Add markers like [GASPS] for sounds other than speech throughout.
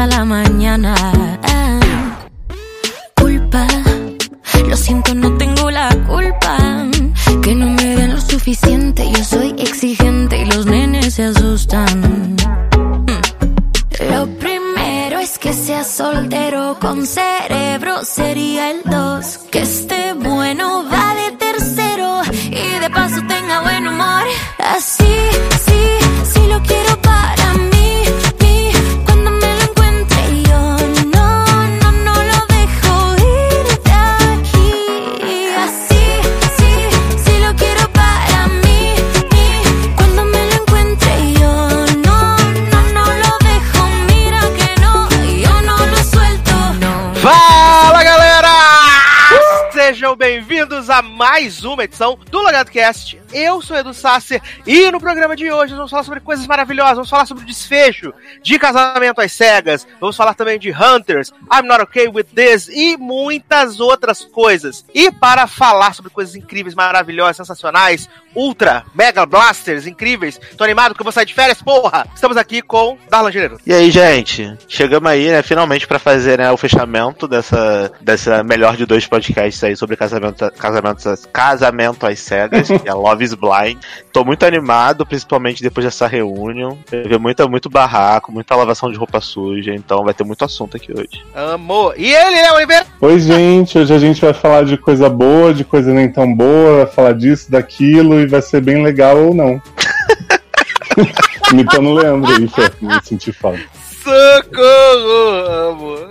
a la mañana. Mais uma edição do Logado Cast. Eu sou Edu Sasser e no programa de hoje nós vamos falar sobre coisas maravilhosas, vamos falar sobre o desfecho de casamento às cegas, vamos falar também de Hunters, I'm Not Okay With This e muitas outras coisas. E para falar sobre coisas incríveis, maravilhosas, sensacionais, ultra, mega blasters incríveis, tô animado que eu vou sair de férias, porra! Estamos aqui com Darlan Gineiro. E aí, gente? Chegamos aí, né, finalmente pra fazer né, o fechamento dessa, dessa melhor de dois podcasts aí sobre casamento, casamento, casamento às cegas, que é Love is. Tô muito animado, principalmente depois dessa reunião. Teve muita, muito barraco, muita lavação de roupa suja, então vai ter muito assunto aqui hoje. Amor. E ele, né, Oliveira? Oi, gente. Hoje a gente vai falar de coisa boa, de coisa nem tão boa, vai falar disso, daquilo e vai ser bem legal ou não. [LAUGHS] Imitando o Leandro aí, chefe, me senti falta. Socorro, amor.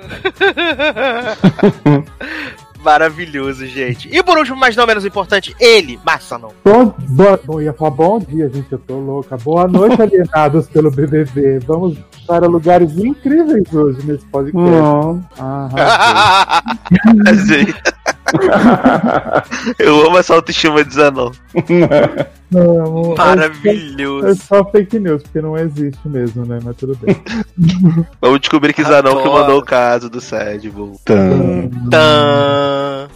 [LAUGHS] Maravilhoso, gente. E por último, mas não menos importante, ele, Massano. Bom, bo- bom, ia falar bom dia, gente, eu tô louca. Boa noite, alienados pelo BBB. Vamos para lugares incríveis hoje nesse podcast. Não. [LAUGHS] Ah. [LAUGHS] [LAUGHS] Eu amo essa autoestima de Zanon. não, é Maravilhoso. só fake news, porque não existe mesmo, né? Mas tudo bem. [LAUGHS] Vamos descobrir que Zanon que mandou o caso do Sed, Bull. Tan. Tã.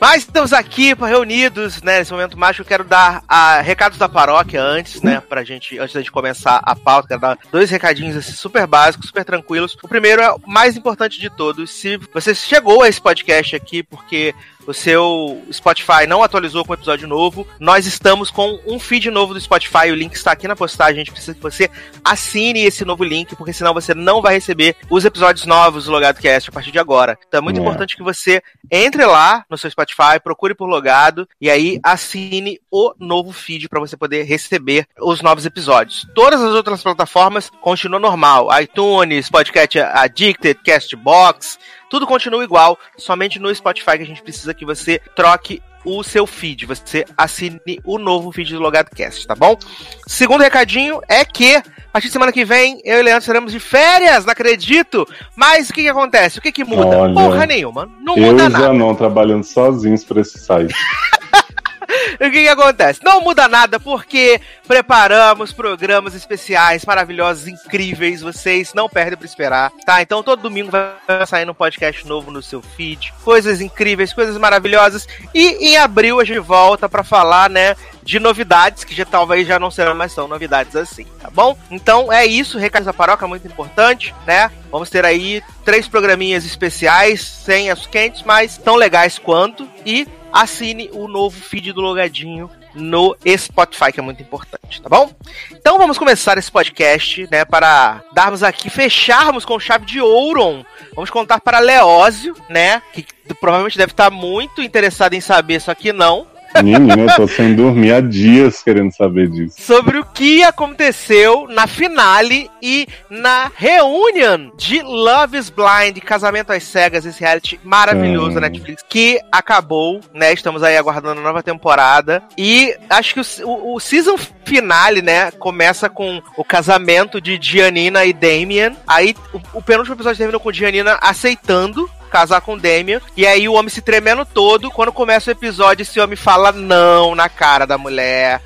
Mas estamos aqui reunidos, né, nesse momento mágico. Eu quero dar ah, recados da paróquia antes, né, pra gente, antes da gente começar a pauta. Quero dar dois recadinhos assim, super básicos, super tranquilos. O primeiro é o mais importante de todos. Se você chegou a esse podcast aqui porque o seu Spotify não atualizou com um episódio novo, nós estamos com um feed novo do Spotify. O link está aqui na postagem. A gente precisa que você assine esse novo link, porque senão você não vai receber os episódios novos do Logado Cast a partir de agora. Então é muito É. importante que você entre lá no seu Spotify, procure por logado e aí assine o novo feed para você poder receber os novos episódios. Todas as outras plataformas continuam normal: iTunes, Podcast Addicted, Castbox, tudo continua igual. Somente no Spotify que a gente precisa que você troque o seu feed, você assine o novo feed do Logado Cast, tá bom? Segundo recadinho é que a partir de semana que vem eu e o Leandro seremos de férias, não acredito. Mas o que, que acontece? O que, que muda? Olha, Porra nenhuma. Não Eu muda e nada. Zanon trabalhando sozinhos pra esse site. [LAUGHS] [LAUGHS] O que, que acontece? Não muda nada porque preparamos programas especiais, maravilhosos, incríveis. Vocês não perdem pra esperar, tá? Então todo domingo vai sair um podcast novo no seu feed. Coisas incríveis, coisas maravilhosas. E em abril a gente volta pra falar, né? De novidades, que já talvez já não serão mais tão novidades assim, tá bom? Então é isso, recados da paróquia, muito importante, né? Vamos ter aí três programinhas especiais, sem as quentes, mas tão legais quanto. E assine o novo feed do Logadinho no Spotify, que é muito importante, tá bom? Então vamos começar esse podcast, né, para darmos aqui, fecharmos com chave de ouro. Vamos contar para Leózio, né, que provavelmente deve estar muito interessado em saber, só que não, Menina, eu tô sem dormir há dias querendo saber disso. sobre o que aconteceu na finale e na reunion de Love is Blind, Casamento às Cegas, esse reality maravilhoso da Hum. Netflix, que acabou, né? Estamos aí aguardando a nova temporada. E acho que o, o, o season finale, né, começa com o casamento de Giannina e Damien. Aí o, o penúltimo episódio termina com Giannina aceitando casar com Damien. E aí o homem se tremendo todo. Quando começa o episódio, esse homem fala não na cara da mulher.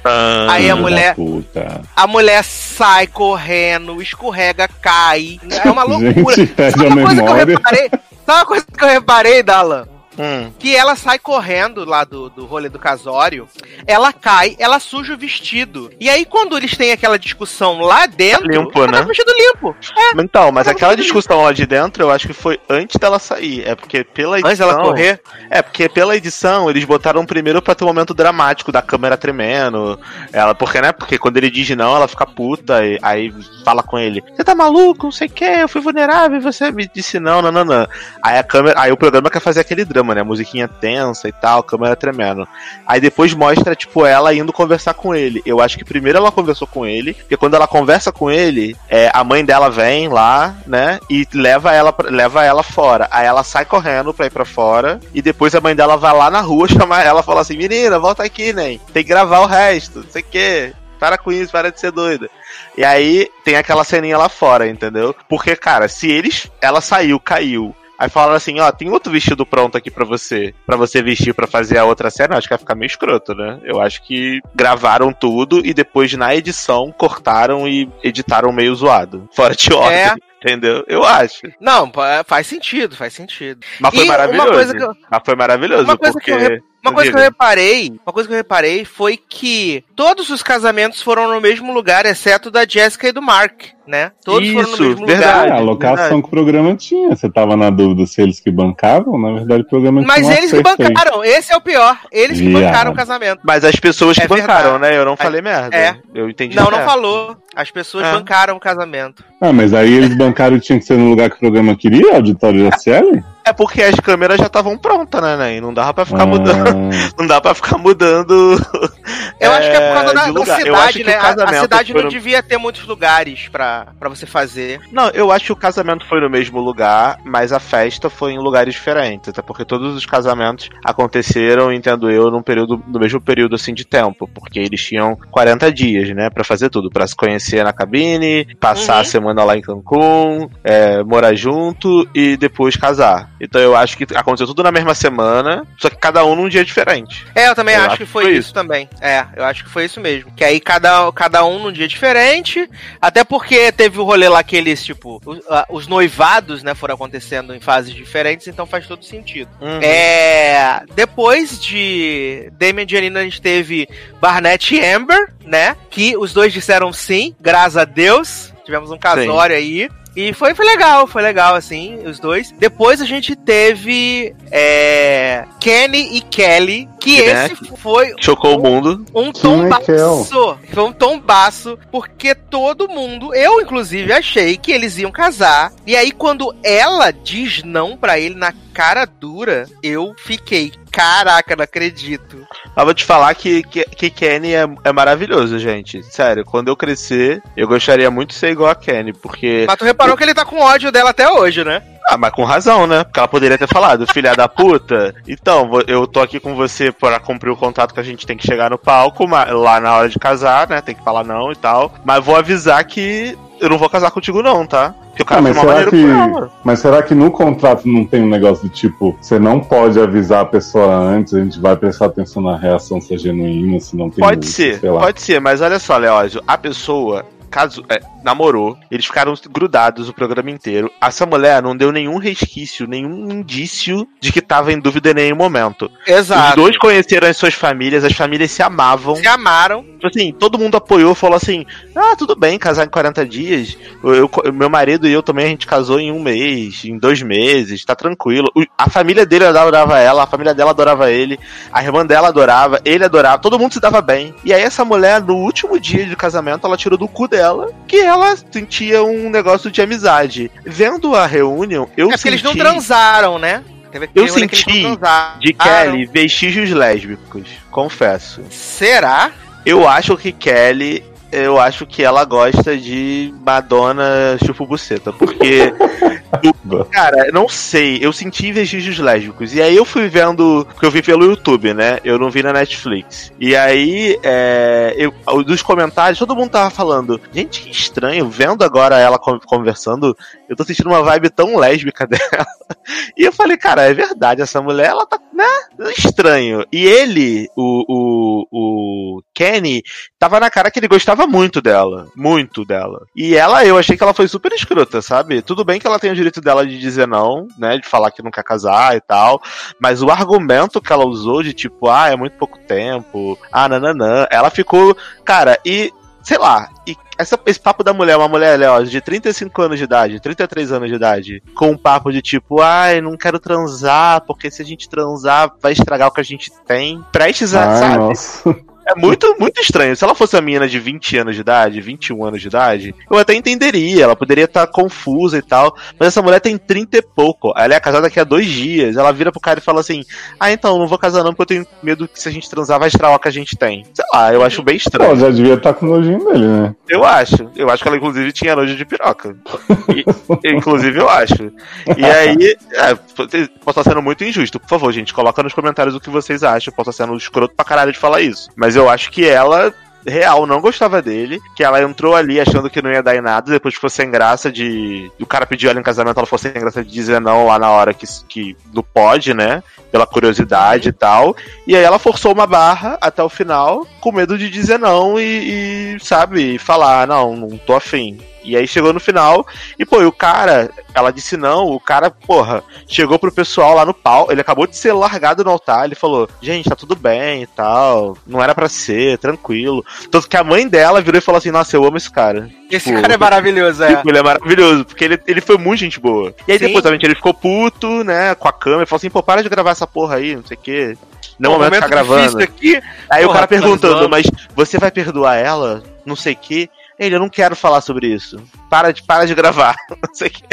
Aí a mulher- Puta. A mulher sai correndo, escorrega, cai. É uma [LAUGHS] loucura. Gente, perde Sabe a uma coisa que eu memória. reparei? Sabe uma coisa que eu reparei, Dalan? Hum. que ela sai correndo lá do, do rolê do casório, ela cai, ela suja o vestido. E aí, quando eles têm aquela discussão lá dentro, Limpo, ela tá né? com o vestido limpo. Então, mas aquela discussão lá de dentro, eu acho que foi antes dela sair. É porque pela edição. Antes dela correr. É, porque pela edição eles botaram primeiro pra ter um momento dramático da câmera tremendo. Ela, porque, né? Porque quando ele diz não, ela fica puta e aí fala com ele: Você tá maluco? Não sei o que, eu fui vulnerável e você me disse não, não, não, não. Aí a câmera. Aí o programa quer fazer aquele drama, né? Musiquinha tensa e tal, câmera tremendo. Aí depois mostra, tipo, ela indo conversar com ele. Eu acho que primeiro ela conversou com ele, porque quando ela conversa com ele, é, a mãe dela vem lá, né? E leva ela, leva ela fora. Aí ela sai correndo pra ir pra fora. E depois a mãe dela vai lá na rua [LAUGHS] chamar ela e fala assim: Menina, volta aqui, né? Tem que gravar o resto, não sei o quê. Para com isso, para de ser doida. E aí tem aquela ceninha lá fora, entendeu? Porque, cara, se eles. Ela saiu, caiu. Aí falaram assim, ó, tem outro vestido pronto aqui pra você, Pra você vestir pra fazer a outra cena. Acho que vai ficar meio escroto, né? Eu acho que gravaram tudo e depois na edição cortaram e editaram meio zoado, fora de ordem. É. Entendeu? Eu acho. Não, faz sentido, faz sentido. Mas foi E uma maravilhoso. coisa que eu- Mas foi maravilhoso, uma coisa porque. que eu Uma coisa que eu reparei, uma coisa que eu reparei foi que todos os casamentos foram no mesmo lugar, exceto da Jessica e do Mark, né? Todos foram Isso, no mesmo verdade. lugar. É, a locação que o programa tinha. Você tava na dúvida se eles que bancavam? Na verdade, o programa Mas tinha eles que aí. bancaram, esse é o pior. Eles que Viado. bancaram o casamento. Mas as pessoas que É bancaram, verdade. né? Eu não falei merda. É. Eu entendi Não, não falou. As pessoas É. bancaram o casamento. Ah, mas aí eles bancaram e tinha que ser no lugar que o programa queria, auditório da CL? [LAUGHS] É porque as câmeras já estavam prontas, né, né? E não dava pra ficar Ah, mudando. [LAUGHS] Não dá pra ficar mudando. [LAUGHS] Eu acho que é por causa da, de da acho cidade, que né? A- A, cidade não no- devia ter muitos lugares pra, pra você fazer. Não, eu acho que o casamento foi no mesmo lugar, mas a festa foi em lugares diferentes. Até porque todos os casamentos aconteceram, entendo eu, num período, no mesmo período assim de tempo. Porque eles tinham 40 dias, né? Pra fazer tudo. Pra se conhecer na cabine, passar Uhum. a semana lá em Cancún, é, morar junto e depois casar. Então eu acho que aconteceu tudo na mesma semana, só que cada um num dia diferente. É, eu também Eu acho acho que foi, foi isso, isso. também. É, eu acho que foi isso mesmo. Que aí cada, cada um num dia diferente. Até porque teve o rolê lá que eles, tipo, os, os noivados, né, foram acontecendo em fases diferentes, então faz todo sentido. Uhum. É. Depois de Damien e Janina, a gente teve Barnett e Amber, né? Que os dois disseram sim, graças a Deus. Tivemos um casório aí. E foi, foi legal, foi legal, assim, os dois. Depois a gente teve é, Kenny e Kelly, que esse foi Chocou o mundo. um tombaço. Foi um tombaço, porque todo mundo, eu inclusive achei que eles iam casar. E aí quando ela diz não pra ele na cara dura, eu fiquei, caraca, não acredito. Eu vou te falar que, que, que Kenny é, é maravilhoso, gente. Sério, quando eu crescer, eu gostaria muito de ser igual a Kenny, porque. Mas tu reparou que ele tá com ódio dela até hoje, né? Ah, mas com razão, né? Porque ela poderia ter falado, filha da puta. Então, eu tô aqui com você para cumprir o contrato que a gente tem que chegar no palco, lá na hora de casar, né? Tem que falar não e tal. Mas vou avisar que eu não vou casar contigo, não, tá? Porque o cara Ah, mas será que-. Mas será que no contrato não tem um negócio do tipo, você não pode avisar a pessoa antes, a gente vai prestar atenção na reação se é genuína, se não tem. Pode ser, sei lá. pode ser, mas olha só, Leózio, a pessoa. Caso, é, namorou, eles ficaram grudados o programa inteiro. Essa mulher não deu nenhum resquício, nenhum indício de que tava em dúvida em nenhum momento. Os Exato. dois conheceram as suas famílias, as famílias se amavam. se amaram. Tipo assim, todo mundo apoiou, falou assim: ah, tudo bem, casar em 40 dias. Eu, eu- meu marido e eu também, a gente casou em um mês, em dois meses, tá tranquilo. A família dele adorava ela, a família dela adorava ele, a irmã dela adorava, ele adorava, todo mundo se dava bem. E aí, essa mulher, no último dia de casamento, ela tirou do cu dela que ela sentia um negócio de amizade. Vendo a reunião, eu é porque eles não senti transaram, né? Eu senti de Kelly vestígios lésbicos, confesso. Será? Eu acho que Kelly, eu acho que ela gosta de Madonna chupa buceta, porque [LAUGHS] cara, não sei, eu senti vestígios lésbicos. E aí eu fui vendo, porque eu vi pelo YouTube, né? Eu não vi na Netflix. E aí, é, eu, dos comentários, todo mundo tava falando, gente, que estranho, vendo agora ela con- conversando, eu tô sentindo uma vibe tão lésbica [LAUGHS] dela. E eu falei, cara, é verdade, essa mulher, ela tá, né, estranho. E ele, o, o, o Kenny, tava na cara que ele gostava muito dela. Muito dela. E ela, eu achei que ela foi super escrota, sabe? Tudo bem que ela tem o direito dela de dizer não, né? De falar que não quer casar e tal. Mas o argumento que ela usou de tipo, ah, é muito pouco tempo, ah, nananã, ela ficou. Cara, e sei lá, e essa, esse papo da mulher, uma mulher ó, de 35 anos de idade, 33 anos de idade, com um papo de tipo, ai, não quero transar, porque se a gente transar vai estragar o que a gente tem. Prestes a, Ai, sabe? nossa. É muito, muito estranho. Se ela fosse uma menina de 20 anos de idade, 21 anos de idade, eu até entenderia. Ela poderia estar confusa e tal. Mas essa mulher tem 30 e pouco. Ela é casada daqui a dois dias. Ela vira pro cara e fala assim: Ah, então, não vou casar não, porque eu tenho medo que se a gente transar vai estragar o que a gente tem. Sei lá, eu acho bem Pô, estranho. já devia estar com nojinho dele, né? Eu acho. Eu acho que ela, inclusive, tinha nojo de piroca. E- [LAUGHS] inclusive, eu acho. E aí, é, posso estar sendo muito injusto. Por favor, gente, coloca nos comentários o que vocês acham. Posso estar sendo escroto pra caralho de falar isso. Mas eu acho que ela. Real, não gostava dele, que ela entrou ali achando que não ia dar em nada, depois ficou sem graça de. O cara pediu ela em casamento, ela ficou sem graça de dizer não lá na hora que, que não pode, né? Pela curiosidade e tal. E aí ela forçou uma barra até o final, com medo de dizer não e, e, sabe, falar, não, não tô afim. E aí chegou no final, e pô, e o cara, ela disse não, o cara, porra, chegou pro pessoal lá no pau, ele acabou de ser largado no altar, ele falou, gente, tá tudo bem e tal, não era pra ser, tranquilo. Tanto que a mãe dela virou e falou assim, nossa, eu amo esse cara. Esse Tipo, cara é maravilhoso, é. Tipo, ele é maravilhoso, porque ele, ele foi muito gente boa. E aí Sim. depois, obviamente, ele ficou puto, né, com a câmera, e falou assim, pô, para de gravar essa porra aí, não sei o quê. Não é o momento de ficar gravando. difícil aqui. Aí o Porra, cara perguntando, atualizando. mas você vai perdoar ela? Não sei o que. Ele, eu não quero falar sobre isso. Para de, para de gravar. [LAUGHS] Não sei o que.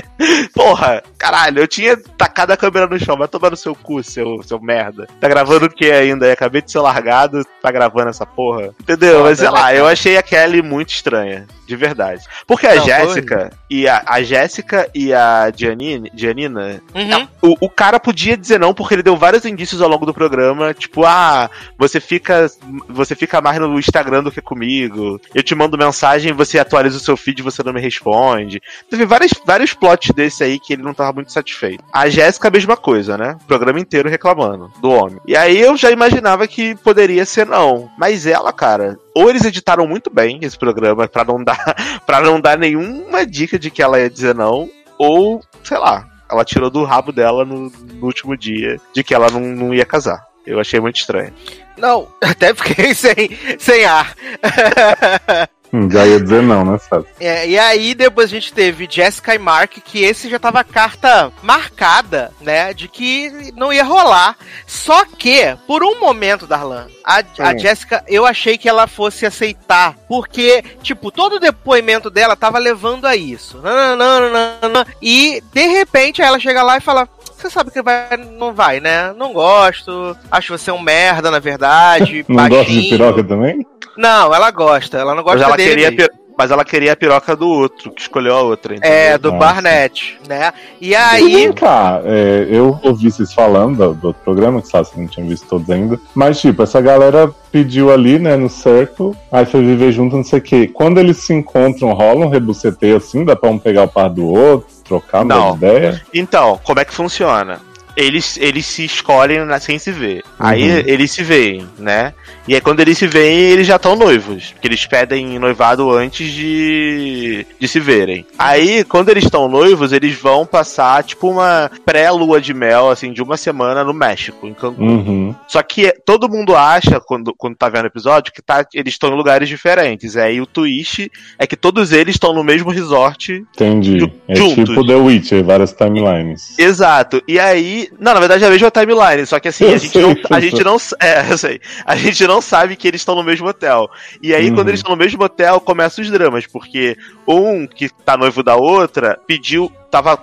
Porra, caralho, eu tinha tacado a câmera no chão. Vai tomar no seu cu, seu, seu merda. Tá gravando o que ainda? Eu acabei de ser largado, tá gravando essa porra. Entendeu? Mas sei né, lá, eu achei a Kelly muito estranha. De verdade. Porque a Não, Jéssica e a, a Jéssica e a Giannini, Giannina Uhum. o, o cara podia dizer não porque ele deu vários indícios ao longo do programa, tipo, ah, você fica você fica mais no Instagram do que comigo. Eu te mando mensagem, você atualiza o seu feed, e você não me responde. Teve vários, vários plots desse aí que ele não tava muito satisfeito. A Jéssica a mesma coisa, né? O programa inteiro reclamando do homem. E aí eu já imaginava que poderia ser não, mas ela, cara, ou eles editaram muito bem esse programa pra não dar [LAUGHS] para não dar nenhuma dica de que ela ia dizer não, ou sei lá, ela tirou do rabo dela no, no último dia de que ela não, não ia casar. Eu achei muito estranho. Não, [LAUGHS] até fiquei sem, sem ar. [LAUGHS] Hum, já ia dizer não, né, Fábio? É, e aí depois a gente teve Jessica e Mark, que esse já tava carta marcada, né? De que não ia rolar. Só que, por um momento, Darlan, a, a Hum. Jessica, eu achei que ela fosse aceitar. Porque, tipo, todo o depoimento dela tava levando a isso. Nananana, e, de repente, ela chega lá e fala. Você sabe que vai, não vai, né? Não gosto. Acho você um merda, na verdade. Não gosta de baixinho." piroca também? Não, ela gosta. Ela não gosta Mas ela, dele. queria, mas ela queria a piroca do outro, que escolheu a outra. entendeu? É, do Nossa. Barnett, né? E E aí. vem cá, é, eu ouvi vocês falando do, outro programa, que sabe, vocês não tinham visto todos ainda. Mas, tipo, essa galera pediu ali, né, no Circle, aí foi viver junto, não sei o quê. Quando eles se encontram, rola um rebuceteio assim, dá pra um pegar o par do outro, trocar, de ideia? Então, como é que funciona? Eles, eles se escolhem na- sem se ver. Aí Uhum. eles se veem, né? E aí quando eles se veem, eles já estão noivos. Porque eles pedem noivado antes de, de se verem. Aí, quando eles estão noivos, eles vão passar, tipo, uma pré-lua de mel, assim, de uma semana no México, em Cancún. Uhum. Só que todo mundo acha, quando, quando tá vendo o episódio, que tá, eles estão em lugares diferentes. Aí o twist é que todos eles estão no mesmo resort Entendi. Ju- É juntos. tipo The Witcher, várias timelines. Exato. E aí. Não, na verdade é a mesma timeline. Só que assim, Eu a gente, não, a gente não. É, eu sei. A gente não sabe que eles estão no mesmo hotel. E aí, Uhum. quando eles estão no mesmo hotel, começam os dramas. Porque um que tá noivo da outra pediu. Tava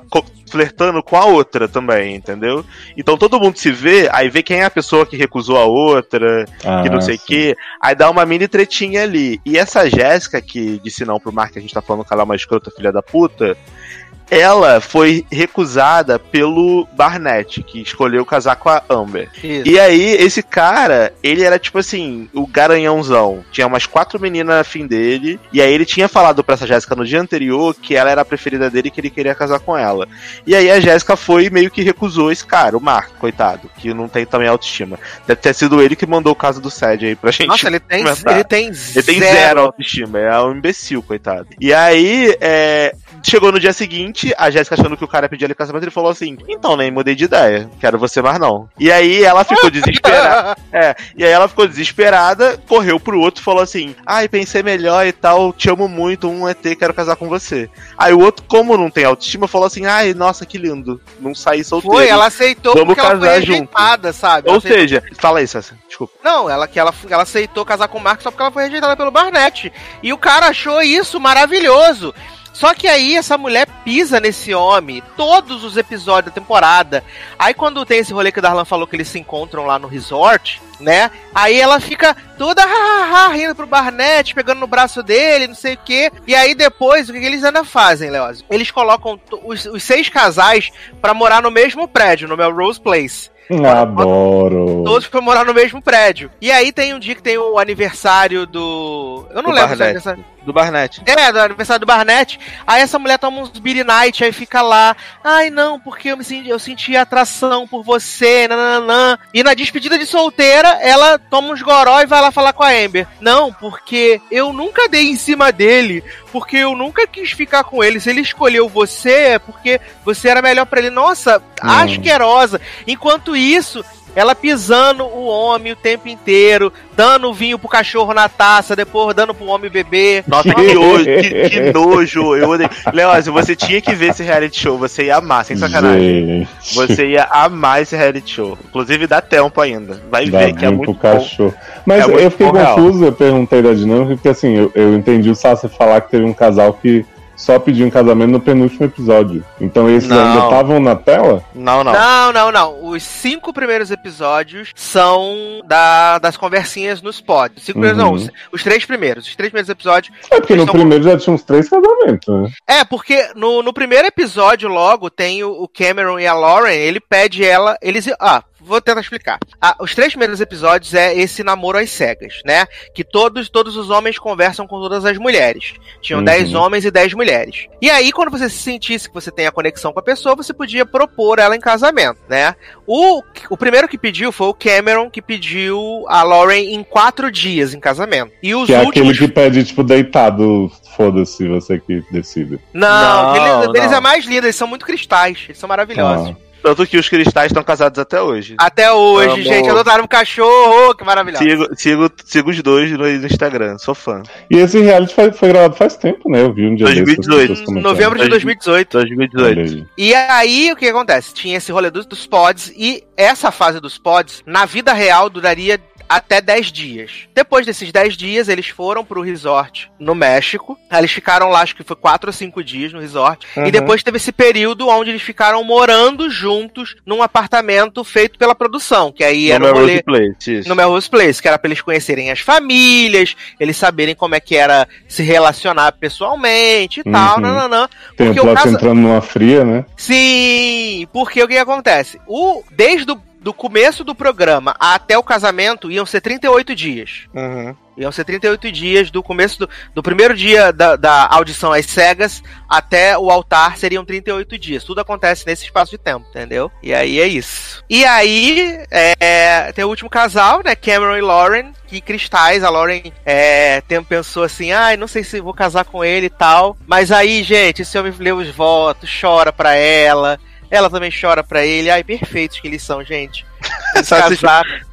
flertando com a outra também, entendeu? Então todo mundo se vê, aí vê quem é a pessoa que recusou a outra, que não Ah, sei o quê. Aí dá uma mini tretinha ali. E essa Jéssica que disse não pro Mark, que a gente tá falando que ela é uma escrota filha da puta, ela foi recusada pelo Barnett, que escolheu casar com a Amber. Isso. E aí, esse cara, ele era tipo assim, o garanhãozão. Tinha umas quatro meninas afim dele. E aí ele tinha falado pra essa Jéssica no dia anterior que ela era a preferida dele e que ele queria casar com ela. E aí a Jéssica foi e meio que recusou esse cara, o Mark, coitado, que não tem também autoestima. Deve ter sido ele que mandou o caso do Sed aí pra gente. Nossa, ele tem, [LAUGHS] comentar. ele tem Ele tem zero. autoestima, é um imbecil, coitado. E aí, é, chegou no dia seguinte, a Jéssica achando que o cara pedia ele casamento, ele falou assim: Então, nem mudei de ideia, quero você mais não. E aí ela ficou [LAUGHS] desesperada. é, e aí ela ficou desesperada, correu pro outro e falou assim: Ai, pensei melhor e tal, te amo muito, um ET, quero casar com você. Aí o outro, como não tem autoestima, falou assim: Ai, nossa, que lindo, não saí solteiro. Foi, ela aceitou Vamos porque ela foi casar junto. rejeitada, sabe? Ou aceitou- seja, fala aí, Sassi, desculpa. Não, ela que ela, ela aceitou casar com o Mark só porque ela foi rejeitada pelo Barnett. E o cara achou isso maravilhoso. Só que aí essa mulher pisa nesse homem todos os episódios da temporada. Aí quando tem esse rolê que o Darlan falou que eles se encontram lá no resort, né? Aí ela fica toda ha, ha, ha, rindo pro Barnett, pegando no braço dele, não sei o quê. E aí depois, o que, que eles ainda fazem, Leózio? Eles colocam os, os seis casais pra morar no mesmo prédio, no Melrose Place. Adoro. Todos pra morar no mesmo prédio. E aí tem um dia que tem o aniversário do. Eu não Do lembro se é Barnett. Do Barnett. É, do aniversário do Barnett. Aí essa mulher toma uns Beer Night, aí fica lá. Ai, não, porque eu me senti, eu senti atração por você, nananã. E na despedida de solteira, ela toma uns goró e vai lá falar com a Amber. Não, porque eu nunca dei em cima dele. Porque eu nunca quis ficar com ele. Se ele escolheu você, é porque você era melhor pra ele. Nossa, asquerosa. Enquanto isso, ela pisando o homem o tempo inteiro, dando vinho pro cachorro na taça, depois dando pro homem beber. Nossa, que, nojo, que, que nojo. Eu odeio. Leózio, você tinha que ver esse reality show. Você ia amar, sem sacanagem. Gente, Você ia amar esse reality show. Inclusive dá tempo ainda. Vai dá ver que é muito bom. cachorro. Mas É eu fiquei bom, real. confuso, eu perguntei da dinâmica, porque assim, eu, eu entendi o Sassi falar que teve um casal que só pediu um casamento no penúltimo episódio. Então esses Não. ainda estavam na tela? Não, não. Não, não, não. Os cinco primeiros episódios são da, das conversinhas nos pods. Cinco primeiros, não, Uhum. os, os três primeiros. Os três primeiros episódios. É porque no primeiro já tinha uns três casamentos, né? É, porque no, no primeiro episódio, logo, tem o, o Cameron e a Lauren, ele pede ela. Eles. Ah, vou tentar explicar. Ah, os três primeiros episódios é esse namoro às cegas, né? Que todos, todos os homens conversam com todas as mulheres. Tinham Uhum. 10 homens e 10 mulheres. E aí, quando você se sentisse que você tem a conexão com a pessoa, você podia propor ela em casamento, né? O, o primeiro que pediu foi o Cameron, que pediu a Lauren em quatro dias em casamento. E os Que é últimos. aquele que pede, tipo, deitado, foda-se, você que decide. Não, Não, eles, eles não. é mais lindo, eles são muito cristais, eles são maravilhosos. Ah. Tanto que os cristais estão casados até hoje. Até hoje, Amor. gente, adotaram um cachorro, oh, que maravilhoso. Sigo, sigo, sigo os dois no Instagram, sou fã. E esse reality foi, foi gravado faz tempo, né? Eu vi um dia 2018. desses, as pessoas comentando. Novembro de 2018. 2018. Olha aí. E aí, o que acontece? Tinha esse rolê dos, dos pods, e essa fase dos pods, na vida real, duraria até 10 dias. Depois desses 10 dias, eles foram pro resort no México. Eles ficaram lá, acho que foi 4 ou 5 dias no resort. Uhum. E depois teve esse período onde eles ficaram morando juntos num apartamento feito pela produção. Que aí era no um rolê... Melrose Place, isso. no Melrose Place, que era pra eles conhecerem as famílias, eles saberem como é que era se relacionar pessoalmente e tal, Uhum. nananã. Tem Porque o o casa- entrando numa fria, né? Sim, porque o que acontece? O, desde o do começo do programa até o casamento iam ser 38 dias. Uhum. Iam ser 38 dias do começo do, do primeiro dia da, da audição às cegas até o altar seriam 38 dias. Tudo acontece nesse espaço de tempo, entendeu? E aí é isso. E aí é, tem o último casal, né? Cameron e Lauren, que cristais. A Lauren é, tem, pensou assim: ai, não sei se vou casar com ele e tal. Mas aí, gente, esse homem lê os votos, chora pra ela. Ela também chora pra ele. Ai, perfeitos que eles são, gente. [LAUGHS]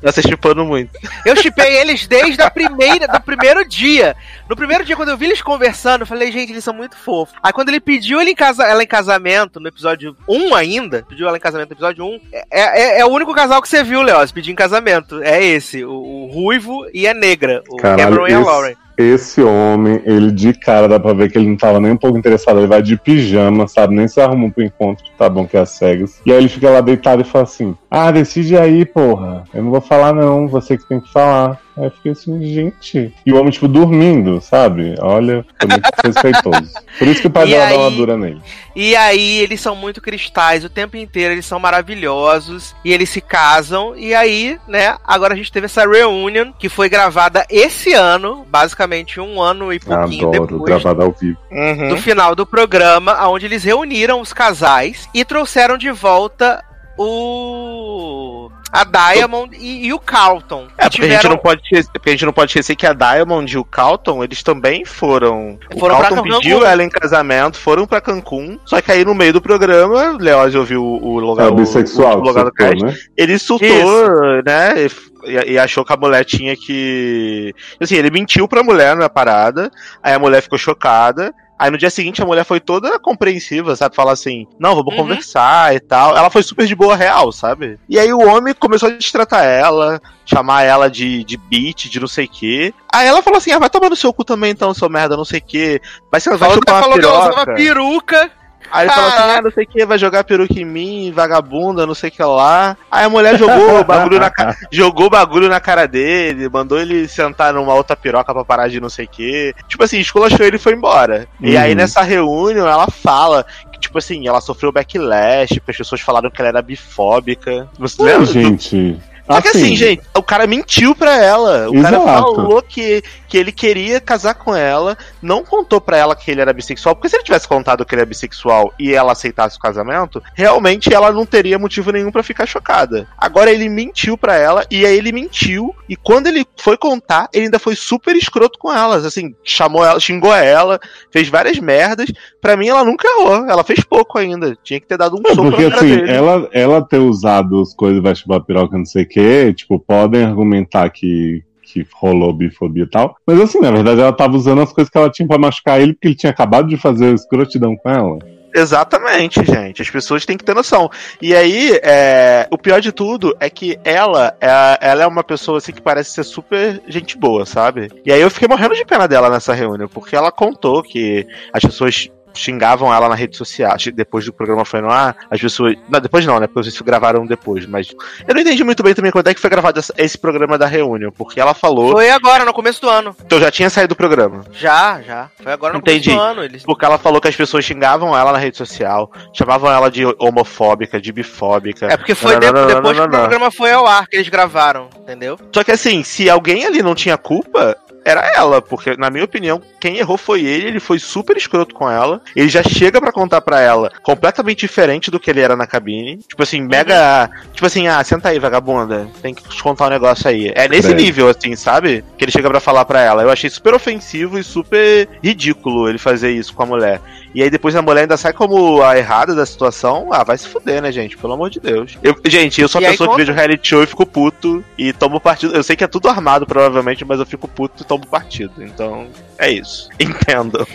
Tá se chipando muito. Eu chipei eles desde a primeira, do primeiro dia. No primeiro dia, quando eu vi eles conversando, eu falei, gente, eles são muito fofos. Aí quando ele pediu ele em casa, ela em casamento, no episódio 1 ainda, pediu ela em casamento no episódio 1, é, é, é o único casal que você viu, Léo, pedir em casamento. É esse, o, o Ruivo e a Negra, o Caralho, Cameron e a Lauren. Esse homem, ele de cara dá pra ver que ele não tava nem um pouco interessado. Ele vai de pijama, sabe? Nem se arruma pro encontro, tá bom que é as cegas. E aí ele fica lá deitado e fala assim: Ah, decide aí, porra. Eu não vou falar, não. Você que tem que falar. Aí eu fiquei assim, gente. E o homem, tipo, dormindo, sabe? Olha, foi muito [LAUGHS] respeitoso. Por isso que o pai dela dá aí- uma dura nele. E aí eles são muito cristais o tempo inteiro, eles são maravilhosos e eles se casam. E aí, né, agora a gente teve essa reunion que foi gravada esse ano, basicamente um ano e pouquinho Adoro, depois gravado ao vivo. Uhum. do final do programa, onde eles reuniram os casais e trouxeram de volta o a Diamond e, e o Carlton. É, que porque a, gente não pode, esquecer- porque a gente não pode esquecer que a Diamond e o Carlton, eles também foram. Foram o Carlton pediu ela em casamento, foram pra Cancún. Só que aí no meio do programa, Leoz ouviu o lugar, É o bissexual, o, lugar do surtou, cast, né? ele surtou, né? E, e achou que a mulher tinha que. Assim, ele mentiu pra mulher na parada, aí a mulher ficou chocada. Aí no dia seguinte a mulher foi toda compreensiva, sabe? Falar assim, não, vamos Uhum. conversar e tal. Ela foi super de boa real, sabe? E aí o homem começou a destratar ela, chamar ela de, de bitch, de não sei o quê. Aí ela falou assim, ah, vai tomar no seu cu também então, seu merda, não sei o quê. Vai, ser, vai chupar falou que ela usava peruca. Aí ele falou assim, ah, não sei o que, vai jogar peruca em mim, vagabunda, não sei o que lá. Aí a mulher jogou o bagulho na cara, [LAUGHS] jogou bagulho na cara dele, mandou ele sentar numa outra piroca pra parar de não sei o que. Tipo assim, esculachou ele e foi embora. E Uhum. aí nessa reunião ela fala que, tipo assim, ela sofreu backlash, as pessoas falaram que ela era bifóbica. Você Ai, lembra? gente. Só que assim, gente, o cara mentiu pra ela. O cara Exato. falou que, que ele queria casar com ela, não contou pra ela que ele era bissexual, porque se ele tivesse contado que ele é bissexual e ela aceitasse o casamento, realmente ela não teria motivo nenhum pra ficar chocada. Agora ele mentiu pra ela e aí ele mentiu e quando ele foi contar, ele ainda foi super escroto com elas, assim, chamou ela, xingou ela, fez várias merdas. Pra mim ela nunca errou, ela fez pouco ainda. Tinha que ter dado um É, soco porque na cara assim, dele. ela, ela ter usado as coisas, vai chupar piroca, não sei o que, tipo, podem argumentar que, que rolou bifobia e tal. Mas assim, na verdade, ela tava usando as coisas que ela tinha pra machucar ele, porque ele tinha acabado de fazer escrotidão com ela. Exatamente, gente. As pessoas têm que ter noção. E aí, é, o pior de tudo é que ela, é, ela é uma pessoa assim que parece ser super gente boa, sabe? E aí eu fiquei morrendo de pena dela nessa reunião, porque ela contou que as pessoas xingavam ela na rede social. Depois do programa foi no ar, as pessoas. Não, depois não, né? Porque vocês gravaram depois. Mas eu não entendi muito bem também quando é que foi gravado esse programa da reunião, porque ela falou. Foi agora, no começo do ano. Então já tinha saído do programa. Já, já. Foi agora no Entendi. começo do ano. Eles... Porque ela falou que as pessoas xingavam ela na rede social, chamavam ela de homofóbica, de bifóbica. É porque foi Não, não, depois não, que o programa foi ao ar que eles gravaram, entendeu? Só que assim, se alguém ali não tinha culpa, era ela, porque na minha opinião, quem errou foi ele, ele foi super escroto com ela. Ele já chega pra contar pra ela completamente diferente do que ele era na cabine. Tipo assim, mega, tipo assim, ah, senta aí, vagabunda, tem que te contar um negócio aí. É nesse nível assim, sabe? Que ele chega pra falar pra ela. Eu achei super ofensivo e super ridículo ele fazer isso com a mulher. E aí depois a mulher ainda sai como a errada da situação. Ah, vai se fuder, né, gente? Pelo amor de Deus. Eu, gente, eu sou a aí pessoa conta- que vejo reality show e fico puto e tomo partido. Eu sei que é tudo armado, provavelmente, mas eu fico puto e tomo partido. Então, é isso. [LAUGHS] Entendo.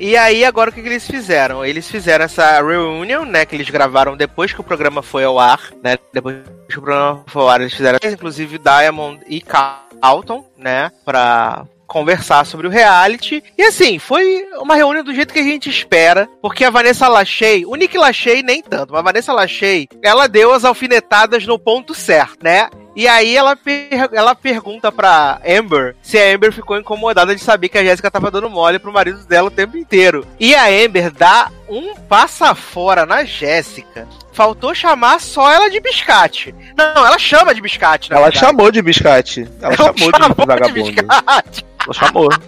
E aí, agora o que, que eles fizeram? Eles fizeram essa reunion, né? Que eles gravaram depois que o programa foi ao ar, né? Depois que o programa foi ao ar, eles fizeram, inclusive, Diamond e Carlton, né? Pra conversar sobre o reality. E assim, foi uma reunião do jeito que a gente espera, porque a Vanessa Lachey, o Nick Lachey nem tanto, mas a Vanessa Lachey, ela deu as alfinetadas no ponto certo, né? E aí ela, per- ela pergunta pra Amber se a Amber ficou incomodada de saber que a Jéssica tava dando mole pro marido dela o tempo inteiro. E a Amber dá um passa fora na Jéssica. Faltou chamar só ela de biscate. Não, ela chama de biscate, Ela verdade. chamou de biscate. Ela, chamou, de vagabundo. biscate. Ela chamou. [LAUGHS]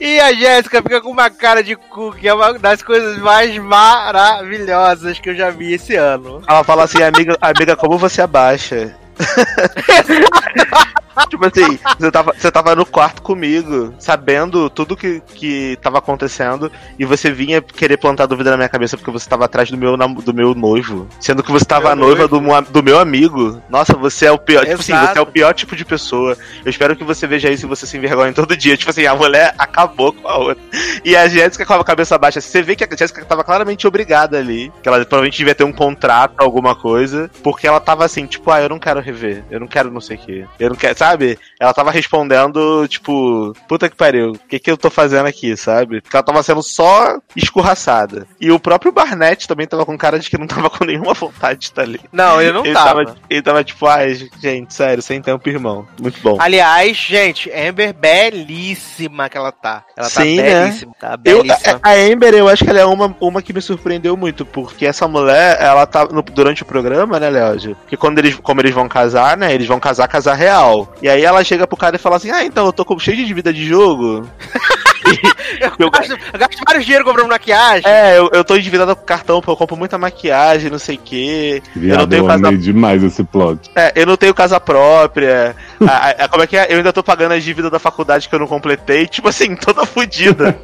E a Jéssica fica com uma cara de cu, que é uma das coisas mais maravilhosas que eu já vi esse ano. Ela fala assim, amiga, amiga, como você abaixa? [LAUGHS] tipo assim, você tava, você tava no quarto comigo, sabendo tudo que, que tava acontecendo, e você vinha querer plantar dúvida na minha cabeça porque você tava atrás do meu, do meu noivo. Sendo que você tava Meu noiva do, do meu amigo. Nossa, você é o pior. Tipo assim, você é o pior tipo de pessoa. Eu espero que você veja isso e você se envergonhe todo dia. Tipo assim, a mulher acabou com a outra. E a Jéssica com a cabeça baixa. Você vê que a Jéssica tava claramente obrigada ali. Que ela provavelmente devia ter um contrato, alguma coisa. Porque ela tava assim, tipo, ah, eu não quero rever. Eu não quero não sei o quê. Eu não quero. Sabe? Ela tava respondendo, tipo, puta que pariu, o que que eu tô fazendo aqui, sabe? Porque ela tava sendo só escorraçada. E o próprio Barnett também tava com cara de que não tava com nenhuma vontade de estar ali. Não, ele não ele tava. tava. Ele tava tipo, ai, gente, sério, sem tempo, irmão. Muito bom. Aliás, gente, Amber belíssima que ela tá. Ela Sim, tá né? belíssima. Tá Eu, belíssima. a, a Amber, eu acho que ela é uma, uma que me surpreendeu muito, porque essa mulher, ela tá no- durante o programa, né, Léo? Que quando eles, como eles vão casar, né? Eles vão casar, casar real. E aí ela chega pro cara e fala assim: Ah, então eu tô com cheio de dívida de jogo. eu, gasto, eu gasto vários dinheiro comprando maquiagem. É, eu, eu tô endividada com cartão, porque eu compro muita maquiagem, não sei o quê. eu não Viado, tenho eu casa. amei demais esse plot. É, eu não tenho casa própria. A- a- a- como é que é? Eu ainda tô pagando as dívidas da faculdade que eu não completei. Tipo assim, toda fodida.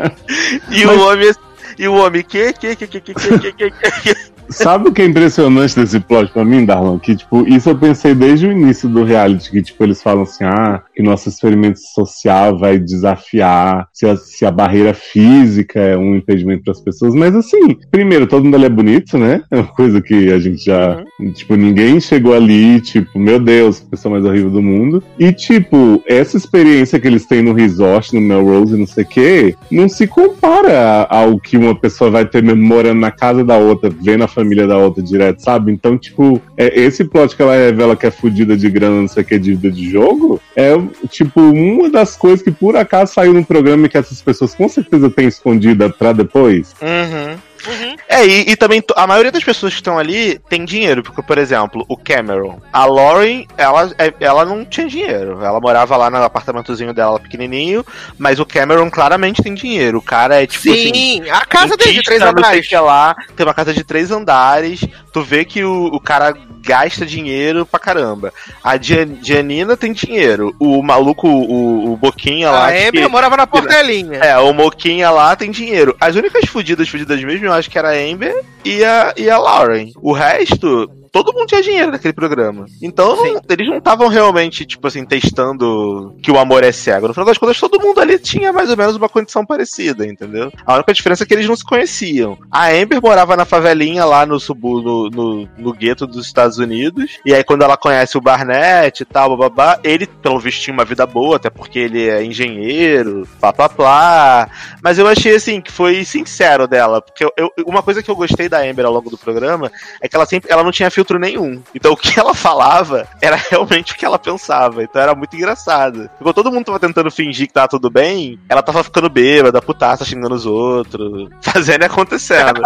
E Mas- o homem. E o homem, que, que, que, que, que, que, que, que, que. Sabe o que é impressionante desse plot pra mim, Darlan? Que, tipo, isso eu pensei desde o início do reality, que, tipo, eles falam assim, ah, que nosso experimento social vai desafiar se a, se a barreira física é um impedimento para as pessoas. Mas, assim, primeiro, todo mundo ali é bonito, né? É uma coisa que a gente já, tipo, ninguém chegou ali, tipo, meu Deus, a pessoa mais horrível do mundo. E, tipo, essa experiência que eles têm no resort, no Melrose e não sei o quê, não se compara ao que uma pessoa vai ter mesmo morando na casa da outra, vendo a família da outra direto, sabe? Então, tipo, é, esse plot que ela revela que é fodida de grana, não sei o que, dívida de jogo, é, tipo, uma das coisas que por acaso saiu no programa e que essas pessoas com certeza têm escondida pra depois. Uhum. Uhum. É, e, e também a maioria das pessoas que estão ali tem dinheiro, porque, por exemplo, o Cameron, a Lauren, ela, é- ela não tinha dinheiro. Ela morava lá no apartamentozinho dela pequenininho, mas o Cameron claramente tem dinheiro. O cara é tipo assim. Sim, a casa dele de três andares. lá, tem uma casa de três andares. Tu vê que o, o cara gasta dinheiro pra caramba. A Gian- Gianina tem dinheiro. O maluco, o, o Boquinha lá. A que- Amber morava na portelinha. é, o Moquinha lá tem dinheiro. As únicas fudidas, fudidas mesmo, eu acho que era a Amber e a, e a Lauren. O resto, todo mundo tinha dinheiro naquele programa. Então, não- eles não estavam realmente, tipo assim, testando que o amor é cego. No final das contas, todo mundo ali tinha mais ou menos uma condição parecida, entendeu? A única diferença é que eles não se conheciam. A Amber morava na favelinha lá no subu, no, no, no gueto dos Estados Unidos. E aí, quando ela conhece o Barnett e tal, bababá, ele, pelo visto, tinha uma vida boa, até porque ele é engenheiro, plá plá plá. Mas eu achei assim que foi sincero dela, porque eu, eu- uma coisa que eu gostei da Amber ao longo do programa é que ela sempre ela não tinha filtro nenhum. Então o que ela falava era realmente o que ela pensava. Então era muito engraçado. Ficou todo mundo tava tentando fingir que tava tudo bem, ela tava ficando bêbada, putaça, xingando os outros, [LAUGHS] fazendo e acontecendo.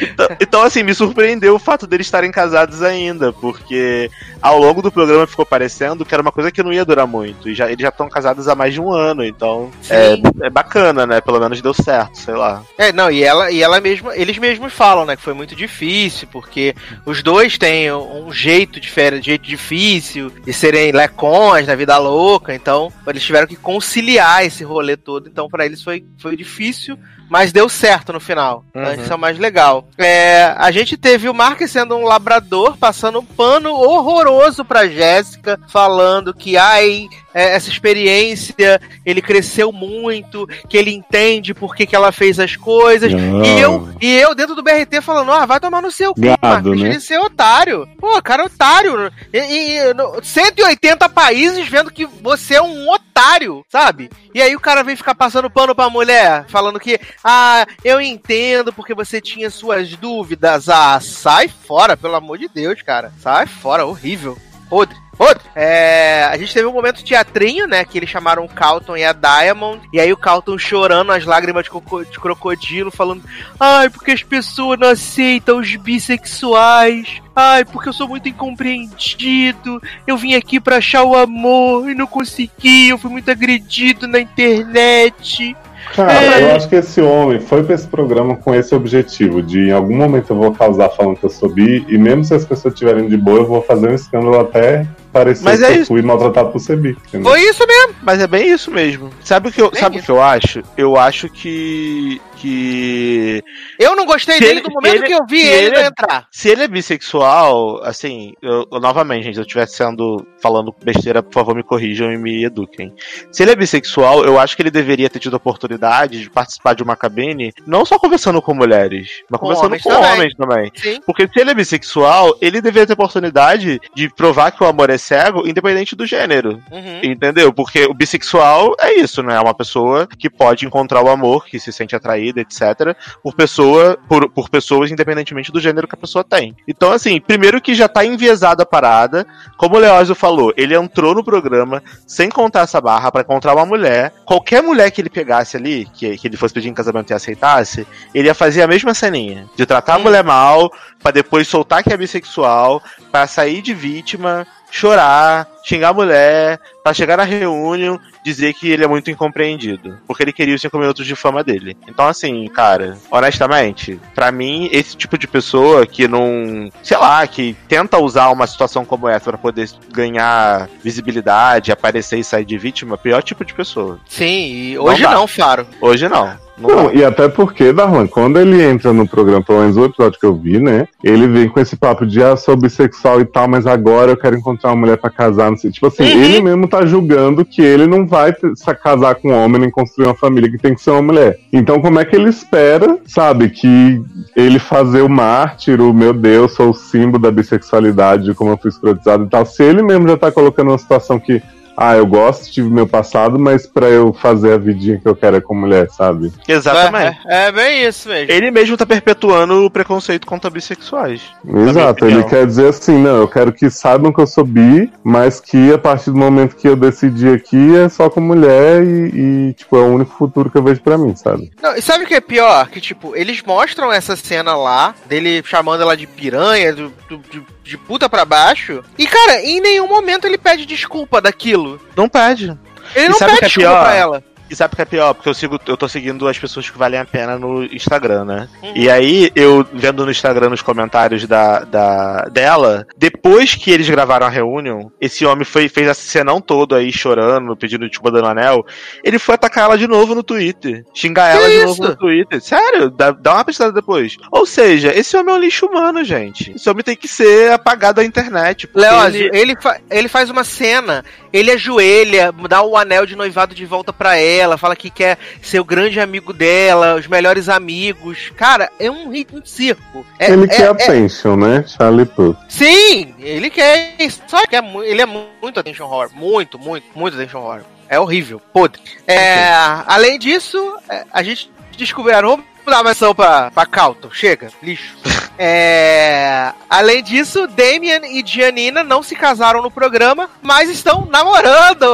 então, então, assim, me surpreendeu o fato deles estarem casados ainda, porque ao longo do programa ficou parecendo que era uma coisa que não ia durar muito. E já, eles já estão casados há mais de um ano, então é, é bacana, né? Pelo menos deu certo, sei lá. É, não, e ela, e ela mesma, eles mesmos falam, né, que foi muito difícil, porque os dois têm um jeito diferente, jeito difícil de serem lecões na vida louca, então eles tiveram que conciliar esse rolê todo, então pra eles foi, foi difícil, mas deu certo no final. Então, Uhum. Isso é o mais legal. É, a gente teve o Mark sendo um labrador, passando um pano horroroso pra Jéssica, falando que, ai, é, essa experiência, ele cresceu muito, que ele entende por que, que ela fez as coisas. Ah. E eu, e eu dentro do BRT falando, ah, vai tomar no seu cu, Gado, deixa né? ele ser otário. Pô, cara, otário. E, e- no- 180 países vendo que você é um otário, sabe? E aí o cara vem ficar passando pano pra mulher, falando que, ah, eu entendo porque você tinha suas dúvidas. Ah, sai fora, pelo amor de Deus, cara. Sai fora, horrível. Podre. Podre. É, a gente teve um momento teatrinho, né? Que eles chamaram o Calton e a Diamond. E aí o Calton chorando as lágrimas de, coco- de crocodilo, falando: Ai, porque as pessoas não aceitam os bissexuais. Ai, porque eu sou muito incompreendido. Eu vim aqui pra achar o amor e não consegui. Eu fui muito agredido na internet. Cara, É. eu acho que esse homem foi pra esse programa com esse objetivo, de em algum momento eu vou causar falando que eu sou bi, e mesmo se as pessoas estiverem de boa, eu vou fazer um escândalo até parecer Mas que é eu isso. fui maltratado por ser bi. entendeu? Foi isso mesmo. Mas é bem isso mesmo. Sabe o que eu, sabe o que eu acho? Eu acho que, que. Eu não gostei Se dele ele- do momento ele- que eu vi ele, ele- não entrar. Se ele é bissexual, assim, eu, eu- novamente, gente, se eu estivesse sendo falando besteira, por favor, me corrijam e me eduquem. Se ele é bissexual, eu acho que ele deveria ter tido a oportunidade de participar de uma cabine, não só conversando com mulheres, mas Com conversando homens com também. homens também. Sim. Porque se ele é bissexual, ele deveria ter a oportunidade de provar que o amor é cego, independente do gênero. Uhum. Entendeu? Porque o bissexual é isso, né? É uma pessoa que pode encontrar o amor, que se sente atraída, etc., por pessoa, por, por pessoas, independentemente do gênero que a pessoa tem. Então, assim, primeiro que já tá enviesada a parada, como o Leózio falou, ele entrou no programa sem contar essa barra pra encontrar uma mulher. Qualquer mulher que ele pegasse ali, que, que ele fosse pedir em casamento e aceitasse, ele ia fazer a mesma ceninha. De tratar a mulher mal, pra depois soltar que é bissexual, pra sair de vítima, chorar, xingar a mulher, pra chegar na reunião, dizer que ele é muito incompreendido. Porque ele queria os 5 minutos de fama dele. Então, assim, cara, honestamente, pra mim, esse tipo de pessoa que não. Sei lá, que tenta usar uma situação como essa pra poder ganhar visibilidade, aparecer e sair de vítima, pior tipo de pessoa. Sim, e hoje não, Faro. Hoje não. Não, Não, e até porque, Darlan, quando ele entra no programa, pelo menos o episódio que eu vi, né? Ele vem com esse papo de ah, sou bissexual e tal, mas agora eu quero encontrar uma mulher pra casar, não sei. Tipo assim, Uhum. ele mesmo tá julgando que ele não vai se casar com um homem nem construir uma família que tem que ser uma mulher. Então, como é que ele espera, sabe, que ele fazer o mártir, o meu Deus, sou o símbolo da bissexualidade, de como eu fui escrotizado e tal, se ele mesmo já tá colocando uma situação que. Ah, eu gosto, tive meu passado, mas pra eu fazer a vidinha que eu quero é com mulher, sabe? Exatamente. É, é bem isso mesmo. Ele mesmo tá perpetuando o preconceito contra bissexuais. Exato, ele quer dizer assim, não, eu quero que saibam que eu sou bi, mas que a partir do momento que eu decidi aqui é só com mulher e, e, tipo, é o único futuro que eu vejo pra mim, sabe? Não, e sabe o que é pior? Que, tipo, eles mostram essa cena lá, dele chamando ela de piranha, do, do- de, de puta pra baixo. E, cara, em nenhum momento ele pede desculpa daquilo. Não pede. Ele E não pede é desculpa pior? pra ela. E sabe o que é pior? Porque eu sigo, eu tô seguindo as pessoas que valem a pena no Instagram, né? Uhum. E aí, eu vendo no Instagram nos comentários da, da dela, depois que eles gravaram a reunião, esse homem foi, fez esse cenão todo aí chorando, pedindo desculpa dando anel. Ele foi atacar ela de novo no Twitter. Xingar Que ela de isso? novo no Twitter. Sério, dá, dá uma pesquisada depois. Ou seja, esse homem é um lixo humano, gente. Esse homem tem que ser apagado da internet. Leózio, ele- ele, fa- ele faz uma cena, ele ajoelha, dá o anel de noivado de volta pra ela, fala que quer ser o grande amigo dela, os melhores amigos. Cara, é um ritmo de circo. É- ele é- quer é- attention, né? Charlie Puth. Sim, ele quer isso. Só que é ele é mu- muito attention horror. Muito, muito, muito attention horror. É horrível. Podre. É, além disso, é, a gente descobriu. Vamos dar uma ação pra, pra Calton. Chega, lixo. [LAUGHS] É, além disso, Damian e Giannina não se casaram no programa, mas estão namorando.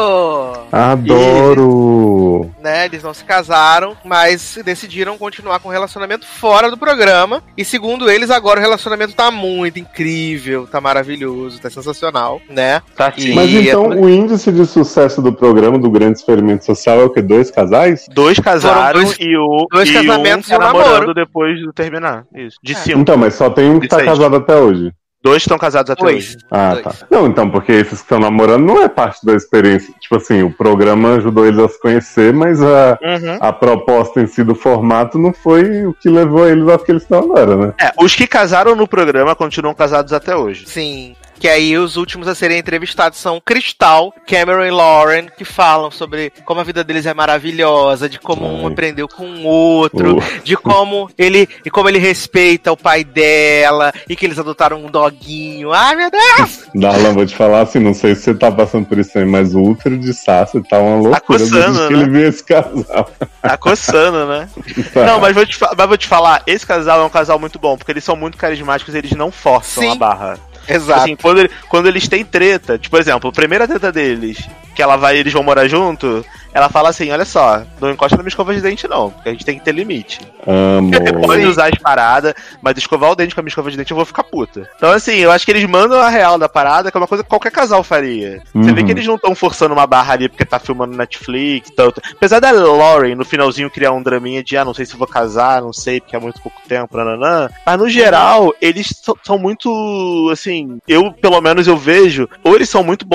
Adoro! Né, eles não se casaram, mas decidiram continuar com o relacionamento fora do programa. E segundo eles, agora o relacionamento tá muito incrível, tá maravilhoso, tá sensacional, né? Tá E- Mas então é- o índice de sucesso do programa do Grande Experimento Social é o quê? Dois casais? Dois casaram dois- e o dois e casamentos um tá e um namorando namoro. depois de terminar. Isso. De É. cinco. Então, mas só tem um que De tá seis. casado até hoje. Dois estão casados até Dois. hoje. Ah, Dois. tá. Não, então, porque esses que estão namorando não é parte da experiência. Tipo assim, o programa ajudou eles a se conhecer, mas a, Uhum. a proposta em si do formato não foi o que levou eles ao que eles estão agora, né? É, os que casaram no programa continuam casados até hoje. Sim. Que aí os últimos a serem entrevistados são Cristal, Cameron e Lauren, que falam sobre como a vida deles é maravilhosa, de como um aprendeu com o outro, O- de como ele e como ele respeita o pai dela e que eles adotaram um doguinho. Ai, meu Deus! Darlan, vou te falar assim, não sei se você tá passando por isso também, mas o útero de Sassi tá uma loucura coçando, desde que né? ele viu esse casal. Tá coçando, né? [LAUGHS] Tá. Não, mas vou, te, mas vou te falar, esse casal é um casal muito bom, porque eles são muito carismáticos eles não forçam Sim. a barra. Exato. Assim, quando, ele- quando eles têm treta, tipo, por exemplo, a primeira treta deles, que ela vai eles vão morar junto, ela fala assim, olha só, não encosta na minha escova de dente não, porque a gente tem que ter limite. Você [LAUGHS] pode usar as paradas, mas escovar o dente com a minha escova de dente eu vou ficar puta. Então, assim, eu acho que eles mandam a real da parada, que é uma coisa que qualquer casal faria. Você vê Uhum. que eles não estão forçando uma barra ali porque tá filmando Netflix, tanto. Apesar da Lauren no finalzinho criar um draminha de, ah, não sei se vou casar, não sei, porque é muito pouco tempo, nananã. Mas no geral, eles são- muito, assim, eu, pelo menos, eu vejo, ou eles são muito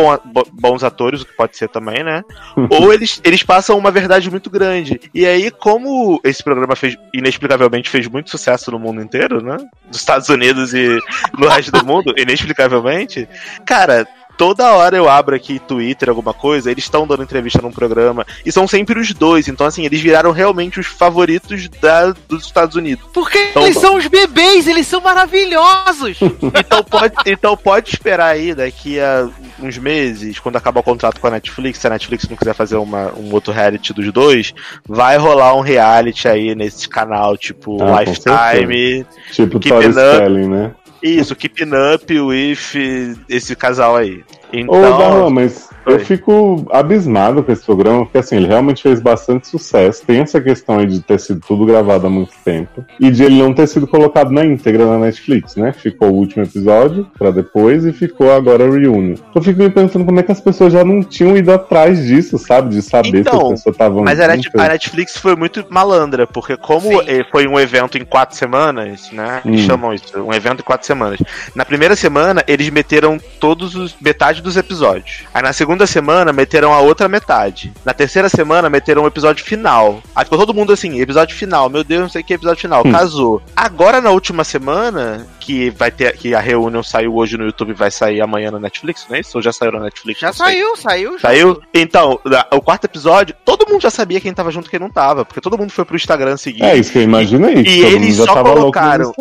bons atores, o que pode ser também, né? [LAUGHS] ou eles eles passam uma verdade muito grande. E aí, como esse programa fez, inexplicavelmente fez muito sucesso no mundo inteiro, né? Nos Estados Unidos e no resto do mundo, [LAUGHS] inexplicavelmente, cara, toda hora eu abro aqui Twitter, alguma coisa, eles estão dando entrevista num programa, e são sempre os dois, então assim, eles viraram realmente os favoritos da, dos Estados Unidos. Porque Então, eles são os bebês, eles são maravilhosos. [LAUGHS] Então pode, então pode esperar aí daqui a uns meses, quando acabar o contrato com a Netflix, se a Netflix não quiser fazer uma, um outro reality dos dois, vai rolar um reality aí nesse canal, tipo Ah, Lifetime. Tipo Keep. Spelling, né? Isso, Keeping Up with esse casal aí. Ô, Então. Darlan, mas. Eu fico abismado com esse programa, porque assim, ele realmente fez bastante sucesso. Tem essa questão aí de ter sido tudo gravado há muito tempo. E de ele não ter sido colocado na íntegra na Netflix, né? Ficou o último episódio pra depois e ficou agora a reunion. Eu fico me pensando como é que as pessoas já não tinham ido atrás disso, sabe? De saber se Então, as pessoas estavam. Mas a, juntas. a Netflix foi muito malandra, porque como Sim. eh, foi um evento em quatro semanas, né? Eles Hum. chamam isso, um evento em quatro semanas. Na primeira semana, eles meteram todos os metade dos episódios. Aí na segunda semana, meteram a outra metade. Na terceira semana, meteram o episódio final. Aí ficou todo mundo assim, episódio final, meu Deus, não sei o que, episódio final. Hum. Casou. Agora, na última semana, que vai ter, que a reunião saiu hoje no YouTube e vai sair amanhã na Netflix, não é isso? Ou já saiu na Netflix? Já Não sei. saiu, saiu. Saiu? Então, o quarto episódio, todo mundo já sabia quem tava junto e quem não tava, porque todo mundo foi pro Instagram seguir. É isso que eu imagino aí. E mundo eles já só tava louco no colocaram.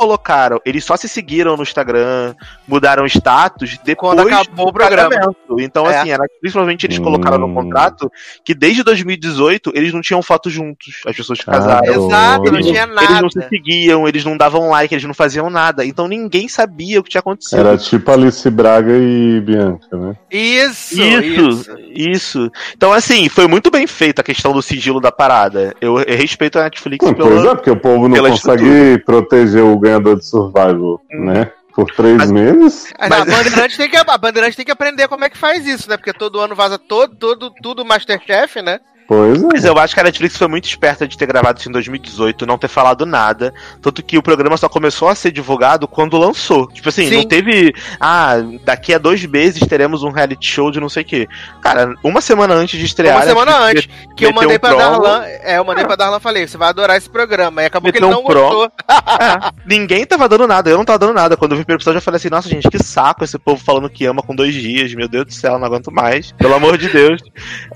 Instagram. eles só colocaram. Eles só se seguiram no Instagram, mudaram status depois Quando acabou o programa. casamento. Então, É. assim, era, principalmente eles Hum. colocaram no contrato que desde 2018 eles não tinham foto juntos, as pessoas que casaram. Exato, não Eles tinha Eles não se nada. seguiam, eles não davam like, eles não faziam nada. Então ninguém sabia o que tinha acontecido. Era tipo Alice Braga e Bianca, né? Isso, Isso, isso. isso, Então, assim, foi muito bem feita a questão do sigilo da parada. Eu, eu respeito a Netflix Hum, pelo. Pois é, porque o povo não pela consegue proteger o ganhador de Survival, né? Por três Mas- meses. Aí, Mas- A Bandeirante tem que a Bandeirante tem que aprender como é que faz isso, né? Porque todo ano vaza todo, todo, tudo Masterchef, né? Pois é. Mas eu acho que a Netflix foi muito esperta de ter gravado isso em 2018, não ter falado nada. Tanto que o programa só começou a ser divulgado quando lançou. Tipo assim, Sim. não teve. Ah, daqui a dois meses teremos um reality show de não sei o quê. Cara, uma semana antes de estrear. Uma semana antes. Que eu meteu mandei um pra promo. Darlan. É, eu mandei pra Darlan falei, você vai adorar esse programa. E acabou que ele Meteu não um gostou. É, [LAUGHS] ninguém tava dando nada, eu não tava dando nada. Quando eu vi o primeiro episódio, eu falei assim, nossa, gente, que saco esse povo falando que ama com dois dias, meu Deus do céu, não aguento mais. Pelo amor de Deus.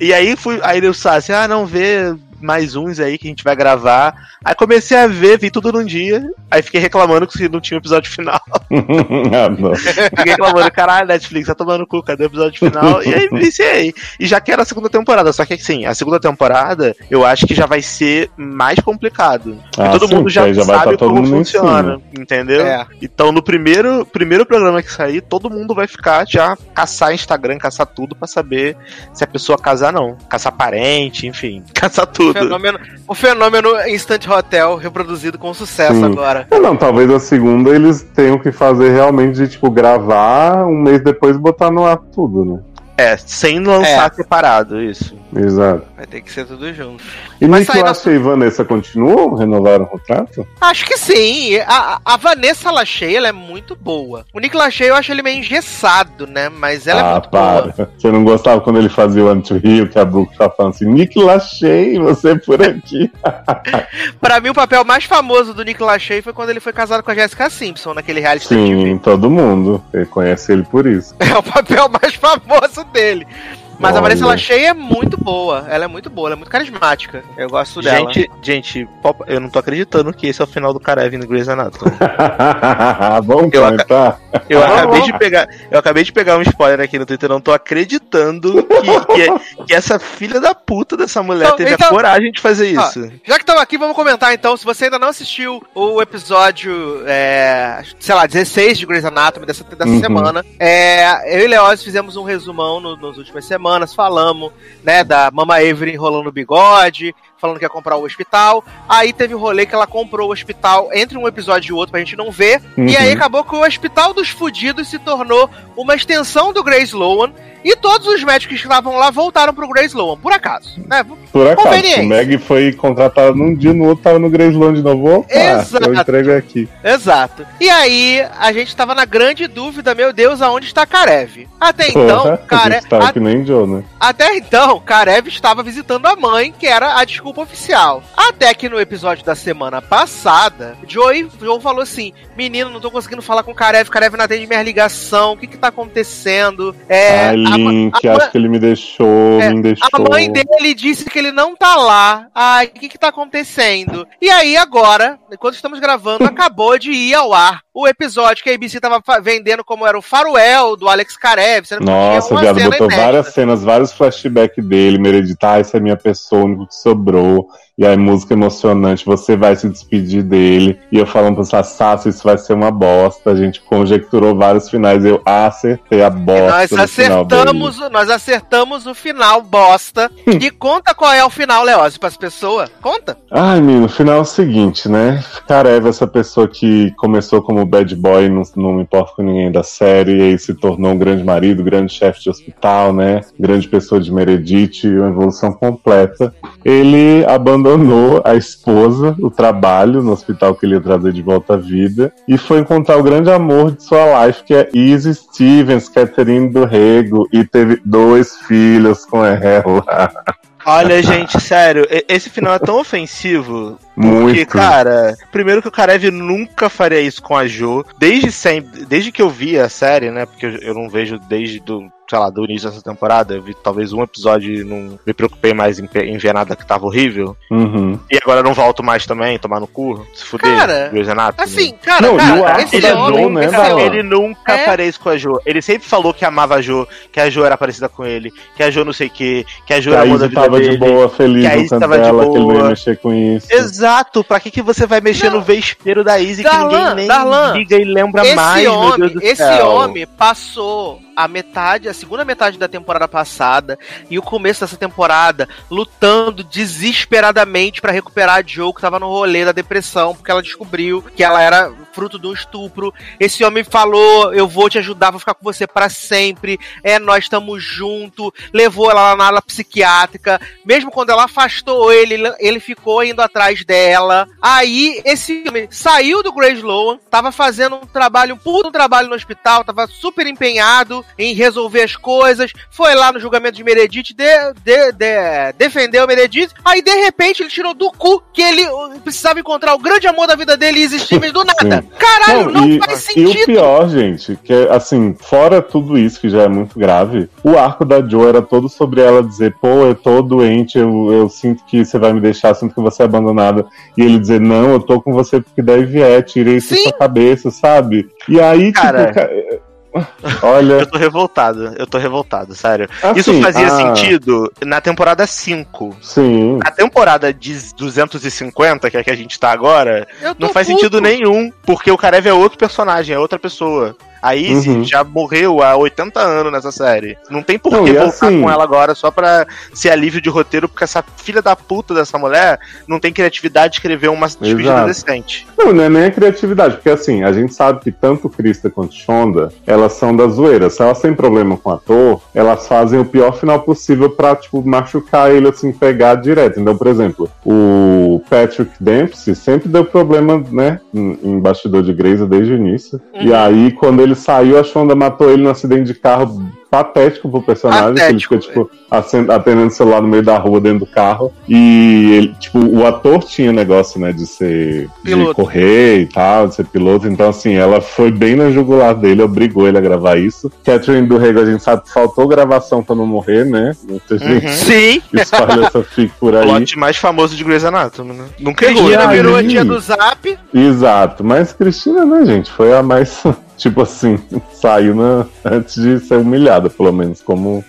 E aí fui, aí eu assim, ah, não, vê mais uns aí que a gente vai gravar. Aí comecei a ver, vi tudo num dia. Aí fiquei reclamando que não tinha um episódio final. [LAUGHS] [LAUGHS] ah, não. Fiquei reclamando, caralho, Netflix, tá tomando cu, cadê o episódio final? E aí viciei. E já quero a segunda temporada. Só que assim, a segunda temporada eu acho que já vai ser mais complicado. Ah, todo sim, mundo já já vai sabe tá como funciona. Entendeu? É. Então no primeiro, primeiro programa que sair, todo mundo vai ficar já caçar Instagram, caçar tudo pra saber se a pessoa casar não. Caçar parente, enfim. Caçar O tudo. Fenômeno, o fenômeno Instant Hotel reproduzido com sucesso Sim. agora. É, não, talvez a segunda eles tenham que fazer realmente de, tipo, gravar um mês depois e botar no ar tudo, né? É, sem lançar separado, isso. Exato. Vai ter que ser tudo junto. E sair na- Lachey e Vanessa continuam? Renovaram o contrato? Acho que sim. A, a Vanessa Lachey, ela é muito boa. O Nick Lachey, eu acho ele meio engessado, né? Mas ela é ah, muito para. boa. Você não gostava quando ele fazia o to Rio, que a Brooke tá falando assim, Nick Lachey, você é por aqui. [LAUGHS] Pra mim, o papel mais famoso do Nick Lachey foi quando ele foi casado com a Jessica Simpson, naquele reality TV. Sim, todo mundo. Conhece ele por isso. [LAUGHS] É o papel mais famoso dele. Mas a. Vanessa Lachey é muito boa. Ela é muito boa, ela é muito carismática. Eu gosto dela. Gente, gente, pop- eu não tô acreditando que esse é o final do Karev no Grey's Anatomy. [LAUGHS] Vamos Eu comentar? Eu Ah, acabei de pegar, eu acabei de pegar um spoiler aqui no Twitter, não tô acreditando que, que, que essa filha da puta dessa mulher Então- teve então- a coragem de fazer Ó, isso. Já que estamos aqui, vamos comentar então. Se você ainda não assistiu o episódio, é, sei lá, 16 de Grey's Anatomy dessa, dessa Uhum. semana, é, eu e Leoz fizemos um resumão no- nas últimas semanas. Falamos né, da Mama Avery enrolando o bigode, falando que ia comprar o hospital. Aí teve o rolê que ela comprou o hospital entre um episódio e outro pra gente não ver. Uhum. E aí acabou que o Hospital dos Fudidos se tornou uma extensão do Grey Sloan. E todos os médicos que estavam lá voltaram pro Grey Sloan, por acaso. Né? Por acaso, o Meg foi contratado num dia, no outro tava no Graceland de novo. Opa, Exato. eu entrego aqui. Exato. E aí, a gente tava na grande dúvida, meu Deus, aonde está Karev? Até então, Karev, né? até então, Karev estava visitando a mãe, que era a desculpa oficial. Até que no episódio da semana passada, Joey, Joe falou assim: Menino, não tô conseguindo falar com Karev, Karev não atende minha ligação, o que que tá acontecendo? É, Ai, a Link, a ma- acho que ele me deixou, É, me deixou. A mãe dele disse que ele não tá lá. Ai, o que que tá acontecendo? E aí, agora, enquanto estamos gravando, [LAUGHS] acabou de ir ao ar o episódio que a ABC tava vendendo como era o faroel do Alex Karev. Nossa, o viado botou inédita. várias cenas, vários flashbacks dele, Meredith, ah, essa é minha pessoa, o único que sobrou. Pro E aí, música emocionante, você vai se despedir dele. E eu falando pra Sassi, isso vai ser uma bosta. A gente conjecturou vários finais. Eu acertei a E bosta. nós final dele. acertamos, nós acertamos o final bosta. [LAUGHS] e conta qual é o final, Leózio, pras pessoas. Conta. Ai, menino, o final é o seguinte, né? Karev, essa pessoa que começou como bad boy, não, não me importa com ninguém da série, e aí se tornou um grande marido, grande chefe de hospital, né? Grande pessoa de Meredith, uma evolução completa. Ele abandonou a esposa, o trabalho no hospital que ele ia trazer de volta à vida, e foi encontrar o grande amor de sua life, que é Izzy Stevens, Catherine do Rego, e teve dois filhos com ela. Olha, gente, sério, esse final é tão ofensivo. Porque, Muito. cara, primeiro que o Karev nunca faria isso com a Jo. Desde sempre, desde que eu vi a série, né? Porque eu, eu não vejo desde do, sei lá, do início dessa temporada. Eu vi talvez um episódio e não me preocupei mais em, em ver nada que tava horrível. Uhum. E agora eu não volto mais também, tomar no cu, se fuder. Cara. Assim, cara, Não, cara, arco esse Ele, da homem, Jo, né, ele nunca É. isso com a Jo. Ele sempre falou que amava a Jo, que a Jo era parecida com ele, que a Jo não sei o que, que a Jo Que era a amor da vida tava dele. de boa, feliz que a Izzy tava de dela, que ele não ia boa. mexer com isso. Exato, pra que, que você vai mexer Não. no vespeiro da Izzy que Darlan, ninguém nem Darlan, liga e lembra esse mais, meu homem, Deus do esse céu. homem passou a metade, a segunda metade da temporada passada e o começo dessa temporada lutando desesperadamente pra recuperar a Joe que tava no rolê da depressão, porque ela descobriu que ela era fruto de um estupro. Esse homem falou: "Eu vou te ajudar, vou ficar com você pra sempre. É, nós estamos junto". Levou ela lá na ala psiquiátrica, mesmo quando ela afastou ele, ele ficou indo atrás dela. Aí esse homem saiu do Grey Sloan, tava fazendo um trabalho, um puto trabalho no hospital, tava super empenhado em resolver as coisas, foi lá no julgamento de Meredith, de, de, de- defendeu Meredith, aí de repente ele tirou do cu que ele uh, precisava encontrar o grande amor da vida dele e existir do nada. Caralho, não, e, faz e o sentido. pior, gente, que é assim, fora tudo isso que já é muito grave, o arco da Joe era todo sobre ela dizer, pô, eu tô doente, eu, eu sinto que você vai me deixar, sinto que você é abandonada. E ele dizer, não, eu tô com você porque deve é, tirei isso da sua cabeça, sabe? E aí, Cara. tipo, olha. Eu tô revoltado, eu tô revoltado, sério. assim, Isso fazia ah, sentido na temporada 5. Sim. Na temporada de 250, que é a que a gente tá agora, não faz puto. sentido nenhum, porque o Karev é outro personagem, é outra pessoa. A Izzy Uhum. já morreu há 80 anos nessa série. Não tem por Não, que e voltar assim- com ela agora só pra ser alívio de roteiro, porque essa filha da puta dessa mulher não tem criatividade de escrever uma despedida decente. Não, não é nem a criatividade, porque assim, a gente sabe que tanto Krista quanto Shonda, elas são da zoeira. Se elas têm problema com o ator, elas fazem o pior final possível pra, tipo, machucar ele, assim, pegar direto. Então, por exemplo, o Patrick Dempsey sempre deu problema, né, em, bastidor de Grey's desde o início. E Uhum. aí, quando ele saiu, a Shonda matou ele num acidente de carro patético pro personagem, que ele Patético, fica, tipo, atendendo o celular no meio da rua, dentro do carro. E ele, tipo, o ator tinha negócio, né, de ser. Piloto. de correr e tal, de ser piloto. Então, assim, ela foi bem na jugular dele, obrigou ele a gravar isso. Catherine do Rego, a gente sabe que faltou gravação pra não morrer, né? Muita gente Uhum. Sim. [LAUGHS] espalha essa fic por O aí. plot mais famoso de Grey's Anatomy, né? Nunca errou, Cristina né? virou a tia do Zap. Exato, mas Cristina, né, gente, foi a mais, tipo assim, [LAUGHS] saiu na, antes de ser humilhada, pelo menos, como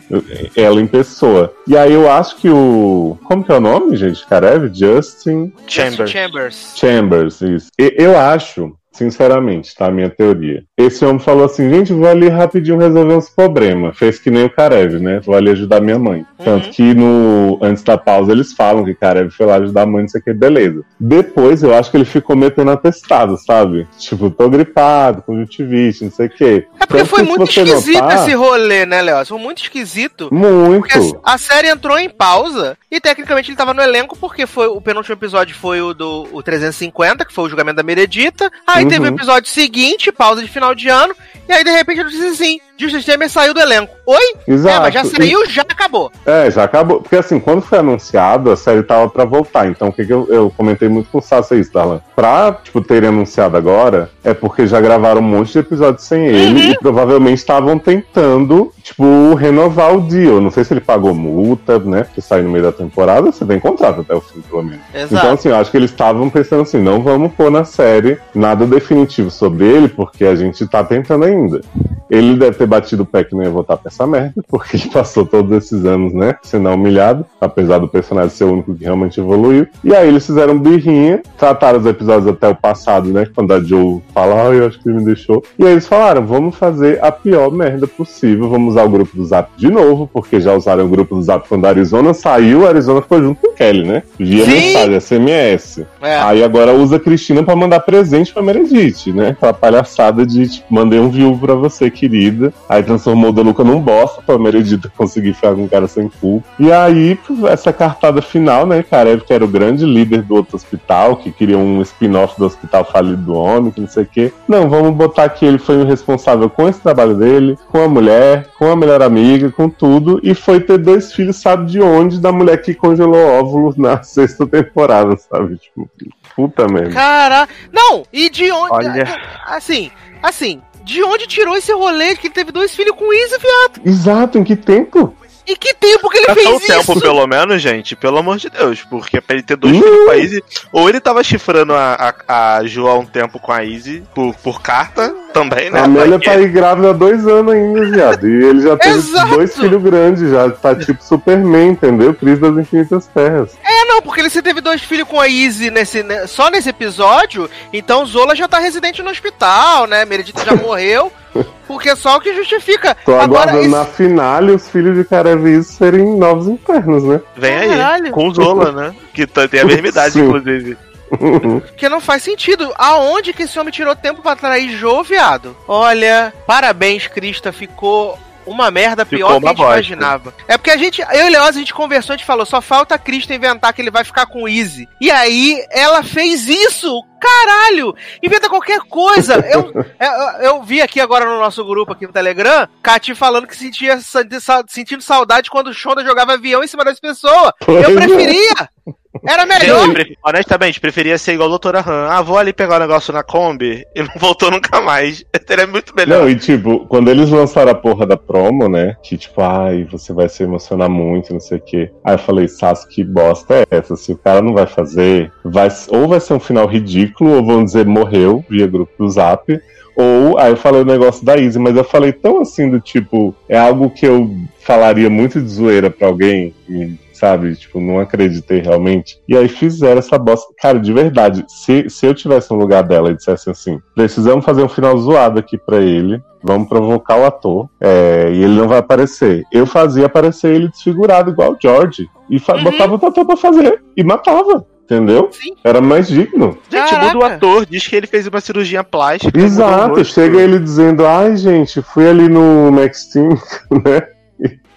ela em pessoa. E aí eu acho que o. Como que é o nome, gente? Karev? Justin Chambers. Chambers. Chambers, isso. E- Eu acho sinceramente, tá? Minha teoria. Esse homem falou assim: gente, vou ali rapidinho resolver uns problemas. Fez que nem o Karev, né? Vou ali ajudar minha mãe. Tanto que no antes da pausa eles falam que Karev foi lá ajudar a mãe, não sei o que, beleza. Depois eu acho que ele ficou metendo atestado, sabe? Tipo, tô gripado, conjuntivite, não sei o que. É porque foi muito esquisito esse rolê, né, Léo? Foi muito esquisito. Muito. Porque a série entrou em pausa e tecnicamente ele tava no elenco porque foi o penúltimo episódio foi o do o 350, que foi o julgamento da Meredita. Aí Uhum. teve o episódio seguinte, pausa de final de ano, e aí de repente ele disse assim: Justin Temer saiu do elenco. Oi? Exato. É, mas já saiu, já acabou. É, já acabou. Porque assim, quando foi anunciado, a série tava pra voltar. Então o que, que eu, eu comentei muito com o Sasha isso, Darlan? Pra, tipo, terem anunciado agora, é porque já gravaram um monte de episódios sem ele e provavelmente estavam tentando, tipo, renovar o deal. Não sei se ele pagou multa, né? Porque sai no meio da temporada, você tem contrato até o fim, pelo menos. Exato. Então, assim, eu acho que eles estavam pensando assim, não vamos pôr na série nada definitivo sobre ele, porque a gente tá tentando ainda. Ele deve ter batido o pé que não ia voltar pra essa merda, porque ele [LAUGHS] passou todos esses anos, né, sendo humilhado, apesar do personagem ser o único que realmente evoluiu. E aí eles fizeram birrinha, trataram os episódios até o passado, né, quando a Joe fala, ah, eu acho que ele me deixou. E aí eles falaram, vamos fazer a pior merda possível, vamos usar o grupo do Zap de novo, porque já usaram o grupo do Zap quando a Arizona saiu, a Arizona ficou junto com o Kelly, né? Via Sim. mensagem, SMS. É. Aí agora usa a Cristina pra mandar presente pra Meredith, né? Aquela palhaçada de, tipo, mandei um viúvo pra você, querida. Aí transformou o Danuca num bosta pra Meredith conseguir ficar com um cara sem culpa. E aí, essa cartada final, né? Karev, que era o grande líder do outro hospital, que queria um spin-off do hospital falido do homem, que não sei o quê. Não, vamos botar que ele foi o responsável com esse trabalho dele, com a mulher, com a melhor amiga, com tudo. E foi ter dois filhos, sabe de onde? Da mulher que congelou óvulos na [LAUGHS] sexta temporada, sabe? Tipo, puta merda. Caraca. Não, e de onde. Olha. Assim, assim, de onde tirou esse rolê de que ele teve dois filhos com Izzy, viado? Exato, em que tempo? E que tempo que ele Passou fez o tempo, isso? pelo menos, gente, pelo amor de Deus. Porque pra ele ter dois Uhum. filhos com a Izzy, ou ele tava chifrando a, a, a Jo há um tempo com a Izzy por, por carta também, né? a Amélia tá aí grávida há dois anos ainda, viado. E ele já teve dois filhos grandes, já tá tipo Superman, entendeu? Cris das Infinitas Terras. É, não, porque ele se teve dois filhos com a Izzy nesse, né, só nesse episódio, então Zola já tá residente no hospital, né? Meredith já [LAUGHS] morreu, porque é só o que justifica. Tô aguardando esse- na finale os filhos de Carevis serem novos infernos, né? Vem aí, Caralho. com o Zola, né? Que tá- tem a mesma [LAUGHS] idade, Sim. inclusive. [LAUGHS] Que não faz sentido. Aonde que esse homem tirou tempo pra trair Jô, viado? Olha, parabéns, Krista. Ficou uma merda Ficou pior que a gente bosta. imaginava. É porque a gente, eu e Leoz, a gente conversou, a gente falou, só falta a Krista inventar que ele vai ficar com o Easy. E aí, ela fez isso! Caralho! Inventa qualquer coisa! Eu, [LAUGHS] eu, eu vi aqui agora no nosso grupo aqui no Telegram, Cati falando que sentia sentindo saudade quando o Shonda jogava avião em cima das pessoas. Eu é. preferia! Era melhor! Pre- honestamente, preferia ser igual a Doutora Han. Ah, vou ali pegar o negócio na Kombi e não voltou nunca mais. [LAUGHS] Seria muito melhor. Não, e tipo, quando eles lançaram a porra da promo, né? Que tipo, ai, você vai se emocionar muito, não sei o quê. Aí eu falei, Sassi, que bosta é essa? Se o cara não vai fazer, vai, ou vai ser um final ridículo, ou vão dizer morreu via grupo do Zap. Ou, aí eu falei o negócio da Izzy, mas eu falei tão assim do tipo, é algo que eu falaria muito de zoeira pra alguém, sabe? Tipo, não acreditei realmente. E aí fizeram essa bosta. Cara, de verdade, se, se eu tivesse no lugar dela e dissesse assim, precisamos fazer um final zoado aqui pra ele, vamos provocar o ator, é, e ele não vai aparecer. Eu fazia aparecer ele desfigurado, igual o George, e Uhum. botava o ator pra fazer, e matava. Entendeu? Sim. Era mais digno. Gente, Caraca. muda o ator, diz que ele fez uma cirurgia plástica. Exato, chega ele dizendo, ai gente, fui ali no Max Team, [LAUGHS] né?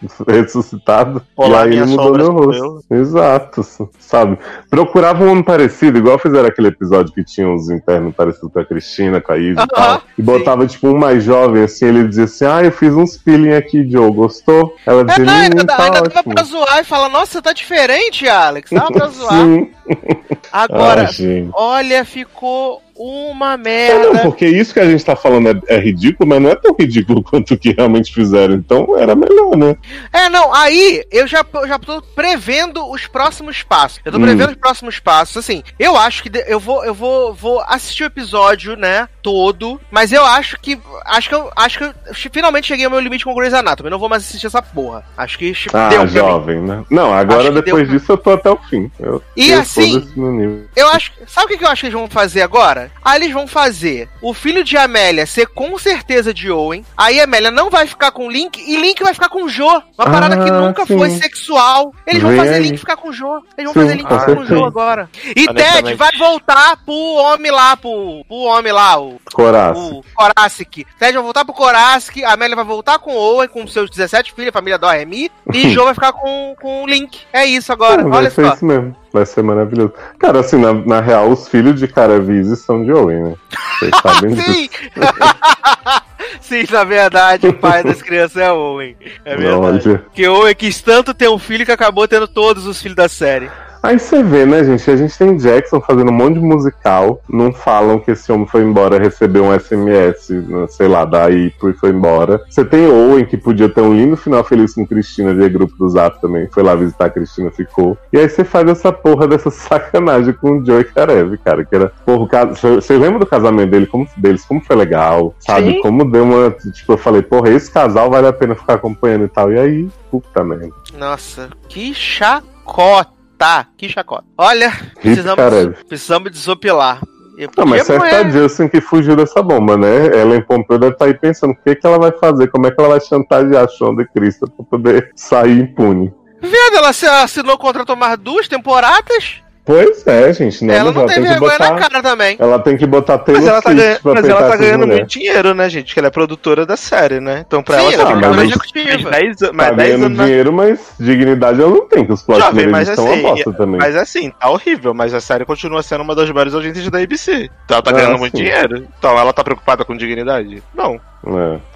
[LAUGHS] Ressuscitado. Olá, e aí ele mudou meu rosto. Exato, sabe? Procurava um homem parecido, igual fizeram aquele episódio que tinha os internos parecidos com a Cristina, com a Izzy Aham, e tal. E botava, tipo, um mais jovem, assim, ele dizia assim, ah, eu fiz uns peeling aqui, Joe, gostou? Ela É, dizia, não, hum, ainda, tá ainda dava ótimo. pra zoar e falar, nossa, tá diferente, Alex. Dava pra [LAUGHS] zoar. Sim. Agora, Ai, olha, ficou uma É, não, merda. porque isso que a gente tá falando é, é ridículo, mas não é tão ridículo [LAUGHS] quanto o que realmente fizeram. Então era melhor, né? É, não, aí eu já, eu já tô prevendo os próximos passos. Eu tô Hum. prevendo os próximos passos. Assim, eu acho que eu vou, eu vou, vou assistir o episódio, né? Todo, mas eu acho que. Acho que eu. Acho que eu finalmente cheguei ao meu limite com Grey's Anatomy. Não vou mais assistir essa porra. Acho que ah, deu jovem, né? Não, agora depois disso eu tô até o fim. Eu, e eu assim, eu acho. Sabe o que eu acho que eles vão fazer agora? Aí eles vão fazer o filho de Amélia ser com certeza de Owen. Aí a Amélia não vai ficar com Link e Link vai ficar com Jo. Uma ah, parada que nunca sim. foi sexual. Eles Vem vão fazer aí. Link ficar com Jo. Eles vão sim, fazer Link ficar com Jo agora. E Ted vai voltar pro homem lá, pro, pro homem lá, o. Coracic. Coracic. Ted vai voltar pro Coracic, a Amélia vai voltar com o Owen, com seus 17 filhos, a família do Remy, e [LAUGHS] Joe vai ficar com, com o Link. É isso agora, Não, olha só. isso mesmo. Vai ser maravilhoso. Cara, assim, na, na real, os filhos de Caravise são de Owen, né? Vocês [LAUGHS] sabem Sim! [LAUGHS] Sim, na verdade, o pai das crianças é Owen. É verdade. Olha. Que Owen quis tanto ter um filho que acabou tendo todos os filhos da série. Aí você vê, né, gente? A gente tem Jackson fazendo um monte de musical. Não falam que esse homem foi embora, recebeu um SMS, né, sei lá, da Ipo e foi embora. Você tem Owen, que podia ter um lindo final feliz com Cristina via grupo do Zap também. Foi lá visitar a Cristina, ficou. E aí você faz essa porra dessa [LAUGHS] sacanagem com o Joey Karev, cara. Que era. Porra, você lembra do casamento dele, como, deles? Como foi legal, sabe? Sim. Como deu uma. Tipo, eu falei, porra, esse casal vale a pena ficar acompanhando e tal. E aí, puta merda. Nossa, que chacota tá, que chacota. Olha, precisamos, precisamos desopilar. Não, mas certa é... Justin que fugiu dessa bomba, né? Ellen Pompeu deve estar tá aí pensando o que, que ela vai fazer, como é que ela vai chantagear a Shonda Cristo pra poder sair impune. Vendo, ela assinou contra tomar duas temporadas? Pois é, gente. Não, ela não tem, tem vergonha botar, na cara também. Ela tem que botar Taylor Mas ela tá, ganha, mas ela tá ganhando mulher. muito dinheiro, né, gente? Que ela é produtora da série, né? Então pra Sim, ela tá ganhando executiva. Mais 10, mais tá ganhando anos dinheiro, mas dignidade ela não tem, que os plots Jovem, mas estão assim, aposta também. Mas assim, tá horrível, mas a série continua sendo uma das maiores audiências da ABC. Então ela tá ganhando ah, muito dinheiro. Então ela tá preocupada com dignidade? Não.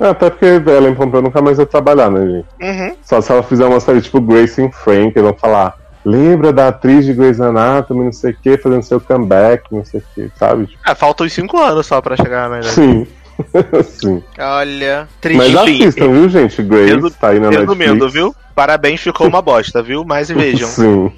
É. Até porque Ellen Pompeu nunca mais vai trabalhar, né, gente? Uhum. Só se ela fizer uma série tipo Grace and Frank, eles vão falar lembra da atriz de Grey's Anatomy, não sei o que, fazendo seu comeback, não sei o que, sabe? É, faltam uns 5 anos só pra chegar na melhor. Sim. [LAUGHS] Sim. Olha, triste. Mas assistam, viu, gente? Grace tá aí na Resumindo, Netflix. viu? Parabéns, ficou uma bosta, viu? Mas vejam. [LAUGHS] Sim.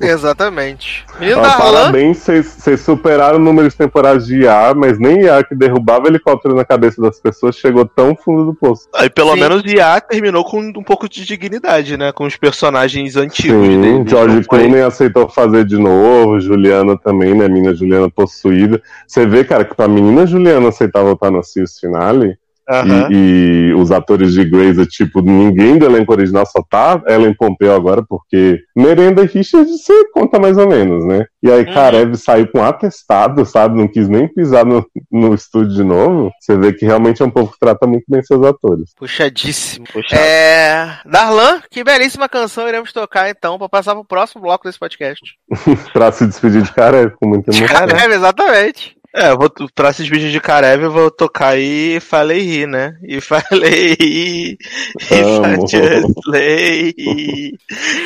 Exatamente. Menino Ó, parabéns, vocês superaram o número de temporadas de IA, mas nem IA que derrubava helicóptero na cabeça das pessoas chegou tão fundo do poço. Aí ah, pelo Sim. menos IA terminou com um pouco de dignidade, né? Com os personagens antigos Sim, dele. George Clooney aceitou fazer de novo, Juliana também, né? A menina Juliana possuída. Você vê, cara, que pra menina Juliana aceitar voltar no Cis Finale, Uhum. E, e, os atores de Grey's, tipo, ninguém do elenco original só tá Ellen Pompeu agora, porque Merenda e Richard você conta mais ou menos, né? E aí uhum. Karev saiu com atestado, sabe? Não quis nem pisar no, no estúdio de novo. Você vê que realmente é um povo que trata muito bem seus atores. Puxadíssimo. Puxado. É... Darlan, que belíssima canção iremos tocar então, para passar pro próximo bloco desse podcast. [LAUGHS] pra se despedir de Karev, com muita emoção. Karev, exatamente. É, eu vou, pra esses vídeos de Karev eu vou tocar aí e falei ri, né? E [LAUGHS] falei ri, e falei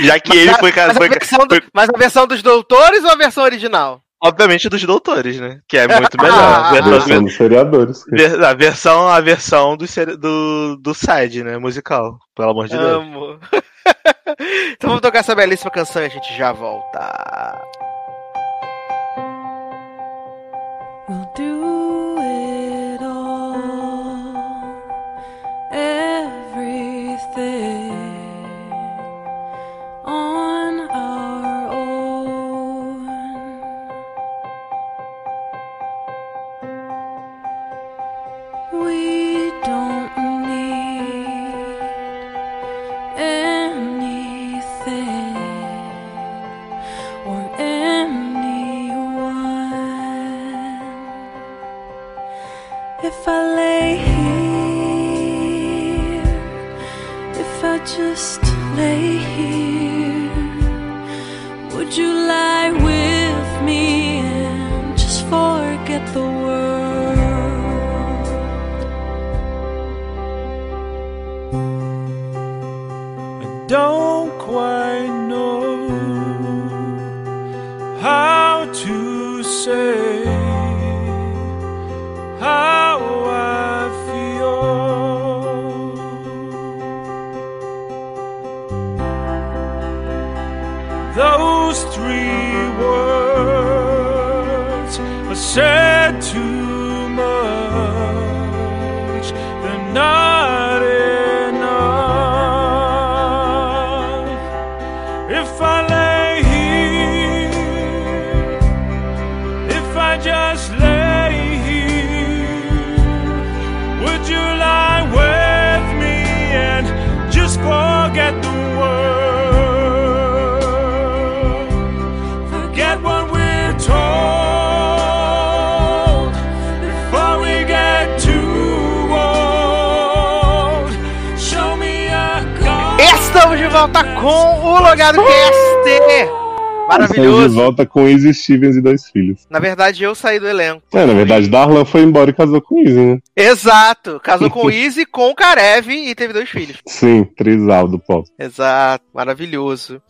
Já que mas, ele foi... Mas, foi, a versão do, mas a versão dos doutores ou a versão original? Obviamente dos doutores, né? Que é muito [LAUGHS] melhor. a versão dos seriadores. A versão, a versão do, do, do side, né? Musical. Pelo amor de Amo. Deus. [LAUGHS] então vamos tocar essa belíssima canção e a gente já volta. We'll do it all, everything say com o Logado Cast! Saiu de Maravilhoso. volta com Izzy Stevens e dois filhos. Na verdade, eu saí do elenco. É, na verdade, Darlan foi embora e casou com Izzy, né? Exato. Casou com [LAUGHS] Izzy, com o Karev e teve dois filhos. Sim, trisal do pop. Exato, maravilhoso.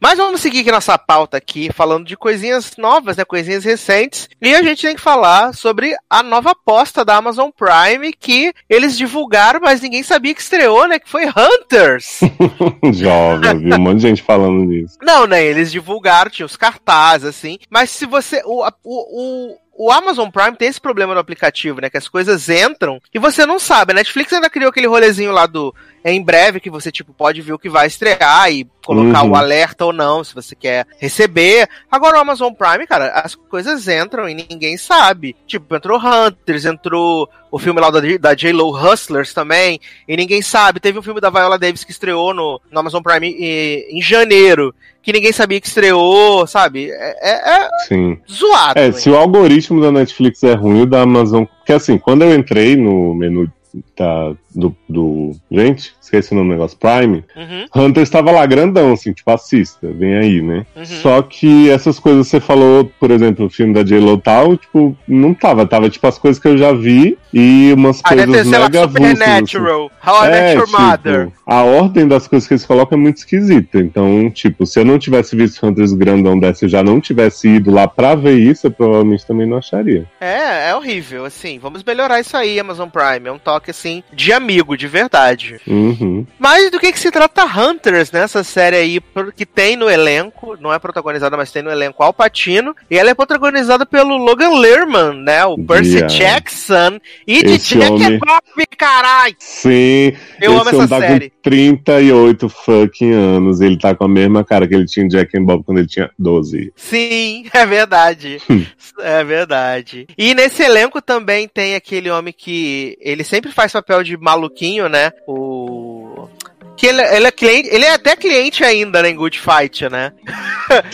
Mas vamos seguir aqui nossa pauta aqui, falando de coisinhas novas, né, coisinhas recentes. E a gente tem que falar sobre a nova aposta da Amazon Prime que eles divulgaram, mas ninguém sabia que estreou, né, que foi Hunters. [LAUGHS] Jovem, eu vi um monte de gente falando disso. Não, né, eles divulgaram, tinha os cartazes assim, mas se você o, o, o o Amazon Prime tem esse problema no aplicativo, né? Que as coisas entram e você não sabe. A Netflix ainda criou aquele rolezinho lá do é em breve que você tipo pode ver o que vai estrear e colocar Uhum. o alerta ou não, se você quer receber. Agora o Amazon Prime, cara, as coisas entram e ninguém sabe. Tipo, entrou Hunters, entrou o filme lá da, da J-Lo Hustlers também, e ninguém sabe. Teve um filme da Viola Davis que estreou no, no Amazon Prime eh, em janeiro, que ninguém sabia que estreou, sabe? É, é- é Sim. zoado. É, hein? se o algoritmo da Netflix é ruim, o da Amazon. Porque assim, quando eu entrei no menu da, do, do. Gente, esqueci o nome do negócio, Prime. Uhum, Hunter estava lá grandão, assim, tipo, assista, vem aí, né? uhum. Só que essas coisas que você falou, por exemplo, o filme da J-Lo tal, tipo, não tava. Tava tipo as coisas que eu já vi e umas Ah, deve coisas sei lá, mega avulsas. assim. Supernatural, How I Met É, Your tipo, Mother. a ordem das coisas que eles colocam é muito esquisita. Então, tipo, se eu não tivesse visto Hunters grandão dessa e já não tivesse ido lá pra ver isso, eu provavelmente também não acharia. É, é horrível, assim. Vamos melhorar isso aí, Amazon Prime. É um toque, assim, de amigo, de verdade. Uhum. Mas do que, que se trata Hunters, né? Essa série aí que tem no elenco, não é protagonizada, mas tem no elenco Al Pacino. E ela é protagonizada pelo Logan Lerman, né? O Percy Yeah. Jackson. E de Jack homem- é Bob, carai! Sim, Eu amo essa tá série. com 38 fucking anos. Ele tá com a mesma cara que ele tinha em Jack and Bob quando ele tinha 12. Sim, [LAUGHS] é verdade. [LAUGHS] É verdade. E nesse elenco também tem aquele homem que ele sempre faz papel de maluquinho, né? O que ele, ele é cliente, ele é até cliente ainda né, em Good Fight, né?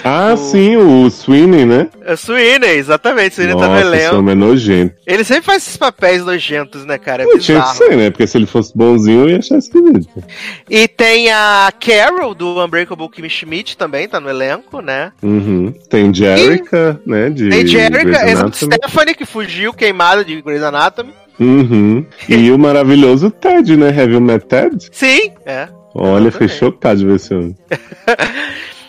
Ah, [LAUGHS] O- sim, o Sweeney, né? É Sweeney, exatamente, Sweeney tá no esse elenco. homem é nojento. Ele sempre faz esses papéis nojentos, né, cara? É Não tinha que ser, né? Porque se ele fosse bonzinho, eu ia achar esquisito. E tem a Carol do Unbreakable Kimmy Schmidt também, tá no elenco, né? Uhum. Tem Jerica, né? De Tem exato, Anatomy. Stephanie, que fugiu queimada de Grey's Anatomy. Uhum. E o maravilhoso Ted, né? Have you met Ted? Sim, é. Olha, de ver esse homem. [LAUGHS]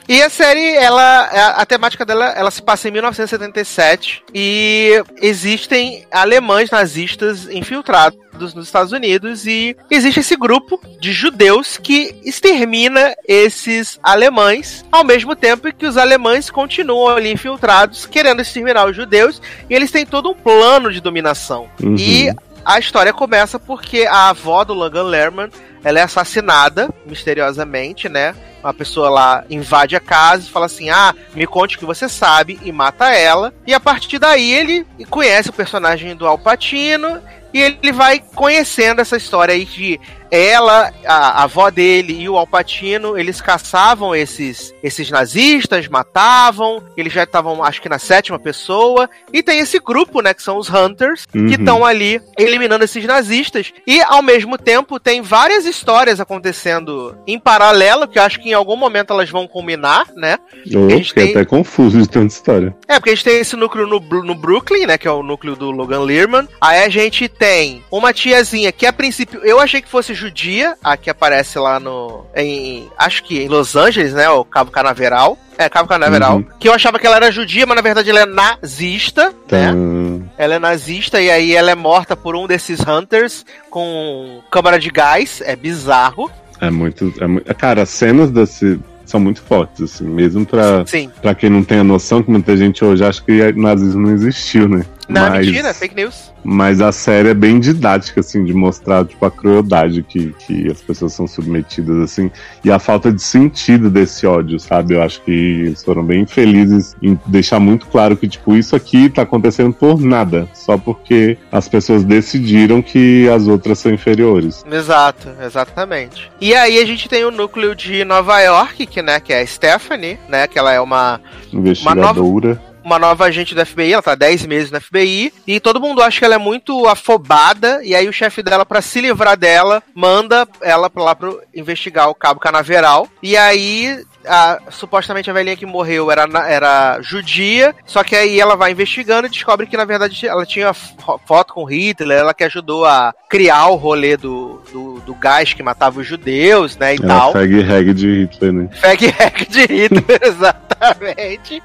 E a série, ela, a, a temática dela, ela se passa em 1977 e existem alemães nazistas infiltrados nos Estados Unidos e existe esse grupo de judeus que extermina esses alemães ao mesmo tempo que os alemães continuam ali infiltrados querendo exterminar os judeus e eles têm todo um plano de dominação. Uhum. E a história começa porque a avó do Logan Lerman ela é assassinada misteriosamente, né? Uma pessoa lá invade a casa e fala assim: Ah, me conte o que você sabe, e mata ela. E a partir daí ele conhece o personagem do Al Pacino e ele vai conhecendo essa história aí de ela, a, a avó dele e o Alpatino, eles caçavam esses, esses nazistas, matavam, eles já estavam, acho que na sétima pessoa, e tem esse grupo, né, que são os Hunters, Uhum. que estão ali eliminando esses nazistas, e ao mesmo tempo tem várias histórias acontecendo em paralelo, que eu acho que em algum momento elas vão culminar, né, Eu Eles fiquei têm- até confuso de tanta história. é, porque a gente tem esse núcleo no, no Brooklyn, né? Que é o núcleo do Logan Lerman. Aí a gente tem uma tiazinha que a princípio eu achei que fosse judia, a que aparece lá no. Em, acho que em Los Angeles, né? O Cabo Canaveral. É, Cabo Canaveral. Uhum. Que eu achava que ela era judia, mas na verdade ela é nazista, né? Então, Ela é nazista e aí ela é morta por um desses Hunters com câmara de gás. É bizarro. é muito. É muito cara, as cenas desse são muito fortes, assim, mesmo pra, Sim. pra quem não tem a noção, que muita gente hoje acha que nazismo não existiu, né? Não, mas, mentira, fake news. mas a série é bem didática, assim, de mostrar, tipo, a crueldade que, que as pessoas são submetidas, assim, e a falta de sentido desse ódio, sabe? Eu acho que eles foram bem felizes em deixar muito claro que, tipo, isso aqui tá acontecendo por nada, só porque as pessoas decidiram que as outras são inferiores. Exato, exatamente. E aí a gente tem o núcleo de Nova York, que, né, que é a Stephanie, né, que ela é uma, Investigadora. uma nova agente do FBI, ela tá 10 meses no FBI, e todo mundo acha que ela é muito afobada, e aí o chefe dela, para se livrar dela, manda ela lá pra investigar o cabo canaveral, e aí a, supostamente a velhinha que morreu era, era judia, só que aí ela vai investigando e descobre que na verdade ela tinha foto com Hitler, ela que ajudou a criar o rolê do, do, do gás que matava os judeus, né, e Ela tal. segue reg de Hitler, né? Fag hack de Hitler, [LAUGHS] exatamente.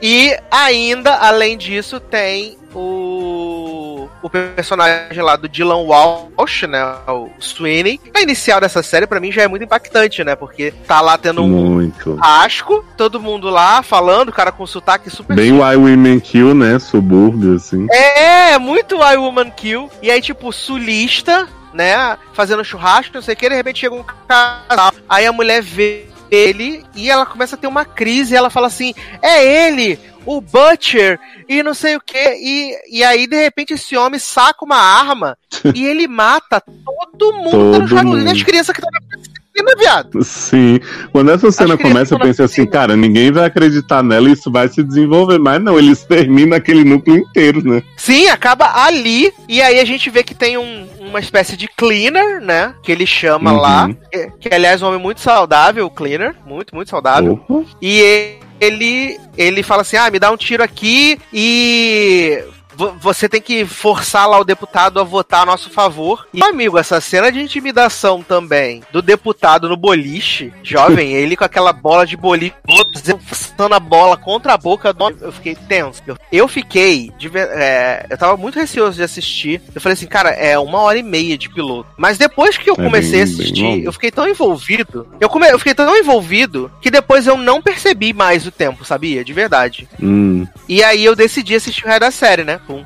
E ainda, além disso, tem o, o personagem lá do Dylan Walsh, né? O Sweeney. A inicial dessa série, pra mim, já é muito impactante, né? Porque tá lá tendo um Muito. asco, todo mundo lá falando, o cara com sotaque super. Bem Why Women Kill, né? Subúrbio, assim. É, muito I Woman Kill. E aí, tipo, sulista, né? Fazendo churrasco, não sei o que, de repente chega um casal. Aí a mulher vê ele e ela começa a ter uma crise. E ela fala assim: é ele, o Butcher, e não sei o que. E, e aí, de repente, esse homem saca uma arma [LAUGHS] e ele mata todo mundo Todo tá no mundo. E as crianças que estão na piscina, viado. Sim. Quando essa cena ele começa, eu pensei assim, piscina. cara, ninguém vai acreditar nela e isso vai se desenvolver. Mas não, eles terminam aquele núcleo inteiro, né? Sim, acaba ali. E aí a gente vê que tem um- uma espécie de cleaner, né? Que ele chama Uhum. lá. Que, que, aliás, é um homem muito saudável, o cleaner. Muito, muito saudável. Opa. E ele, ele fala assim: ah, me dá um tiro aqui e. vo- Você tem que forçar lá o deputado a votar a nosso favor. E, amigo, essa cena de intimidação também do deputado no boliche, jovem, [LAUGHS] ele com aquela bola de boliche, forçando a bola contra a boca do. Eu fiquei tenso. Eu, fiquei. de é, eu tava muito receoso de assistir. Eu falei assim, cara, é uma hora e meia de piloto. Mas depois que eu É comecei a assistir, eu fiquei tão envolvido. Eu, come, eu fiquei tão envolvido que depois eu não percebi mais o tempo, sabia? De verdade. Hum, E aí eu decidi assistir o resto da série, né? Pum.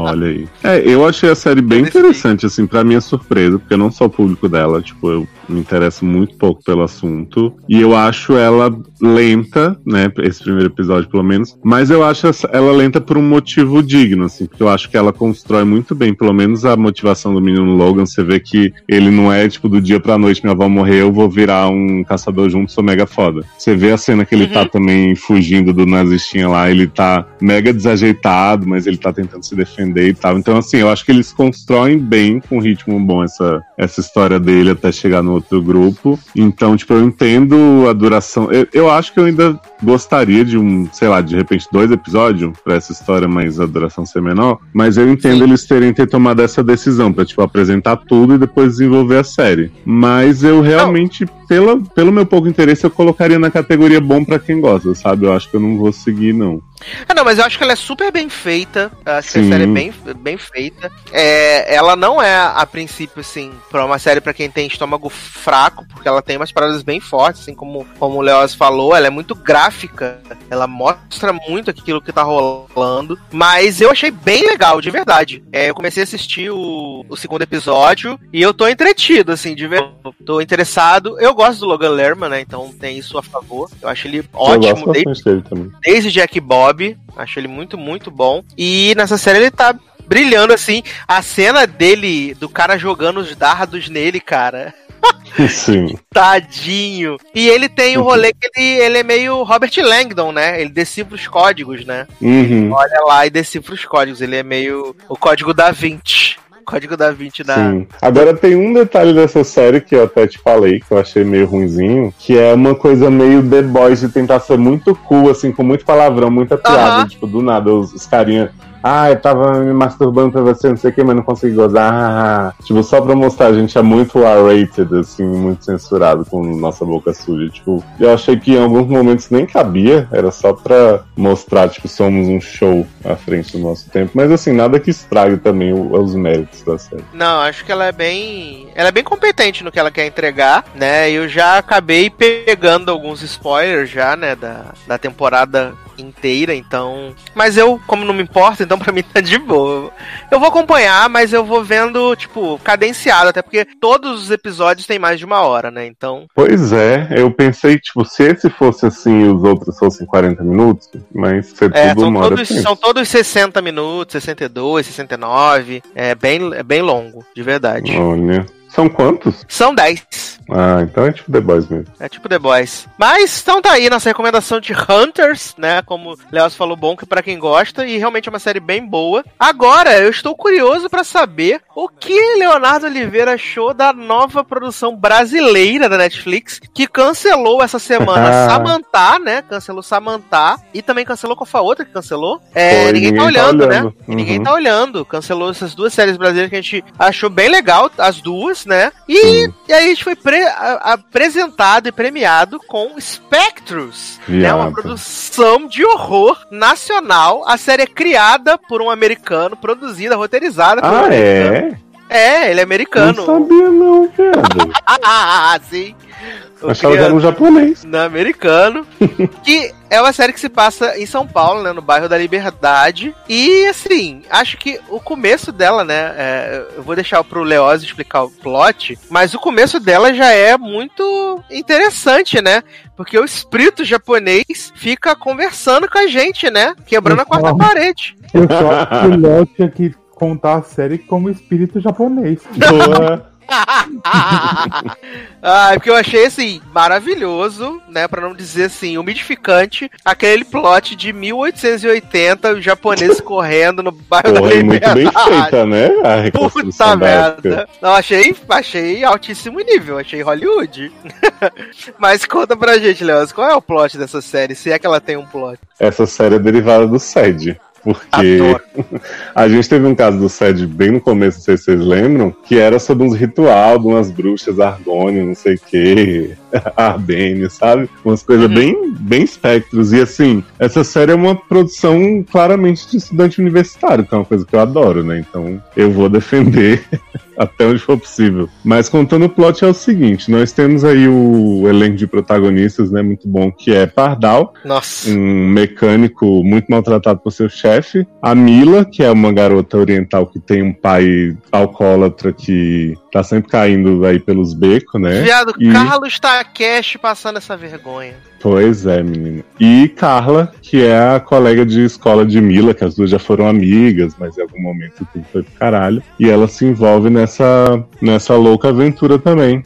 olha aí. É, eu achei a série bem interessante, assim, pra minha surpresa, porque eu não sou o público dela, tipo, eu me interesso muito pouco pelo assunto. E eu acho ela lenta, né? Esse primeiro episódio, pelo menos. Mas eu acho ela lenta por um motivo digno, assim, porque eu acho que ela constrói muito bem, pelo menos a motivação do menino Logan. Você vê que ele não é, tipo, do dia pra noite, minha avó morreu, eu vou virar um caçador junto, sou mega foda. Você vê a cena que ele Uhum. tá também fugindo do nazistinha lá, ele tá mega desajeitado, mas ele tá tentando se defender e tal. Então, assim, eu acho que eles constroem bem, com um ritmo bom, essa, essa história dele até chegar no outro grupo. Então, tipo, eu entendo a duração. Eu, eu acho que eu ainda gostaria de um, sei lá, de repente dois episódios pra essa história, mas a duração ser menor. Mas eu entendo Sim. eles terem ter tomado essa decisão pra, tipo, apresentar tudo e depois desenvolver a série. Mas eu realmente, pela, pelo meu pouco interesse, eu colocaria na categoria bom pra quem gosta, sabe? Eu acho que eu não vou seguir, não. Ah, não, mas eu acho que ela é super bem feita. Eu acho que Sim. a série é bem, bem feita. É, ela não é, a princípio, assim, pra uma série pra quem tem estômago fraco, porque ela tem umas paradas bem fortes, assim como, como o Leoz falou, ela é muito gráfica. Ela mostra muito aquilo que tá rolando. Mas eu achei bem legal, de verdade. É, eu comecei a assistir o, o segundo episódio e eu tô entretido, assim, de verdade. Tô interessado. Eu gosto do Logan Lerman, né? Então tem isso a favor. Eu acho ele eu ótimo gosto desde dele também. desde Jack Bob. Acho ele muito, muito bom. E nessa série ele tá brilhando assim. A cena dele, do cara jogando os dardos nele, cara. [LAUGHS] Sim. Tadinho. E ele tem o rolê que ele, ele é meio Robert Langdon, né? Ele decifra os códigos, né? Uhum. Olha lá e decifra os códigos. Ele é meio o código da 20. Código da 20 da. Sim. Agora tem um detalhe dessa série que eu até te falei, que eu achei meio ruinzinho, que é uma coisa meio The Boys de tentar ser muito cool, assim, com muito palavrão, muita piada, Aham. tipo, do nada, os, os carinha. Ah, eu tava me masturbando pra você, não sei o que, mas não consegui gozar. Ah, tipo, só pra mostrar, a gente é muito R-rated, assim, muito censurado com nossa boca suja. Tipo, eu achei que em alguns momentos nem cabia, era só pra mostrar, tipo, somos um show à frente do nosso tempo. Mas assim, nada que estrague também os méritos da série. Não, acho que ela é bem. Ela é bem competente no que ela quer entregar, né? Eu já acabei pegando alguns spoilers já, né? Da, da temporada inteira, então. Mas eu, como não me importa, então [LAUGHS] pra mim tá de boa. Eu vou acompanhar, mas eu vou vendo, tipo, cadenciado, até porque todos os episódios têm mais de uma hora, né? Então. Pois é, eu pensei, tipo, se esse fosse assim e os outros fossem 40 minutos, mas ser É, tudo são uma todos, tem. são todos 60 minutos, 62, 69. É bem, é bem longo, de verdade. Olha. São quantos? São 10. Ah, então é tipo The Boys mesmo. É tipo The Boys. Mas então tá aí nossa recomendação de Hunters, né? Como o Leoz falou, bom que pra quem gosta, e realmente é uma série bem boa. Agora, eu estou curioso pra saber o que Leonardo Oliveira achou da nova produção brasileira da Netflix, que cancelou essa semana [LAUGHS] Samantha, né? Cancelou Samantha e também cancelou qual foi a outra que cancelou? É, Foi, ninguém, tá Ninguém Tá olhando, né? Olhando. E ninguém Uhum. tá olhando. Cancelou essas duas séries brasileiras que a gente achou bem legal, as duas, né? E, e aí a gente foi pre- a- apresentado e premiado com Spectros, né? Uma produção de horror nacional. A série é criada por um americano, produzida, roteirizada por um Ah, americano. é? É, ele é Não americano. sabia não, viado. [LAUGHS] Ah, ah, ah, sim. O Achava que era um japonês. no americano. [LAUGHS] que é uma série que se passa em São Paulo, né? No bairro da Liberdade. E assim, acho que o começo dela, né? é, eu vou deixar pro Leoz explicar o plot, mas o começo dela já é muito interessante, né? Porque o espírito japonês fica conversando com a gente, né? Quebrando a quarta Então. parede. Eu só acho que o Léo [LAUGHS] tinha que contar a série como espírito japonês. Boa. [LAUGHS] ah, porque eu achei assim, maravilhoso, né? Pra não dizer assim, umidificante, aquele plot de 1880, os japoneses correndo no bairro da Porra, e muito bem Liberdade. feita, né? A reconstrução Puta da merda. Não, achei, achei altíssimo nível, achei Hollywood. [LAUGHS] Mas conta pra gente, Leoz, qual é o plot dessa série? Se é que ela tem um plot. Essa série é derivada do SED. Porque [LAUGHS] a gente teve um caso do SED bem no começo, não sei se vocês lembram, que era sobre uns ritual de umas bruxas argônio, não sei o que, [LAUGHS] Arbênio, sabe? Umas coisas Uhum. bem, bem espectros. E assim, essa série é uma produção claramente de estudante universitário, que é uma coisa que eu adoro, né? Então eu vou defender [LAUGHS] até onde for possível. Mas contando o plot é o seguinte: nós temos aí o elenco de protagonistas, né? Muito bom, que é Pardal, Nossa. um mecânico muito maltratado por seu chefe. A Mila, que é uma garota oriental que tem um pai alcoólatra que tá sempre caindo aí pelos becos, né? Viado, E- Carlos Takeshi passando essa vergonha. Pois é, menina. E Carla, que é a colega de escola de Mila, que as duas já foram amigas, mas em algum momento tudo foi pro caralho. E ela se envolve nessa, nessa louca aventura também.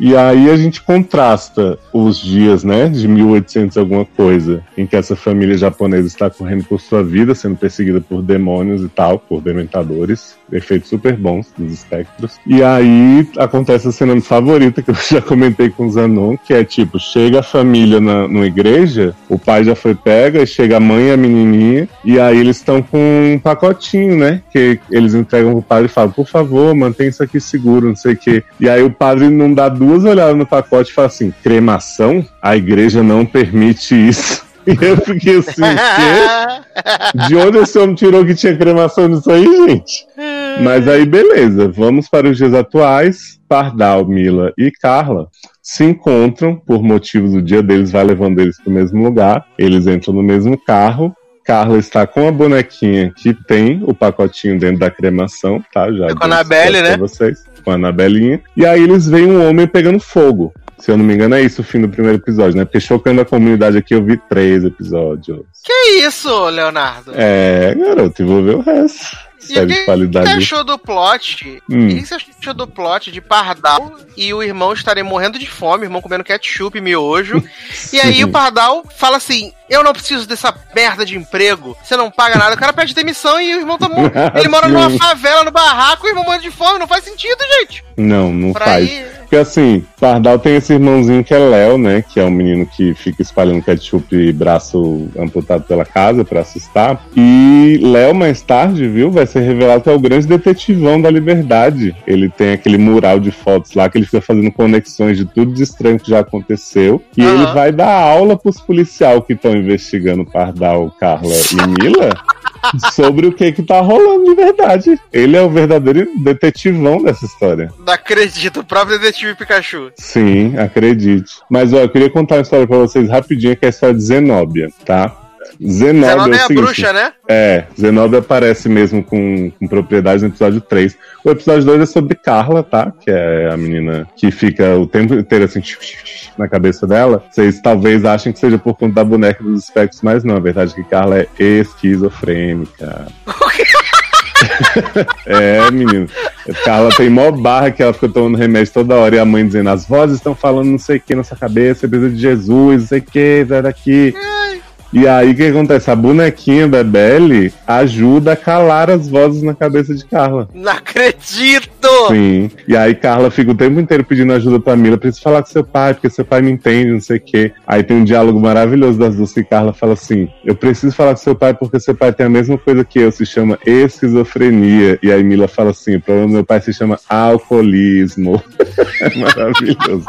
E aí a gente contrasta os dias, né, de 1800 alguma coisa, em que essa família japonesa está correndo por sua vida, sendo perseguida por demônios e tal, por dementadores, efeitos super bons dos espectros. E aí acontece a cena favorita que eu [LAUGHS] já comentei com o Zanon, que é tipo, chega a família na, numa igreja, o pai já foi pega, chega a mãe e a menininha, e aí eles estão com um pacotinho, né, que eles entregam pro padre e falam, por favor, mantém isso aqui seguro, não sei o quê. E aí o padre não dá duas olhadas no pacote e fala assim, cremação? A igreja não permite isso. [LAUGHS] E eu fiquei assim, quê? [LAUGHS] De onde esse homem tirou que tinha cremação nisso aí, gente? Mas aí, beleza, vamos para os dias atuais. Pardal, Mila e Carla se encontram por motivos do dia deles, vai levando eles para o mesmo lugar. Eles entram no mesmo carro. Carla está com a bonequinha que tem o pacotinho dentro da cremação, tá? Já É com a spoiler né? Vocês, com a Anabelinha. E aí eles veem um homem pegando fogo. Se eu não me engano, é isso o fim do primeiro episódio, né? Porque chocando a comunidade aqui, eu vi três episódios. Que isso, Leonardo? É, garoto, e vou ver o resto. E o Série que, de que qualidade. você achou do plot? Hum. O que você achou do plot de Pardal e o irmão estarem morrendo de fome, o irmão comendo ketchup e miojo? e aí o Pardal fala assim: Eu não preciso dessa merda de emprego, você não paga nada. O cara pede demissão e o irmão tá mo- [LAUGHS] Ele mora numa favela, no barraco, e o irmão morrendo de fome, não faz sentido, gente. Não, não Pra faz. ir. Porque assim, Pardal tem esse irmãozinho que é Léo, né? Que é um menino que fica espalhando ketchup e braço amputado pela casa pra assustar. E Léo, mais tarde, viu, vai ser revelado que é o grande detetivão da liberdade. Ele tem aquele mural de fotos lá que ele fica fazendo conexões de tudo de estranho que já aconteceu. E Aham. ele vai dar aula pros policial que estão investigando Pardal, Carla e Mila. [LAUGHS] Sobre o que que tá rolando de verdade. Ele é o verdadeiro detetivão dessa história. Não acredito, o próprio detetive Pikachu. Sim, acredite. Mas ó, eu queria contar uma história pra vocês rapidinho, que é a história de Zenóbia, tá? Zenobia é é a seguinte, bruxa, né? É, Zenóbia aparece mesmo com, com propriedade no episódio 3. O episódio 2 é sobre Carla, tá? Que é a menina que fica o tempo inteiro assim na cabeça dela. Vocês talvez achem que seja por conta da boneca dos espectros, mas não. A verdade é que Carla é esquizofrênica. [LAUGHS] É, menino. Carla tem mó barra que ela fica tomando remédio toda hora e a mãe dizendo: as vozes estão falando não sei o que na sua cabeça, você precisa de Jesus, não sei o que, sai daqui. E aí o que acontece? A bonequinha da Belle ajuda a calar as vozes na cabeça de Carla. Não acredito! Sim. E aí Carla fica o tempo inteiro pedindo ajuda pra Mila. Preciso falar com seu pai, porque seu pai me entende, não sei o quê. Aí tem um diálogo maravilhoso das duas que Carla fala assim: Eu preciso falar com seu pai porque seu pai tem a mesma coisa que eu, se chama esquizofrenia. E aí Mila fala assim: o problema do meu pai se chama alcoolismo. [LAUGHS] é maravilhoso.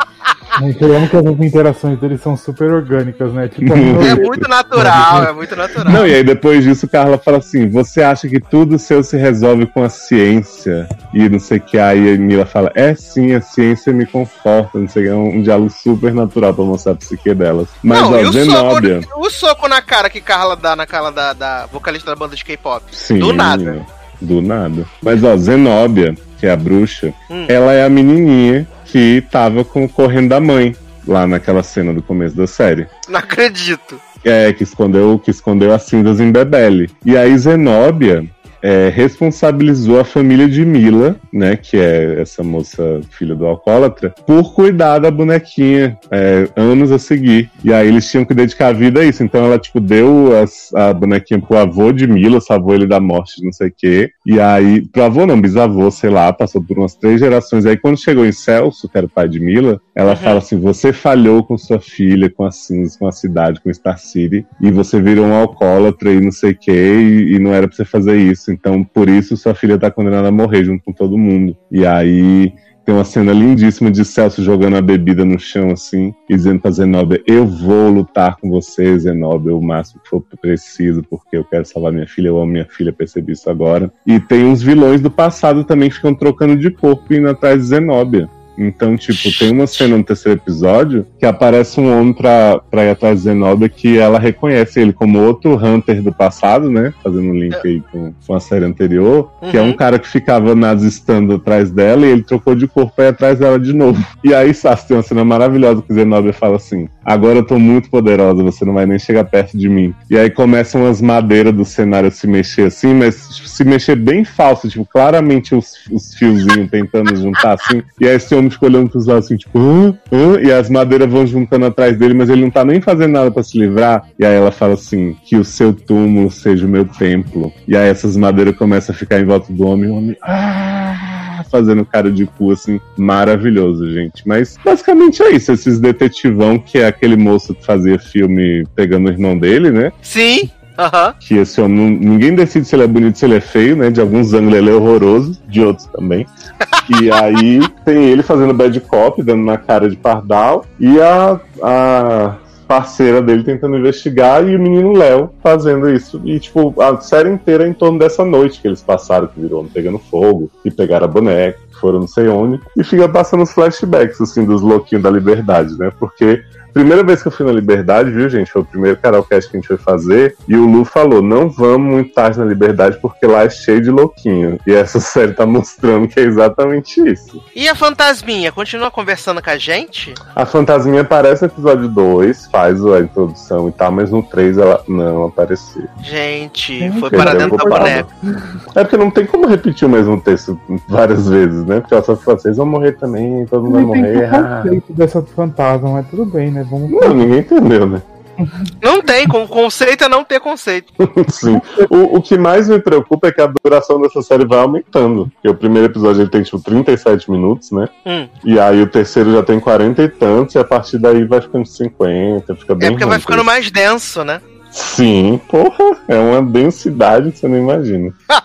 Eu amo que as interações deles são super orgânicas, né? Tipo, [LAUGHS] É muito natural, é muito natural. Não, e aí depois disso, Carla fala assim: você acha que tudo seu se resolve com a ciência? E não sei o que. Aí a Mila fala: é sim, a ciência me conforta. Não sei o que. É um, um diálogo super natural pra mostrar a psique delas. Mas, não, ó, e o Zenobia. soco, o soco na cara que Carla dá na cara da, da vocalista da banda de K-pop. Sim, Do nada. Do nada. Mas, ó, Zenobia, que é a bruxa, Hum. ela é a menininha que tava com, correndo da mãe. Lá naquela cena do começo da série. Não acredito. É, que escondeu, que escondeu as cinzas em Bebele. E aí Zenóbia é, responsabilizou a família de Mila, né, que é essa moça filha do alcoólatra, por cuidar da bonequinha é, anos a seguir. E aí eles tinham que dedicar a vida a isso. Então ela, tipo, deu as- a bonequinha pro avô de Mila, salvou ele da morte, não sei o quê. E aí, pro avô não, bisavô, sei lá, passou por umas três gerações. Aí quando chegou em Celso, que era o pai de Mila, ela Uhum. fala assim: você falhou com sua filha, com a cinza, com a cidade, com Star City, e você virou um alcoólatra e não sei o quê, e, e não era pra você fazer isso. Então, por isso, sua filha tá condenada a morrer junto com todo mundo. E aí. Tem uma cena lindíssima de Celso jogando a bebida no chão, assim, e dizendo pra Zenobia: Eu vou lutar com você, Zenobia, o máximo que for preciso, porque eu quero salvar minha filha, eu amo minha filha, percebi isso agora. E tem uns vilões do passado também que ficam trocando de corpo e indo atrás de Zenobia. Então, tipo, tem uma cena no terceiro episódio que aparece um homem pra, pra ir atrás de Zenobia que ela reconhece ele como outro Hunter do passado, né? Fazendo um link aí com, com a série anterior, que é um Uhum. cara que ficava nazistando atrás dela e ele trocou de corpo pra ir atrás dela de novo. [LAUGHS] E aí, Sassi, tem uma cena maravilhosa que Zenobia fala assim: Agora eu tô muito poderosa, você não vai nem chegar perto de mim. E aí começam as madeiras do cenário se mexer assim, mas tipo, se mexer bem falso, tipo, claramente os, os fiozinhos tentando juntar assim. E aí esse homem fica olhando pros lados assim, tipo, hã? Hã? E as madeiras vão juntando atrás dele, mas ele não tá nem fazendo nada pra se livrar. E aí ela fala assim: que o seu túmulo seja o meu templo. E aí essas madeiras começam a ficar em volta do homem, e o homem. Ah! Fazendo cara de cu, assim, maravilhoso, gente. Mas basicamente é isso. Esses detetivão, que é aquele moço que fazia filme pegando o irmão dele, né? Sim. Aham. que esse homem, não- ninguém decide se ele é bonito, se ele é feio, né? De alguns ângulos ele é horroroso, de outros também. [LAUGHS] E aí tem ele fazendo bad cop, dando na cara de pardal, e a, a parceira dele tentando investigar, e o menino Léo fazendo isso. E, tipo, a série inteira é em torno dessa noite que eles passaram, que virou pegando fogo, que pegaram a boneca, que foram não sei onde, e fica passando os flashbacks, assim, dos louquinhos da liberdade, né? Porque Primeira vez que eu fui na Liberdade, viu, gente? Foi o primeiro karaokast que a gente foi fazer. E o Lu falou: não vamos muito tarde na Liberdade porque lá é cheio de louquinho. E essa [LAUGHS] série tá mostrando que é exatamente isso. E a fantasminha? Continua conversando com a gente? A fantasminha aparece no episódio 2, faz a introdução e tal, mas no 3 ela não apareceu. Gente, foi para dentro o da boneca. É porque não tem como repetir o mesmo texto várias vezes, né? Porque ela só fala, vocês vão morrer também, todo mundo vai morrer. Ah. conceito dessa fantasma, mas tudo bem, né? Vamos Não, ninguém entendeu, né? Não tem, com conceito é não ter conceito. [LAUGHS] Sim. O, o que mais me preocupa é que a duração dessa série vai aumentando. Porque o primeiro episódio ele tem, tipo, 37 minutos, né? Hum. E aí o terceiro já tem 40 e tantos, e a partir daí vai ficando 50, fica bem É porque vai ficando isso. mais denso, né? Sim, porra, é uma densidade que você não imagina. [LAUGHS]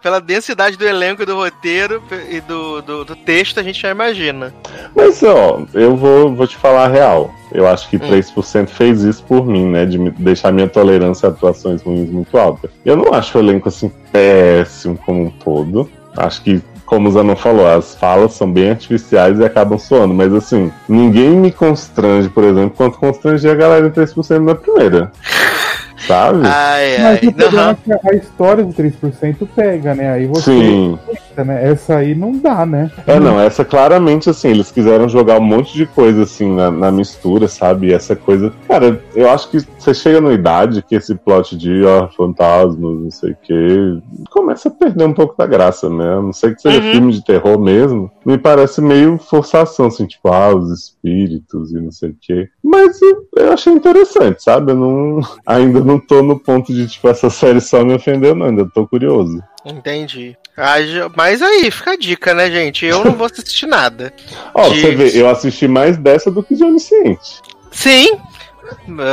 Pela densidade do elenco e do roteiro e do, do, do texto, a gente já imagina. Mas, ó, eu vou, vou te falar a real. Eu acho que Hum. 3% fez isso por mim, né? De deixar minha tolerância a atuações ruins muito alta. Eu não acho o elenco assim péssimo como um todo. Acho que, como o Zanon falou, as falas são bem artificiais e acabam soando. Mas assim, ninguém me constrange, por exemplo, quanto constrange a galera em 3% na primeira. [LAUGHS] Sabe? Ai, Mas ai. o problema é que a história de 3% pega, né? Aí você Sim. Perfeita, né? Essa aí não dá, né? É, não, essa claramente, assim, eles quiseram jogar um monte de coisa, assim, na, na mistura, sabe? E essa coisa. Cara, eu acho que você chega numa idade que esse plot de, ó, fantasmas, não sei o quê, começa a perder um pouco da graça, né? A não sei que seja Uhum. filme de terror mesmo, me parece meio forçação, assim, tipo, ah, os espíritos e não sei o quê. Mas eu, eu achei interessante, sabe? Eu não, [LAUGHS] ainda não tô no ponto de, tipo, essa série só me ofendeu, não, ainda tô curioso. Entendi. Ah, Mas aí, fica a dica, né, gente? Eu não vou assistir nada. Ó, De- você vê, eu assisti mais dessa do que de Onisciente. Sim,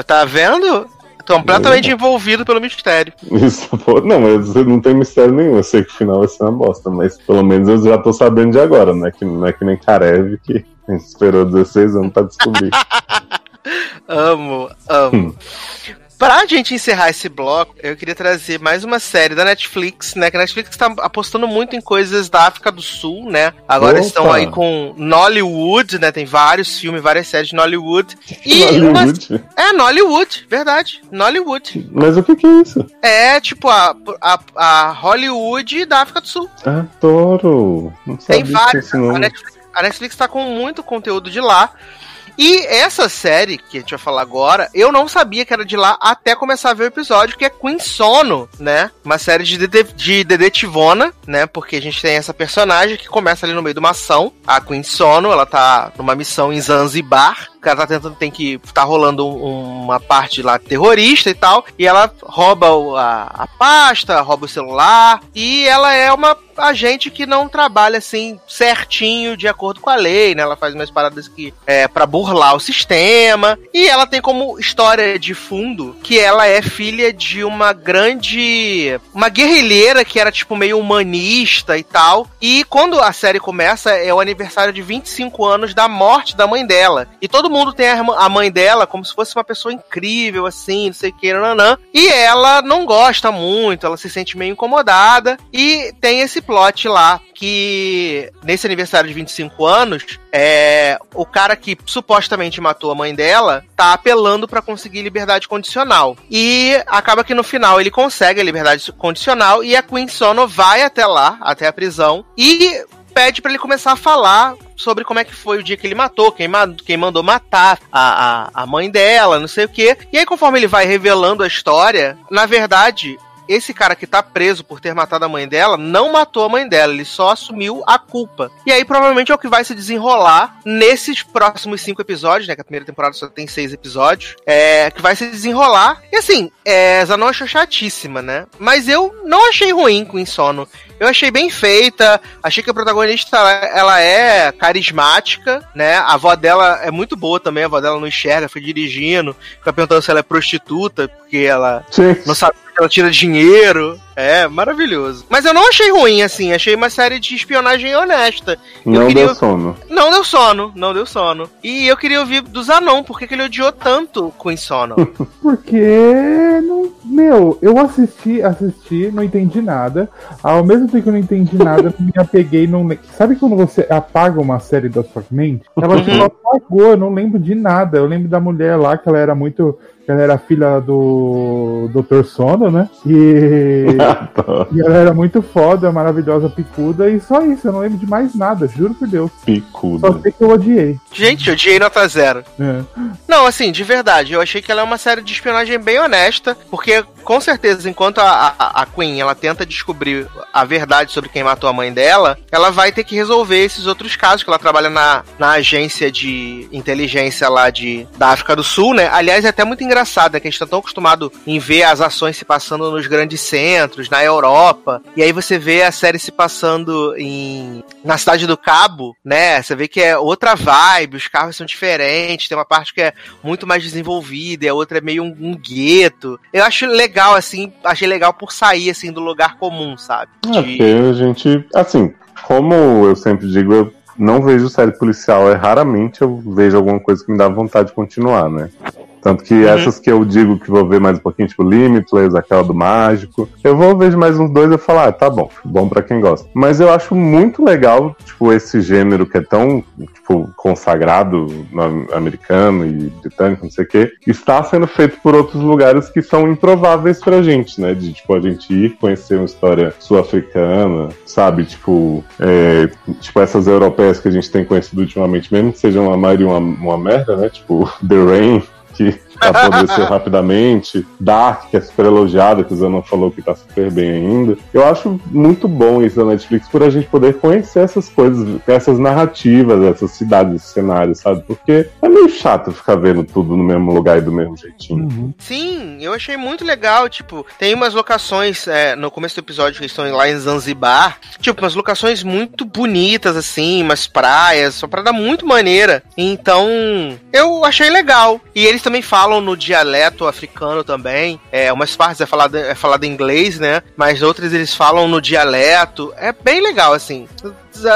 tá vendo? Completamente envolvido pelo mistério. Isso, não, mas não tem mistério nenhum. Eu sei que o final vai ser uma bosta, mas pelo menos eu já tô sabendo de agora, né? Que não é que nem Karev que a gente esperou 16 anos pra descobrir. [LAUGHS] Amo, amo. Pra gente encerrar esse bloco, eu queria trazer mais uma série da Netflix, né? Que a Netflix tá apostando muito em coisas da África do Sul, né? Agora Opa! estão aí com Nollywood, né? Tem vários filmes, várias séries de Nollywood. E [LAUGHS] uma... Hollywood? É, Nollywood, verdade. Nollywood. Mas o que que é isso? É tipo a, a, a Hollywood da África do Sul. Adoro! Não sabia Tem que vários. esse nome. A Netflix, a Netflix tá com muito conteúdo de lá. E essa série que a gente vai falar agora, eu não sabia que era de lá até começar a ver o episódio, que é Queen Sono, né? Uma série de, dete- de detetivona, né? Porque a gente tem essa personagem que começa ali no meio de uma ação, a Queen Sono, ela tá numa missão em Zanzibar. Cara tá tentando, tem que. tá rolando um- uma parte lá terrorista e tal. E ela rouba a, a pasta, rouba o celular. E ela é uma agente que não trabalha assim certinho de acordo com a lei, né? Ela faz umas paradas que é para burlar o sistema. E ela tem como história de fundo que ela é filha de uma grande. uma guerrilheira que era tipo meio humanista e tal. E quando a série começa, é o aniversário de 25 anos da morte da mãe dela. E todo mundo tem a, mãe dela como se fosse uma pessoa incrível, assim, não sei o que, nanã. E ela não gosta muito, ela se sente meio incomodada. E tem esse plot lá que nesse aniversário de 25 anos, é, o cara que supostamente matou a mãe dela tá apelando pra conseguir liberdade condicional. E acaba que no final ele consegue a liberdade condicional e a Queen Sono vai até lá, até a prisão, e pede pra ele começar a falar sobre como é que foi o dia que ele matou, quem, quem mandou matar a, a, a mãe dela, não sei o quê. E aí, conforme ele vai revelando a história, na verdade, esse cara que tá preso por ter matado a mãe dela não matou a mãe dela, ele só assumiu a culpa. E aí provavelmente é o que vai se desenrolar nesses próximos cinco episódios, né? Que a primeira temporada só tem seis episódios. É, que vai se desenrolar. E assim, é, Zanon achou chatíssima, né? Mas eu não achei ruim com Insono. Eu achei bem feita, achei que a protagonista ela é carismática, né? A avó dela é muito boa também, a avó dela não enxerga, foi dirigindo, fica perguntando se ela é prostituta, porque ela Gente, não sabe ela tira dinheiro. É, maravilhoso. Mas eu não achei ruim, assim, achei uma série de espionagem honesta. não queria- deu sono. Não deu sono, não deu sono. E eu queria ouvir do Zanon, por que ele odiou tanto Queen Sono? [LAUGHS] Porque, não, meu, eu assisti, assisti, não entendi nada. Ao mesmo tempo que eu não entendi nada, eu me apeguei. Não, sabe quando você apaga uma série da sua mente? Ela tipo, apagou, eu não lembro de nada. Eu lembro da mulher lá, que ela era muito. Ela era filha do Dr. Sono, né? E, [LAUGHS] e ela era muito foda, maravilhosa, picuda, e só isso, eu não lembro de mais nada, juro por Deus. Só Picuda. sei que eu odiei. Gente, eu odiei nota zero. É. Não, assim, de verdade, eu achei que ela é uma série de espionagem bem honesta, porque com certeza, enquanto a, a, a Queen ela tenta descobrir a verdade sobre quem matou a mãe dela, ela vai ter que resolver esses outros casos, que ela trabalha na, na agência de inteligência lá de, da África do Sul, né? Aliás, é até muito engraçado, né? Que a gente tá tão acostumado em ver as ações se passando nos grandes centros, na Europa, e aí você vê a série se passando em, na cidade do Cabo, né? Você vê que é outra vibe, os carros são diferentes, tem uma parte que é muito mais desenvolvida e a outra é meio um, um gueto. Eu acho legal, assim, achei legal por sair, assim, do lugar comum, sabe? É, porque a gente. Assim, como eu sempre digo, eu não vejo série policial, é raramente eu vejo alguma coisa que me dá vontade de continuar, né? Tanto que essas que eu digo que vou ver mais um pouquinho, tipo Limitless, aquela do Mágico, eu vou ver mais uns dois e falo, ah, tá bom, bom pra quem gosta. Mas eu acho muito legal, tipo, esse gênero que é tão, tipo, consagrado no americano e britânico, não sei o quê, está sendo feito por outros lugares que são improváveis pra gente, né? De, tipo, a gente ir conhecer uma história sul-africana, sabe? Tipo, é, tipo, essas europeias que a gente tem conhecido ultimamente, mesmo que sejam a maioria uma, uma merda, né? Tipo, [LAUGHS] The Rain, que apodreceu rapidamente. Dark, que é super elogiada, que o Zanon falou que tá super bem ainda. Eu acho muito bom isso da Netflix por a gente poder conhecer essas coisas, essas narrativas, essas cidades, esses cenários, sabe? Porque é meio chato ficar vendo tudo no mesmo lugar e do mesmo jeitinho. Uhum. Sim, eu achei muito legal. Tipo, tem umas locações é, no começo do episódio que estão lá em Zanzibar. Tipo, umas locações muito bonitas, assim, umas praias, uma parada muito maneira. Então, eu achei legal. E eles também falam no dialeto africano também. É, umas partes é falado, é falado em inglês, né? Mas outras eles falam no dialeto. É bem legal, assim.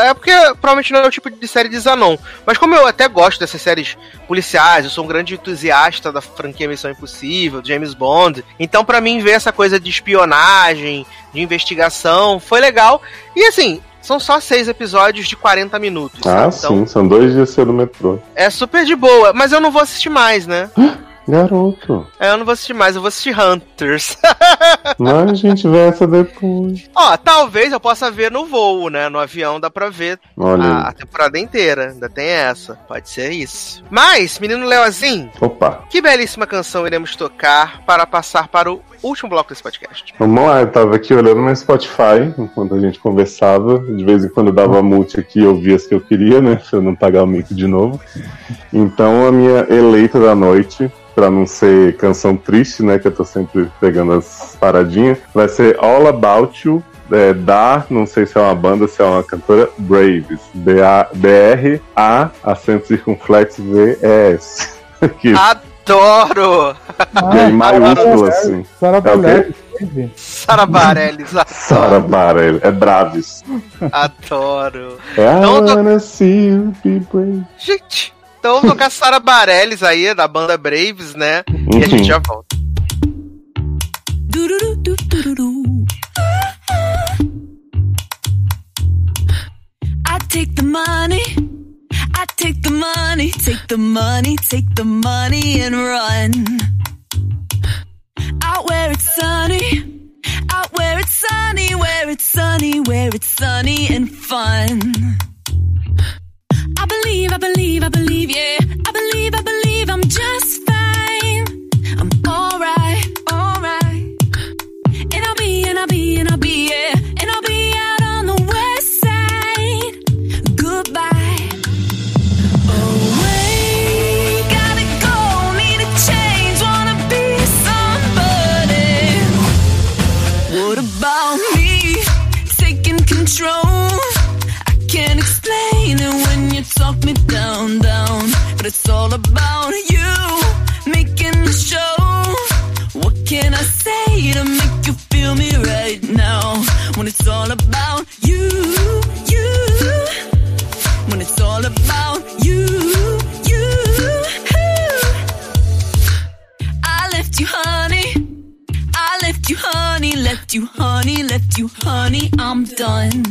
É porque provavelmente não é o tipo de série de Zanon. Mas como eu até gosto dessas séries policiais, eu sou um grande entusiasta da franquia Missão Impossível, James Bond. Então, para mim, ver essa coisa de espionagem, de investigação, foi legal. E assim, são só seis episódios de 40 minutos. Ah, sabe? Então, sim, são dois dias cedo no metrô. é super de boa. Mas eu não vou assistir mais, né? [GASPS] Garoto. É, eu não vou assistir mais, eu vou assistir Hunters. [LAUGHS] Mas a gente vê essa depois. Ó, talvez eu possa ver no voo, né? No avião dá pra ver Olha a, a temporada inteira. Ainda tem essa. Pode ser isso. Mas, menino Leozinho, Opa. que belíssima canção iremos tocar para passar para o último bloco desse podcast. Vamos lá, eu tava aqui olhando no Spotify enquanto a gente conversava. De vez em quando eu dava mute aqui e ouvia as que eu queria, né? Pra eu não pagar o mic de novo. Então a minha eleita da noite, pra não ser canção triste, né? Que eu tô sempre pegando as paradinhas, vai ser All About You. É, da, não sei se é uma banda, se é uma cantora, Braves. B-R-A, acento circunflexo V-E-S. [LAUGHS] Que Adoro! é em maiúscula, assim. Sara É o quê? Bareilles, teve? Sara Bareilles, Sara [LAUGHS] adoro. Barelli. É Braves. adoro. É be brave. Gente, então vamos tocar Sara Bareilles aí, da banda Braves, né? E a gente já volta. I take the money. I take the money, take the money, take the money and run. Out where it's sunny, out where it's sunny, where it's sunny, where it's sunny and fun. I believe, I believe, I believe, yeah. Done.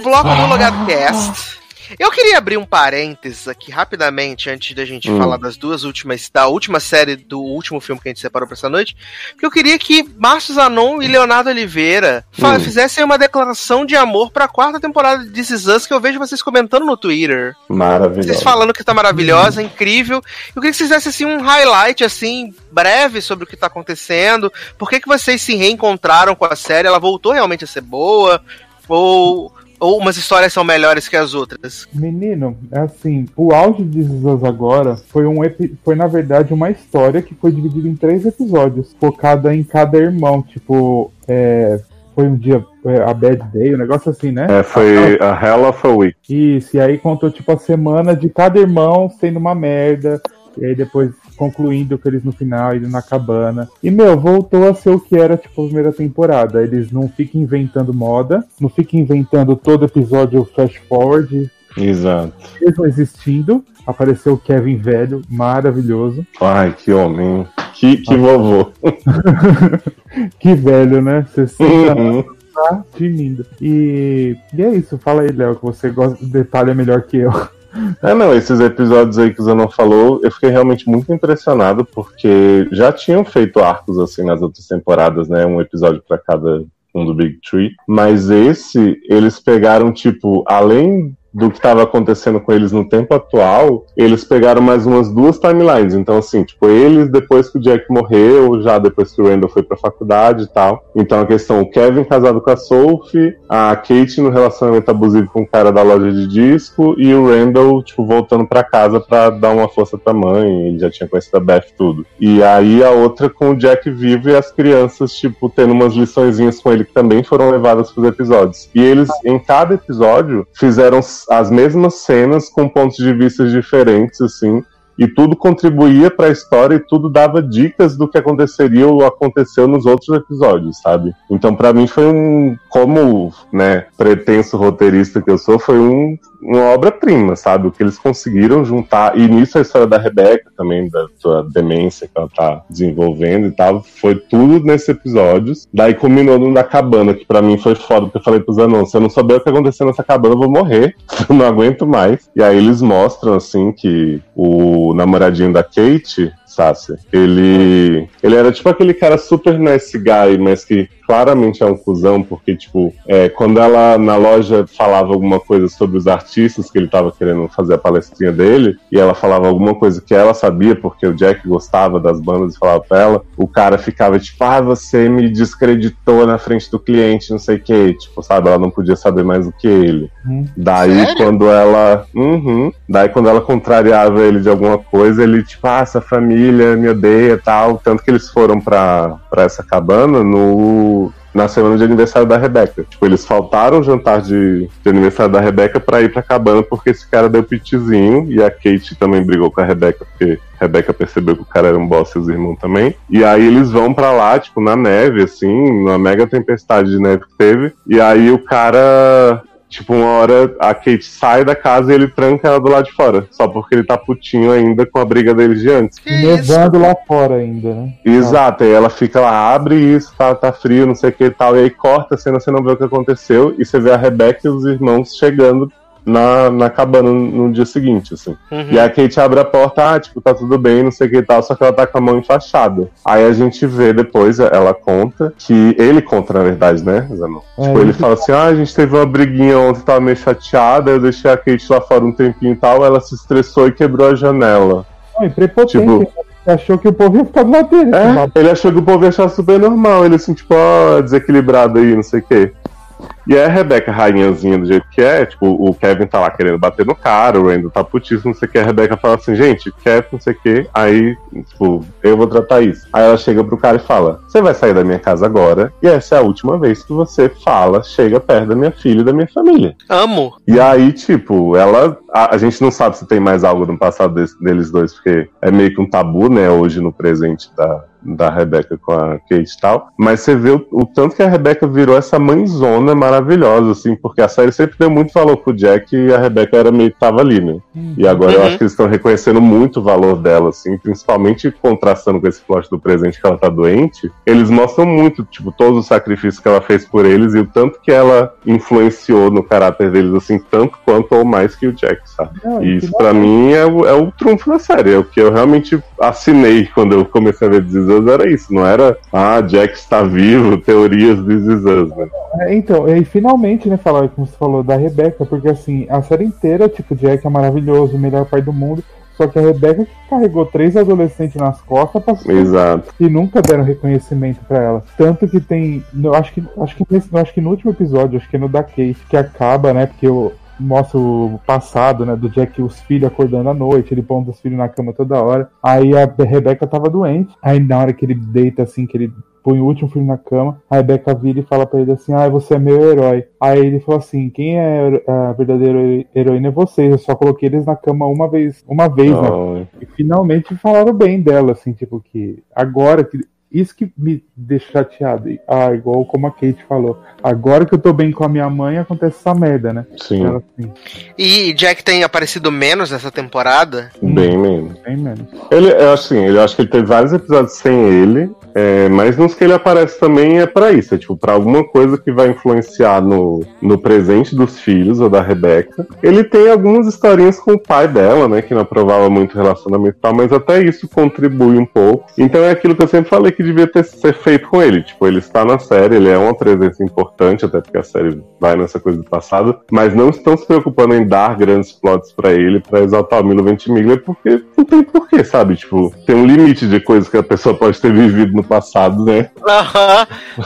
O bloco do Logado Cast. Eu queria abrir um parênteses aqui rapidamente antes da gente Hum. falar das duas últimas, da última série do último filme que a gente separou pra essa noite, porque eu queria que Márcio Zanon e Leonardo Oliveira Hum. fizessem uma declaração de amor pra quarta temporada de This Is Us que eu vejo vocês comentando no Twitter. Maravilhoso. Vocês falando que tá maravilhosa, incrível. Eu queria que vocês fizessem assim um highlight assim breve sobre o que tá acontecendo. Por que que vocês se reencontraram com a série? Ela voltou realmente a ser boa? Ou ou umas histórias são melhores que as outras? Menino, é assim, o auge de This Is Us agora foi, um epi- foi, na verdade, uma história que foi dividida em três episódios, focada em cada irmão. Tipo, é, foi um dia, é, a Bad Day, um negócio assim, né? É, foi a Hell of a Week. Isso, e aí contou, tipo, a semana de cada irmão sendo uma merda. E aí depois concluindo com eles no final, indo na cabana. E, meu, voltou a ser o que era, tipo, a primeira temporada. Eles não ficam inventando moda, não ficam inventando todo episódio flash forward, Exato. mesmo existindo. Apareceu o Kevin velho, maravilhoso. Ai, que homem. Que, que vovô. [LAUGHS] Que velho, né? 60 Uhum. tá tinindo. E, e é isso, fala aí, Léo, que você gosta detalha melhor que eu. É, não, esses episódios aí que o Zanon falou, eu fiquei realmente muito impressionado, porque já tinham feito arcos assim nas outras temporadas, né? Um episódio pra cada um do Big Tree. Mas esse, eles pegaram, tipo, além do que estava acontecendo com eles no tempo atual, eles pegaram mais umas duas timelines. Então, assim, tipo, eles depois que o Jack morreu, já depois que o Randall foi pra faculdade e tal. Então, a questão, o Kevin casado com a Sophie, a Kate no relacionamento abusivo com o cara da loja de disco, e o Randall, tipo, voltando pra casa pra dar uma força pra mãe. Ele já tinha conhecido a Beth tudo. E aí a outra com o Jack vivo e as crianças, tipo, tendo umas liçõezinhas com ele que também foram levadas pros episódios. E eles, em cada episódio, fizeram as mesmas cenas com pontos de vista diferentes, assim. E tudo contribuía para a história e tudo dava dicas do que aconteceria ou aconteceu nos outros episódios, sabe? Então, para mim, foi um. Como, né, pretenso roteirista que eu sou, foi um, uma obra-prima, sabe? O que eles conseguiram juntar. E nisso a história da Rebeca também, da sua demência que ela tá desenvolvendo e tal, foi tudo nesses episódios. Daí culminou no da cabana, que para mim foi foda, porque eu falei pros se eu não souber o que aconteceu nessa cabana, eu vou morrer. [LAUGHS] Eu não aguento mais. E aí eles mostram, assim, que o namoradinho da Kate, Sassi, ele. Ele era tipo aquele cara super nice guy, mas que claramente é um cuzão, porque, tipo, é, quando ela na loja falava alguma coisa sobre os artistas que ele tava querendo fazer a palestrinha dele, e ela falava alguma coisa que ela sabia, porque o Jack gostava das bandas e falava pra ela, o cara ficava tipo, ah, você me descreditou na frente do cliente, não sei o que, tipo, sabe, ela não podia saber mais do que ele. Hum. Daí Sério? quando ela. Uhum. Daí quando ela contrariava ele de alguma coisa, ele, tipo, ah, essa família me odeia e tal. Tanto que eles foram pra, pra essa cabana no. Na semana de aniversário da Rebeca. Tipo, eles faltaram o jantar de, de aniversário da Rebeca pra ir pra cabana porque esse cara deu pitizinho e a Kate também brigou com a Rebeca porque a Rebeca percebeu que o cara era um boss e os irmãos também. E aí eles vão pra lá, tipo, na neve, assim, numa mega tempestade de neve que teve. E aí o cara Tipo, uma hora a Kate sai da casa e ele tranca ela do lado de fora. Só porque ele tá putinho ainda com a briga deles de antes. Nevando lá fora ainda, né? Exato, aí ela fica lá, abre isso, tá, tá frio, não sei o que e tal. E aí corta a cena, você não vê o que aconteceu. E você vê a Rebecca e os irmãos chegando na, na cabana no, no dia seguinte, assim. Uhum. E a Kate abre a porta, ah, tipo, tá tudo bem, não sei o que e tal, só que ela tá com a mão enfaixada. Aí a gente vê depois, ela conta, que ele conta, na verdade, né, Zanon? É, tipo, ele fala assim, ah, a gente teve uma briguinha ontem, tava meio chateada, eu deixei a Kate lá fora um tempinho e tal, ela se estressou e quebrou a janela. Não, e prepotente, Tipo- né? achou que o povo ia ficar do lado dele. É, ele achou que o povo ia achar super normal, ele assim, tipo, ó, desequilibrado aí, não sei o quê. E aí a Rebeca, rainhazinha do jeito que é, tipo, o Kevin tá lá querendo bater no cara, o Randall tá putíssimo, não sei o que, a Rebeca fala assim, gente, Kevin, não sei o que, aí, tipo, eu vou tratar isso. Aí ela chega pro cara e fala, você vai sair da minha casa agora, e essa é a última vez que você fala, chega perto da minha filha e da minha família. Amo. E aí, tipo, ela. A, a gente não sabe se tem mais algo no passado desse- deles dois, porque é meio que um tabu, né, hoje no presente da, da Rebeca com a Kate e tal. Mas você vê o, o tanto que a Rebeca virou essa mãezona maravilhosos, assim, porque a série sempre deu muito valor pro Jack e a Rebecca era meio que tava ali, né? E agora eu Uhum. acho que eles estão reconhecendo muito o valor dela, assim, principalmente contrastando com esse plot do presente que ela tá doente. Eles mostram muito, tipo, todos os sacrifícios que ela fez por eles e o tanto que ela influenciou no caráter deles, assim, tanto quanto ou mais que o Jack, sabe? Não, E isso pra mim é o, é o trunfo da série. É o que eu realmente assinei quando eu comecei a ver This Us, era isso. Não era, ah, Jack está vivo, teorias This Us, né? É, então, e finalmente, né, falar como você falou da Rebeca, porque assim, a série inteira, tipo, Jack é maravilhoso, o melhor pai do mundo. Só que a Rebeca que carregou três adolescentes nas costas pra Exato. e nunca deram reconhecimento pra ela. Tanto que tem. Eu acho que, acho que, nesse, acho que no último episódio, acho que é no da Kate, que acaba, né? Porque eu mostra o passado, né? Do Jack e os filhos acordando à noite, ele pondo os filhos na cama toda hora. Aí a Rebeca tava doente. Aí na hora que ele deita assim, que ele põe o último filho na cama, a Rebeca vira e fala pra ele assim, ah, você é meu herói. Aí ele falou assim, quem é a verdadeira heroína é vocês, eu só coloquei eles na cama uma vez, uma vez, né? Ai. E finalmente falaram bem dela, assim, tipo, que agora que. Isso que me deixa chateado. Ah, igual como a Kate falou. Agora que eu tô bem com a minha mãe, acontece essa merda, né? Sim, Ela assim, E Jack tem aparecido menos nessa temporada. bem menos. bem menos. Ele, eu acho assim, ele eu acho que ele teve vários episódios sem ele, é, mas nos que ele aparece também é pra isso, é tipo, pra alguma coisa que vai influenciar no, no presente dos filhos ou da Rebeca. Ele tem algumas historinhas com o pai dela, né, que não aprovava muito o relacionamento e tal, mas até isso contribui um pouco. Então é aquilo que eu sempre falei que devia ter ser feito com ele. Tipo, ele está na série, ele é uma presença importante, até porque a série vai nessa coisa do passado, mas não estão se preocupando em dar grandes plots pra ele, pra exaltar o Milo Ventimiglia, porque não tem porquê, sabe? Tipo, tem um limite de coisas que a pessoa pode ter vivido no passado, né?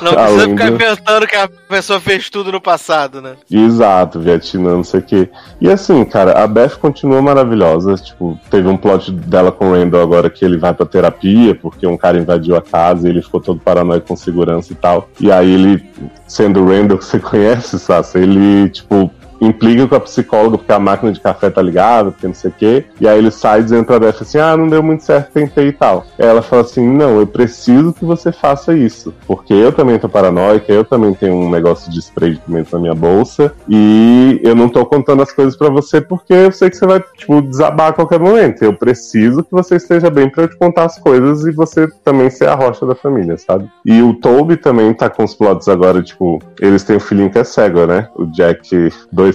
Não precisa ficar do- inventando que a pessoa fez tudo no passado, né? Exato, Vietnã, não sei o quê. E assim, cara, a Beth continua maravilhosa. Tipo, teve um plot dela com o Randall agora que ele vai pra terapia, porque um cara invadiu a casa e ele ficou todo paranoico com segurança e tal. E aí ele, sendo o Randall que você [LAUGHS] conhece, Sassa, ele, tipo, implica com a psicóloga porque a máquina de café tá ligada, porque não sei o quê. E aí ele sai dizendo pra Beth assim: ah, não deu muito certo, tentei e tal. Ela fala assim: não, eu preciso que você faça isso. Porque eu também tô paranoica, eu também tenho um negócio de spray de pimenta na minha bolsa. E eu não tô contando as coisas pra você porque eu sei que você vai, tipo, desabar a qualquer momento. Eu preciso que você esteja bem pra eu te contar as coisas e você também ser a rocha da família, sabe? E o Toby também tá com os plots agora, tipo, eles têm um filhinho que é cego, né? O Jack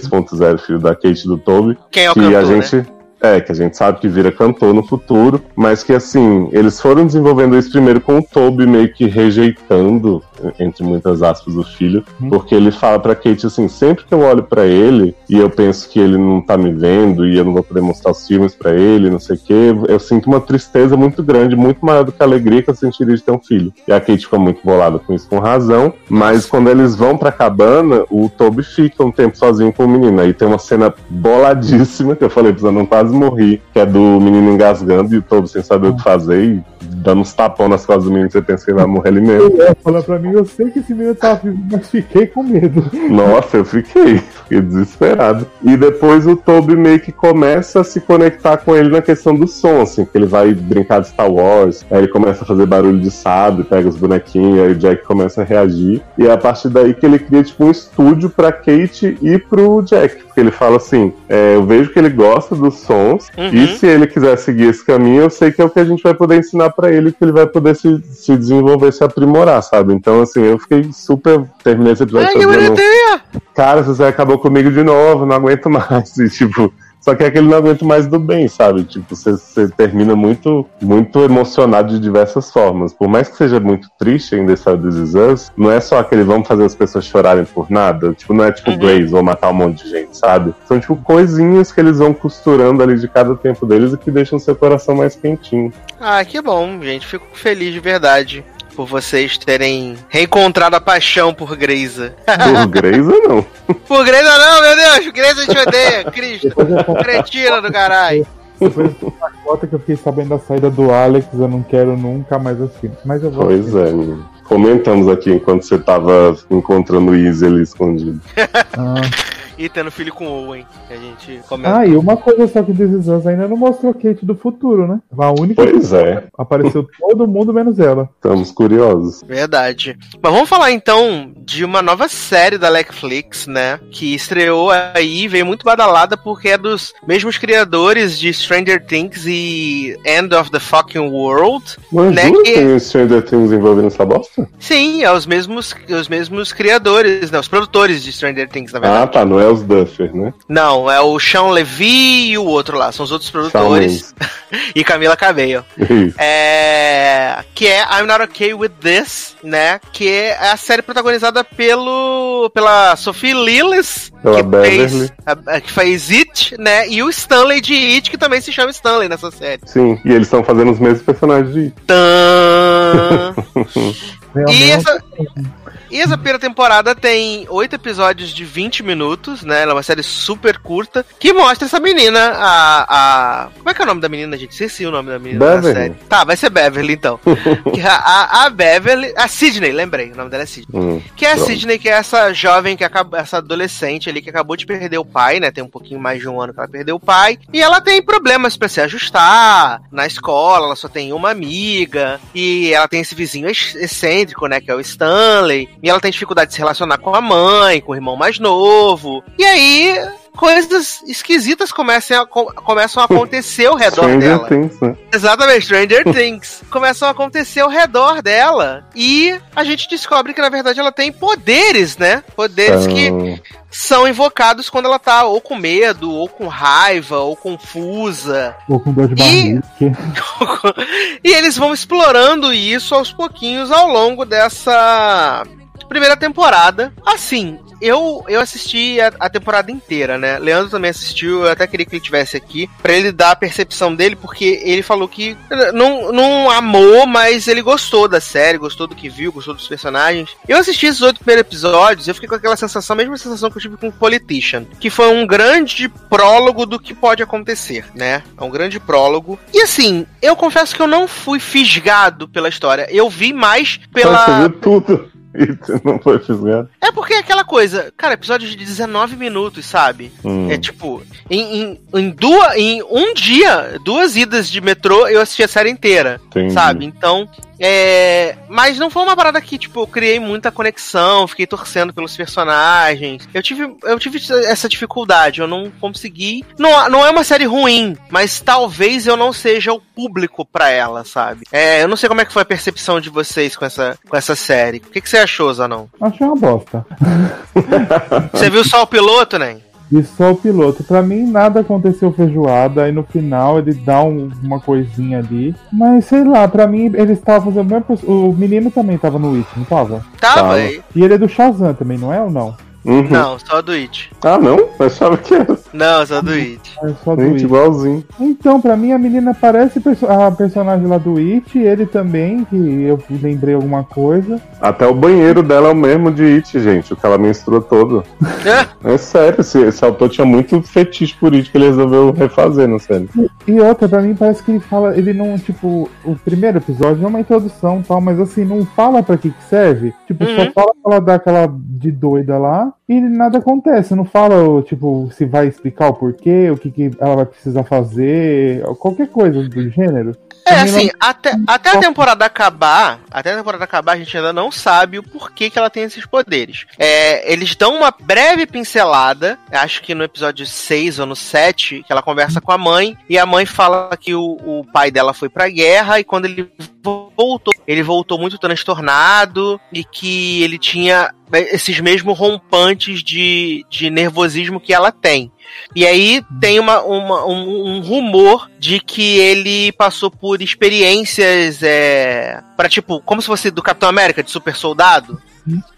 2.0, filho da Kate e do Toby Quem é o que cantor, a gente né? É que a gente sabe que vira cantor no futuro, mas que assim eles foram desenvolvendo isso primeiro com o Toby meio que rejeitando entre muitas aspas o filho, Hum. porque ele fala pra Kate assim, sempre que eu olho pra ele e eu penso que ele não tá me vendo e eu não vou poder mostrar os filmes pra ele, não sei o que, eu sinto uma tristeza muito grande, muito maior do que a alegria que eu sentiria de ter um filho. E a Kate fica muito bolada com isso, com razão, mas quando eles vão pra cabana, o Toby fica um tempo sozinho com o menino. Aí tem uma cena boladíssima que eu falei, precisando não quase morri, que é do menino engasgando e todo sem saber o que fazer e dando uns tapão nas costas do menino, você pensa que vai morrer ali mesmo. É, fala pra mim, eu sei que esse menino tá vivo, mas fiquei com medo. Nossa, eu fiquei, fiquei desesperado. E depois o Toby meio que começa a se conectar com ele na questão do som, assim, que ele vai brincar de Star Wars, aí ele começa a fazer barulho de sábio, pega os bonequinhos, aí o Jack começa a reagir. E é a partir daí que ele cria tipo um estúdio pra Kate e pro Jack. Porque ele fala assim: é, eu vejo que ele gosta do som 11. Uhum. E se ele quiser seguir esse caminho, eu sei que é o que a gente vai poder ensinar para ele, que ele vai poder se, se desenvolver, se aprimorar, sabe? Então, assim, eu fiquei super. Terminei esse episódio. Ai, que! Cara, você acabou comigo de novo, não aguento mais. [LAUGHS] E, tipo só que é aquele não aguento mais do bem, sabe? Tipo, você, você termina muito, muito emocionado de diversas formas. Por mais que seja muito triste ainda esse This Is Us, não é só aquele vamos fazer as pessoas chorarem por nada. Tipo, não é tipo Uhum. Grace, vou matar um monte de gente, sabe? São, tipo, coisinhas que eles vão costurando ali de cada tempo deles e que deixam seu coração mais quentinho. Ah, que bom, gente. Fico feliz de verdade por vocês terem reencontrado a paixão por Greisa. Por Grace, não. [LAUGHS] Por Greisa não, meu Deus! Greisa te odeia, [LAUGHS] Cristo! Cretina do caralho! Depois da cota que eu fiquei sabendo da saída do Alex, eu não quero nunca mais assim. Mas eu vou. Pois é, menino. Comentamos aqui enquanto você tava encontrando o Easy ali escondido. Ah, e tendo filho com o Owen, que a gente comenta. Ah, e uma coisa só que This Is Us ainda não mostrou Kate do futuro, né? A única Pois é, apareceu todo mundo menos ela. estamos curiosos. Verdade. Mas vamos falar então de uma nova série da Netflix, né? Que estreou aí, veio muito badalada porque é dos mesmos criadores de Stranger Things e End of the Fucking World. Mas Né, que- tem o Stranger Things envolvendo essa bosta? Sim, é os mesmos, os mesmos criadores, né? Os produtores de Stranger Things, na verdade. Ah, tá, não é os Duffer, né? Não, é o Sean Levy e o outro lá, são os outros produtores. [LAUGHS] e Camila Cabello. É, que é I'm Not Okay With This, né? Que é a série protagonizada pelo pela Sophie Lillis, Pela que Beverly. fez, a- que fez It, né? E o Stanley de It, que também se chama Stanley nessa série. Sim, e eles estão fazendo os mesmos personagens de Tã! Realmente, [LAUGHS] E essa, e essa primeira temporada tem oito episódios de 20 minutos, né? Ela é uma série super curta que mostra essa menina, a. a como é que é o nome da menina, gente? Esqueci o nome da menina da Beverly. série. Tá, vai ser Beverly então. [LAUGHS] A, a, a Beverly. A Sidney, lembrei, o nome dela é Sidney. Hum, Que é a pronto. Sidney, que é essa jovem, que acaba, essa adolescente ali que acabou de perder o pai, né? Tem um pouquinho mais de um ano que ela perdeu o pai. E ela tem problemas pra se ajustar na escola, ela só tem uma amiga. E ela tem esse vizinho ex- excêntrico, né? Que é o Stanley. E ela tem dificuldade de se relacionar com a mãe, com o irmão mais novo. E aí. Coisas esquisitas começam a, co- começam a acontecer ao redor Stranger dela. Things, né? Exatamente, Stranger Things. [LAUGHS] Começam a acontecer ao redor dela. E a gente descobre que, na verdade, ela tem poderes, né? Poderes que Então, são invocados quando ela tá ou com medo, ou com raiva, ou confusa. Ou com dor de E- barriga. que- [LAUGHS] e eles vão explorando isso aos pouquinhos ao longo dessa primeira temporada. Assim, eu, eu assisti a, a temporada inteira, né? Leandro também assistiu, eu até queria que ele tivesse aqui, pra ele dar a percepção dele, porque ele falou que não, não amou, mas ele gostou da série, gostou do que viu, gostou dos personagens. Eu assisti esses oito primeiros episódios, eu fiquei com aquela sensação, a mesma sensação que eu tive com Politician, que foi um grande prólogo do que pode acontecer, né? É um grande prólogo. E assim, eu confesso que eu não fui fisgado pela história. Eu vi mais pela. Você viu tudo [LAUGHS] e não foi fisgado. É porque é aquela coisa, cara, episódios de 19 minutos, sabe? Hum. É tipo, em, em, em, duas, em um dia, duas idas de metrô, eu assisti a série inteira, Entendi. sabe? Então, é. Mas não foi uma parada que, tipo, eu criei muita conexão, fiquei torcendo pelos personagens. Eu tive, eu tive essa dificuldade, eu não consegui. Não, não é uma série ruim, mas talvez eu não seja o público pra ela, sabe? É, eu não sei como é que foi a percepção de vocês com essa, com essa série. O que, que você achou, Zanão? Achei uma bosta. Você viu só o piloto, né? E só o piloto. Pra mim, nada aconteceu feijoada. Aí no final ele dá um- uma coisinha ali. Mas sei lá, pra mim ele estava fazendo. o mesmo- O menino também tava no It, não tava? Tava Tava. aí. E ele é do Shazam também, não é ou não? Uhum. Não, só do It. Ah, não? Eu achava que era. Não, só do It. É só do Gente, It. igualzinho. Então, pra mim, a menina parece perso- a personagem lá do It, ele também, que eu lembrei alguma coisa. Até o banheiro dela é o mesmo de It, gente. O que ela menstrua todo. É sério, esse, esse autor tinha muito fetiche por It que ele resolveu refazer, não sério. E outra, pra mim, parece que ele fala, ele não, tipo, o primeiro episódio é uma introdução e tal, mas assim, não fala pra que que serve. Tipo, Uhum. só fala pra ela dar aquela de doida lá e nada acontece. Não fala, tipo, se vai explicar o porquê, o que, que ela vai precisar fazer, qualquer coisa do gênero. É, assim, até, até a temporada acabar, até a temporada acabar, a gente ainda não sabe o porquê que ela tem esses poderes. É, eles dão uma breve pincelada, acho que no episódio 6 ou no 7, que ela conversa com a mãe, e a mãe fala que o, o pai dela foi pra guerra, e quando ele voltou, ele voltou muito transtornado, e que ele tinha esses mesmos rompantes de, de nervosismo que ela tem. E aí tem uma, uma- um, um rumor de que ele passou por experiências é, para tipo, como se fosse do Capitão América, de super soldado.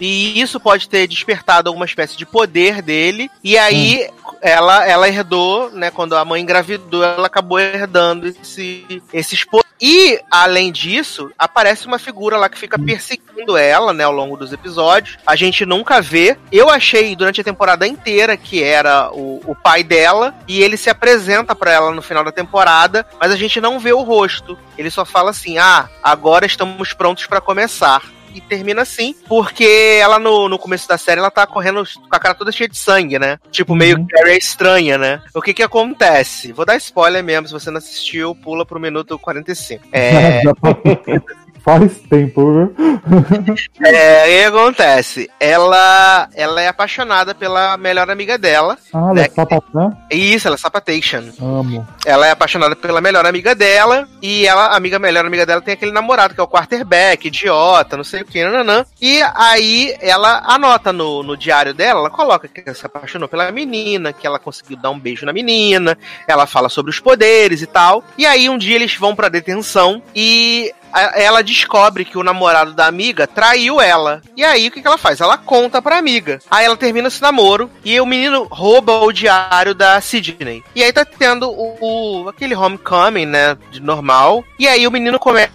E isso pode ter despertado alguma espécie de poder dele. E aí ela, ela herdou, né? Quando a mãe engravidou, ela acabou herdando esse, esses poderes. E, além disso, aparece uma figura lá que fica perseguindo ela, né, ao longo dos episódios. A gente nunca vê. Eu achei durante a temporada inteira que era o, o pai dela, e ele se apresenta pra ela no final da temporada, mas a gente não vê o rosto. Ele só fala assim: ah, agora estamos prontos pra começar. E termina assim, porque ela no, no começo da série ela tá correndo com a cara toda cheia de sangue, né? Tipo, meio Uhum. Carrie é estranha, né? O que que acontece? Vou dar spoiler mesmo, se você não assistiu, pula pro minuto 45. É, [LAUGHS] [LAUGHS] Faz tempo, viu? [LAUGHS] é, o que acontece? Ela, ela é apaixonada pela melhor amiga dela. Ah, Né? ela é sapatã? E isso, ela é sapatation. Amo. Ela é apaixonada pela melhor amiga dela. E ela, a amiga, melhor amiga dela tem aquele namorado, que é o quarterback, idiota, não sei o que, nananã. E aí ela anota no, no diário dela, ela coloca que ela se apaixonou pela menina, que ela conseguiu dar um beijo na menina. Ela fala sobre os poderes e tal. E aí um dia eles vão pra detenção e a- ela descobre que o namorado da amiga traiu ela. E aí o que, que ela faz? Ela conta pra amiga. Aí ela termina esse namoro e o menino rouba o diário da Sidney. E aí tá tendo o, o- aquele homecoming, né, de normal. E aí o menino começa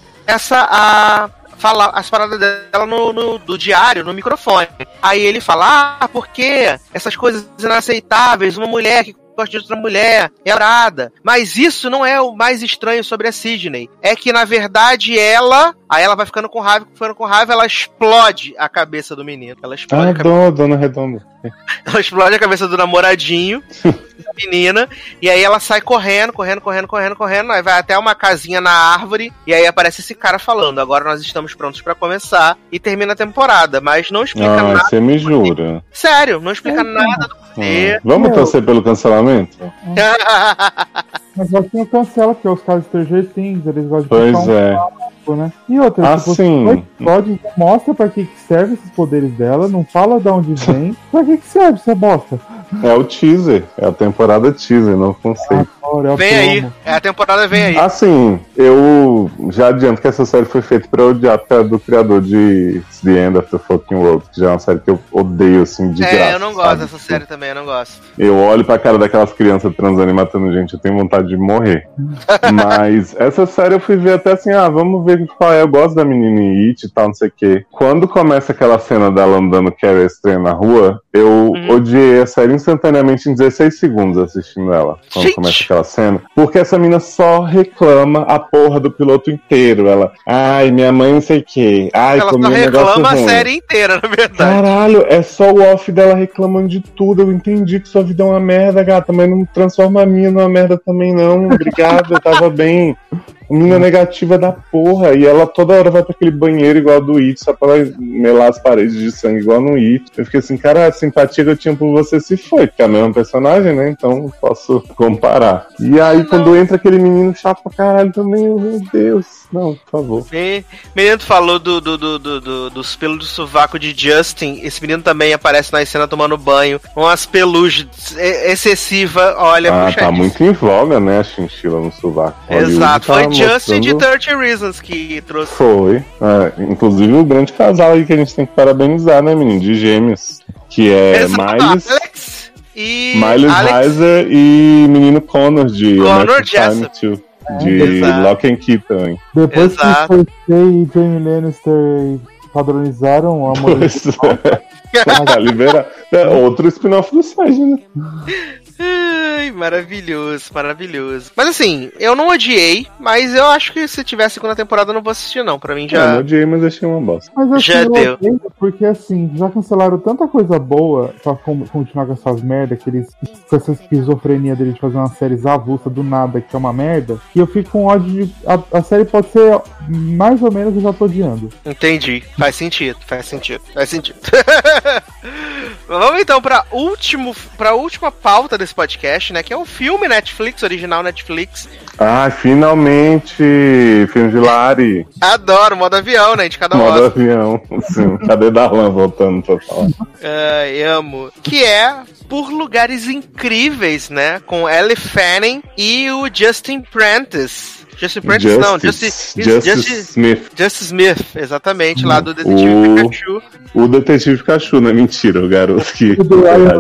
a falar as paradas dela no, no- do diário, no microfone. Aí ele fala: Ah, porque essas coisas inaceitáveis, uma mulher que gosta de outra mulher, é orada. Mas isso não é o mais estranho sobre a Sidney. É que, na verdade, ela. Aí ela vai ficando com raiva, ficando com raiva, ela explode a cabeça do menino. Ela explode Ah, a cabeça dona, dona Redonda. [LAUGHS] ela explode a cabeça do namoradinho da [LAUGHS] menina. E aí ela sai correndo, correndo, correndo, correndo, correndo. Aí vai até uma casinha na árvore. E aí aparece esse cara falando: Agora nós estamos prontos pra começar. E termina a temporada. Mas não explica Ah, nada. você me jura. Sério, não explica nada do porquê. Ah, Vamos Meu. torcer pelo cancelamento? [LAUGHS] Mas que não cancela, porque os caras Stranger Things, eles gostam de Pois ficar um é. papo, né? E outra, Ah, tipo, sim. não mostra pra que, que serve esses poderes dela, não fala de onde vem. [LAUGHS] pra que, que serve essa bosta? É o teaser. É a temporada teaser, não conceito. Adoro, é Vem aí. É, a temporada vem aí. Assim, eu já adianto que essa série foi feita pra odiar é do criador de The End of the Fucking World, que já é uma série que eu odeio, assim, de é, graça. eu não gosto sabe? dessa série também, eu não gosto. Eu olho pra cara daquelas crianças transando e matando gente, eu tenho vontade de morrer. [LAUGHS] Mas essa série eu fui ver até assim, ah, vamos ver qual é. Eu gosto da menina It e tal, não sei o quê. Quando começa aquela cena dela andando Carrie estranha na rua, eu Uhum. odiei a série instantaneamente em 16 segundos assistindo ela. Quando Gente! começa aquela cena. Porque essa mina só reclama a porra do piloto inteiro. Ela, ai, minha mãe não sei o quê. Ai, Ela só negócio reclama a ruim. série inteira, na verdade. Caralho, é só o off dela reclamando de tudo. Eu entendi que sua vida é uma merda, gata, mas não transforma a minha numa merda também, não. Obrigado, eu tava bem. Mina negativa da porra. E ela toda hora vai pra aquele banheiro igual do It, só pra melar as paredes de sangue igual no It. Eu fiquei assim, cara, a simpatia que eu tinha por você se foi, porque é a mesma personagem, né? Então posso comparar. E aí, quando entra aquele menino chato pra caralho também, eu, meu Deus. Não, por favor. Me- Menino, falou do, do, do, do- do- dos pelos do sovaco de Justin. Esse menino também aparece na cena tomando banho. Umas pelugens excessiva. Olha, ah, puxadíssimo. tá muito em voga, né, a chinchila no sovaco. Exato, tá foi Justin de mostrando- 30 Reasons que trouxe. Foi. É, inclusive o grande casal aí que a gente tem que parabenizar, né, menino? De gêmeos. Que é Exato, Miles, Alex e Miles Alex. Heiser e menino Connor de Connor Jessup. Too. De Exato. Lock and Key também. Depois Exato. que Cersei e Jamie Lannister padronizaram o amor É. tá liberado. É outro spin-off do Sage, né? Ai, maravilhoso, maravilhoso. Mas assim, eu não odiei, mas eu acho que se tiver segunda temporada eu não vou assistir, não. Pra mim Eu não já. odiei, mas achei uma bosta. Mas assim, Já eu deu. porque assim, já cancelaram tanta coisa boa pra continuar com essas merdas, que eles, com essa esquizofrenia deles de fazer uma série avulsa do nada, que é uma merda, que eu fico com ódio de. A, a série pode ser mais ou menos eu já tô odiando. Entendi. Faz sentido, faz sentido, faz sentido. [LAUGHS] [LAUGHS] Vamos então pra, último, pra última pauta desse podcast, né? Que é o filme Netflix, original Netflix. Ah, finalmente! Filme de Lari. Adoro, modo avião, né? De cada Modo avião. Sim, cadê Darlan voltando pra falar? Ai, amo. Que é Por Lugares Incríveis, né? Com Ellie Fanning e o Justin Prentice. Justin Prentice, não, Justin, Justice Justin, Smith. Justin Smith, exatamente, lá do Detetive O- Pikachu. O Detetive Pikachu, não é mentira, o garoto que. Filho do Ryan-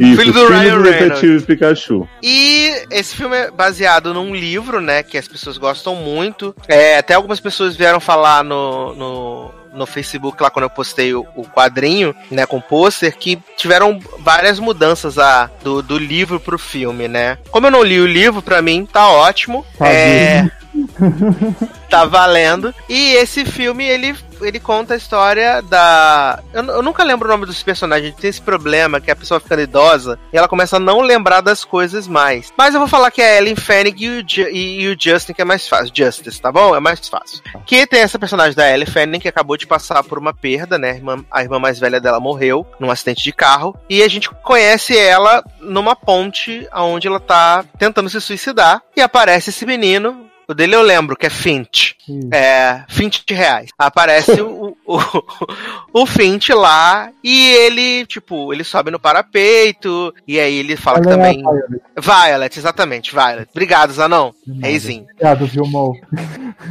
Isso, Filho do Ryan do Reynolds. Detetive Pikachu. E esse filme é baseado num livro, né? Que as pessoas gostam muito. É, até algumas pessoas vieram falar no, no, no Facebook, lá quando eu postei o, o quadrinho, né? Com o pôster, que tiveram várias mudanças a, do, do livro pro filme, né? Como eu não li o livro, pra mim tá ótimo. Tá é, tá valendo. E esse filme, ele ele conta a história da. Eu, eu nunca lembro o nome dos personagens. Tem esse problema que a pessoa fica idosa e ela começa a não lembrar das coisas mais. Mas eu vou falar que é a Ellen Fanning e o, e o Justin, que é mais fácil. Justice, tá bom? É mais fácil. Que tem essa personagem da Ellen Fanning que acabou de passar por uma perda, né? A irmã, a irmã mais velha dela morreu num acidente de carro. E a gente conhece ela numa ponte onde ela tá tentando se suicidar. E aparece esse menino. O dele eu lembro, que é Finch. Isso. É, 20 reais. Aparece o, [LAUGHS] o, [LAUGHS] o Finch lá e ele, tipo, ele sobe no parapeito e aí ele fala que é também. Violet. Violet, exatamente, Violet. Obrigado, Zanão. Reizinho. Obrigado, viu, Mo?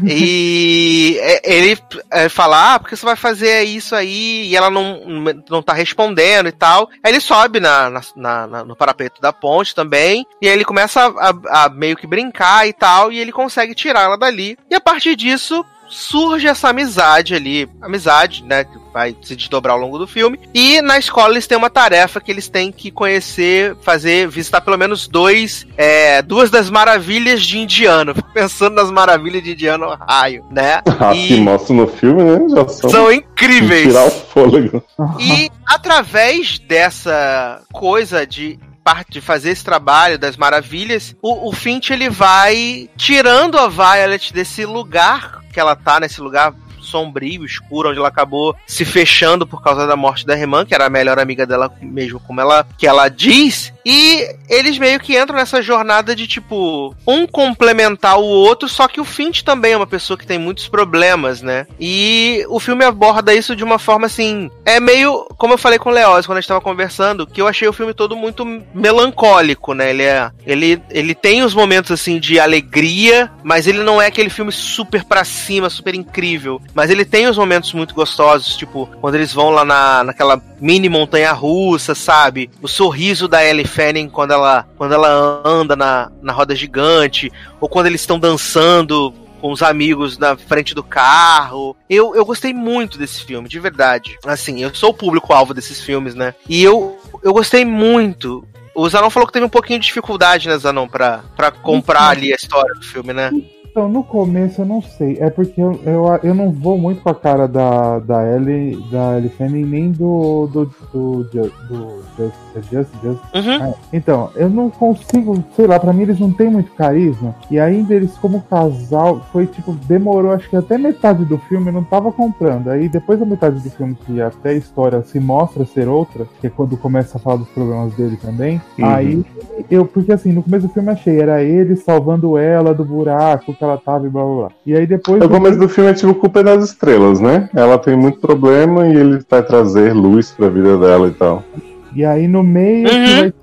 E é, ele é, fala, ah, porque você vai fazer isso aí? E ela não, não tá respondendo e tal. Aí ele sobe na, na- na- na- no parapeito da ponte também. E aí ele começa a, a- a meio que brincar e tal. E ele consegue tirar ela dali. E a partir disso. Surge essa amizade ali, amizade, né, que vai se desdobrar ao longo do filme. E na escola eles têm uma tarefa que eles têm que conhecer, fazer, visitar pelo menos dois, é, duas das maravilhas de Indiana. [LAUGHS] Fico pensando nas maravilhas de Indiana, raio, né? [LAUGHS] Que E mostram no filme, né? Já são, são incríveis. tirar o fôlego. E através dessa coisa de parte de fazer esse trabalho das maravilhas, o, o Finch ele vai tirando a Violet desse lugar que ela tá, nesse lugar sombrio, escuro, onde ela acabou se fechando por causa da morte da irmã, que era a melhor amiga dela mesmo, como ela que ela diz. E eles meio que entram nessa jornada de tipo um complementar o outro, só que o Finch também é uma pessoa que tem muitos problemas, né? E o filme aborda isso de uma forma assim, é meio, como eu falei com o Leoz quando a gente tava conversando, que eu achei o filme todo muito melancólico, né? Ele é, ele, ele tem os momentos assim de alegria, mas ele não é aquele filme super pra cima, super incrível. Mas ele tem os momentos muito gostosos, tipo, quando eles vão lá na, naquela mini montanha russa, sabe? O sorriso da Ellie Fanning quando ela, quando ela anda na, na roda gigante, ou quando eles estão dançando com os amigos na frente do carro. Eu, eu gostei muito desse filme, de verdade. Assim, eu sou o público-alvo desses filmes, né? E eu, eu gostei muito. O Zanon falou que teve um pouquinho de dificuldade, né, Zanon, pra, pra comprar ali a história do filme, né? Então, no começo eu não sei. É porque eu, eu, eu não vou muito com a cara da, da Ellie, da Ellie Fanning, nem do. do. do. do, do Just, é Just, Just. Uhum. Ah, Então, eu não consigo, sei lá, pra mim eles não têm muito carisma. E ainda eles, como casal, foi tipo, demorou, acho que até metade do filme eu não tava comprando. Aí depois da metade do filme, que até a história se mostra ser outra, que é quando começa a falar dos problemas dele também. Uhum. Aí eu, porque assim, no começo do filme eu achei, era ele salvando ela do buraco que ela tava e blá blá blá. E aí depois. O começo do filme é tipo culpa é das estrelas, né? Ela tem muito problema e ele vai trazer luz pra vida dela e tal. E aí no meio Uhum. que vai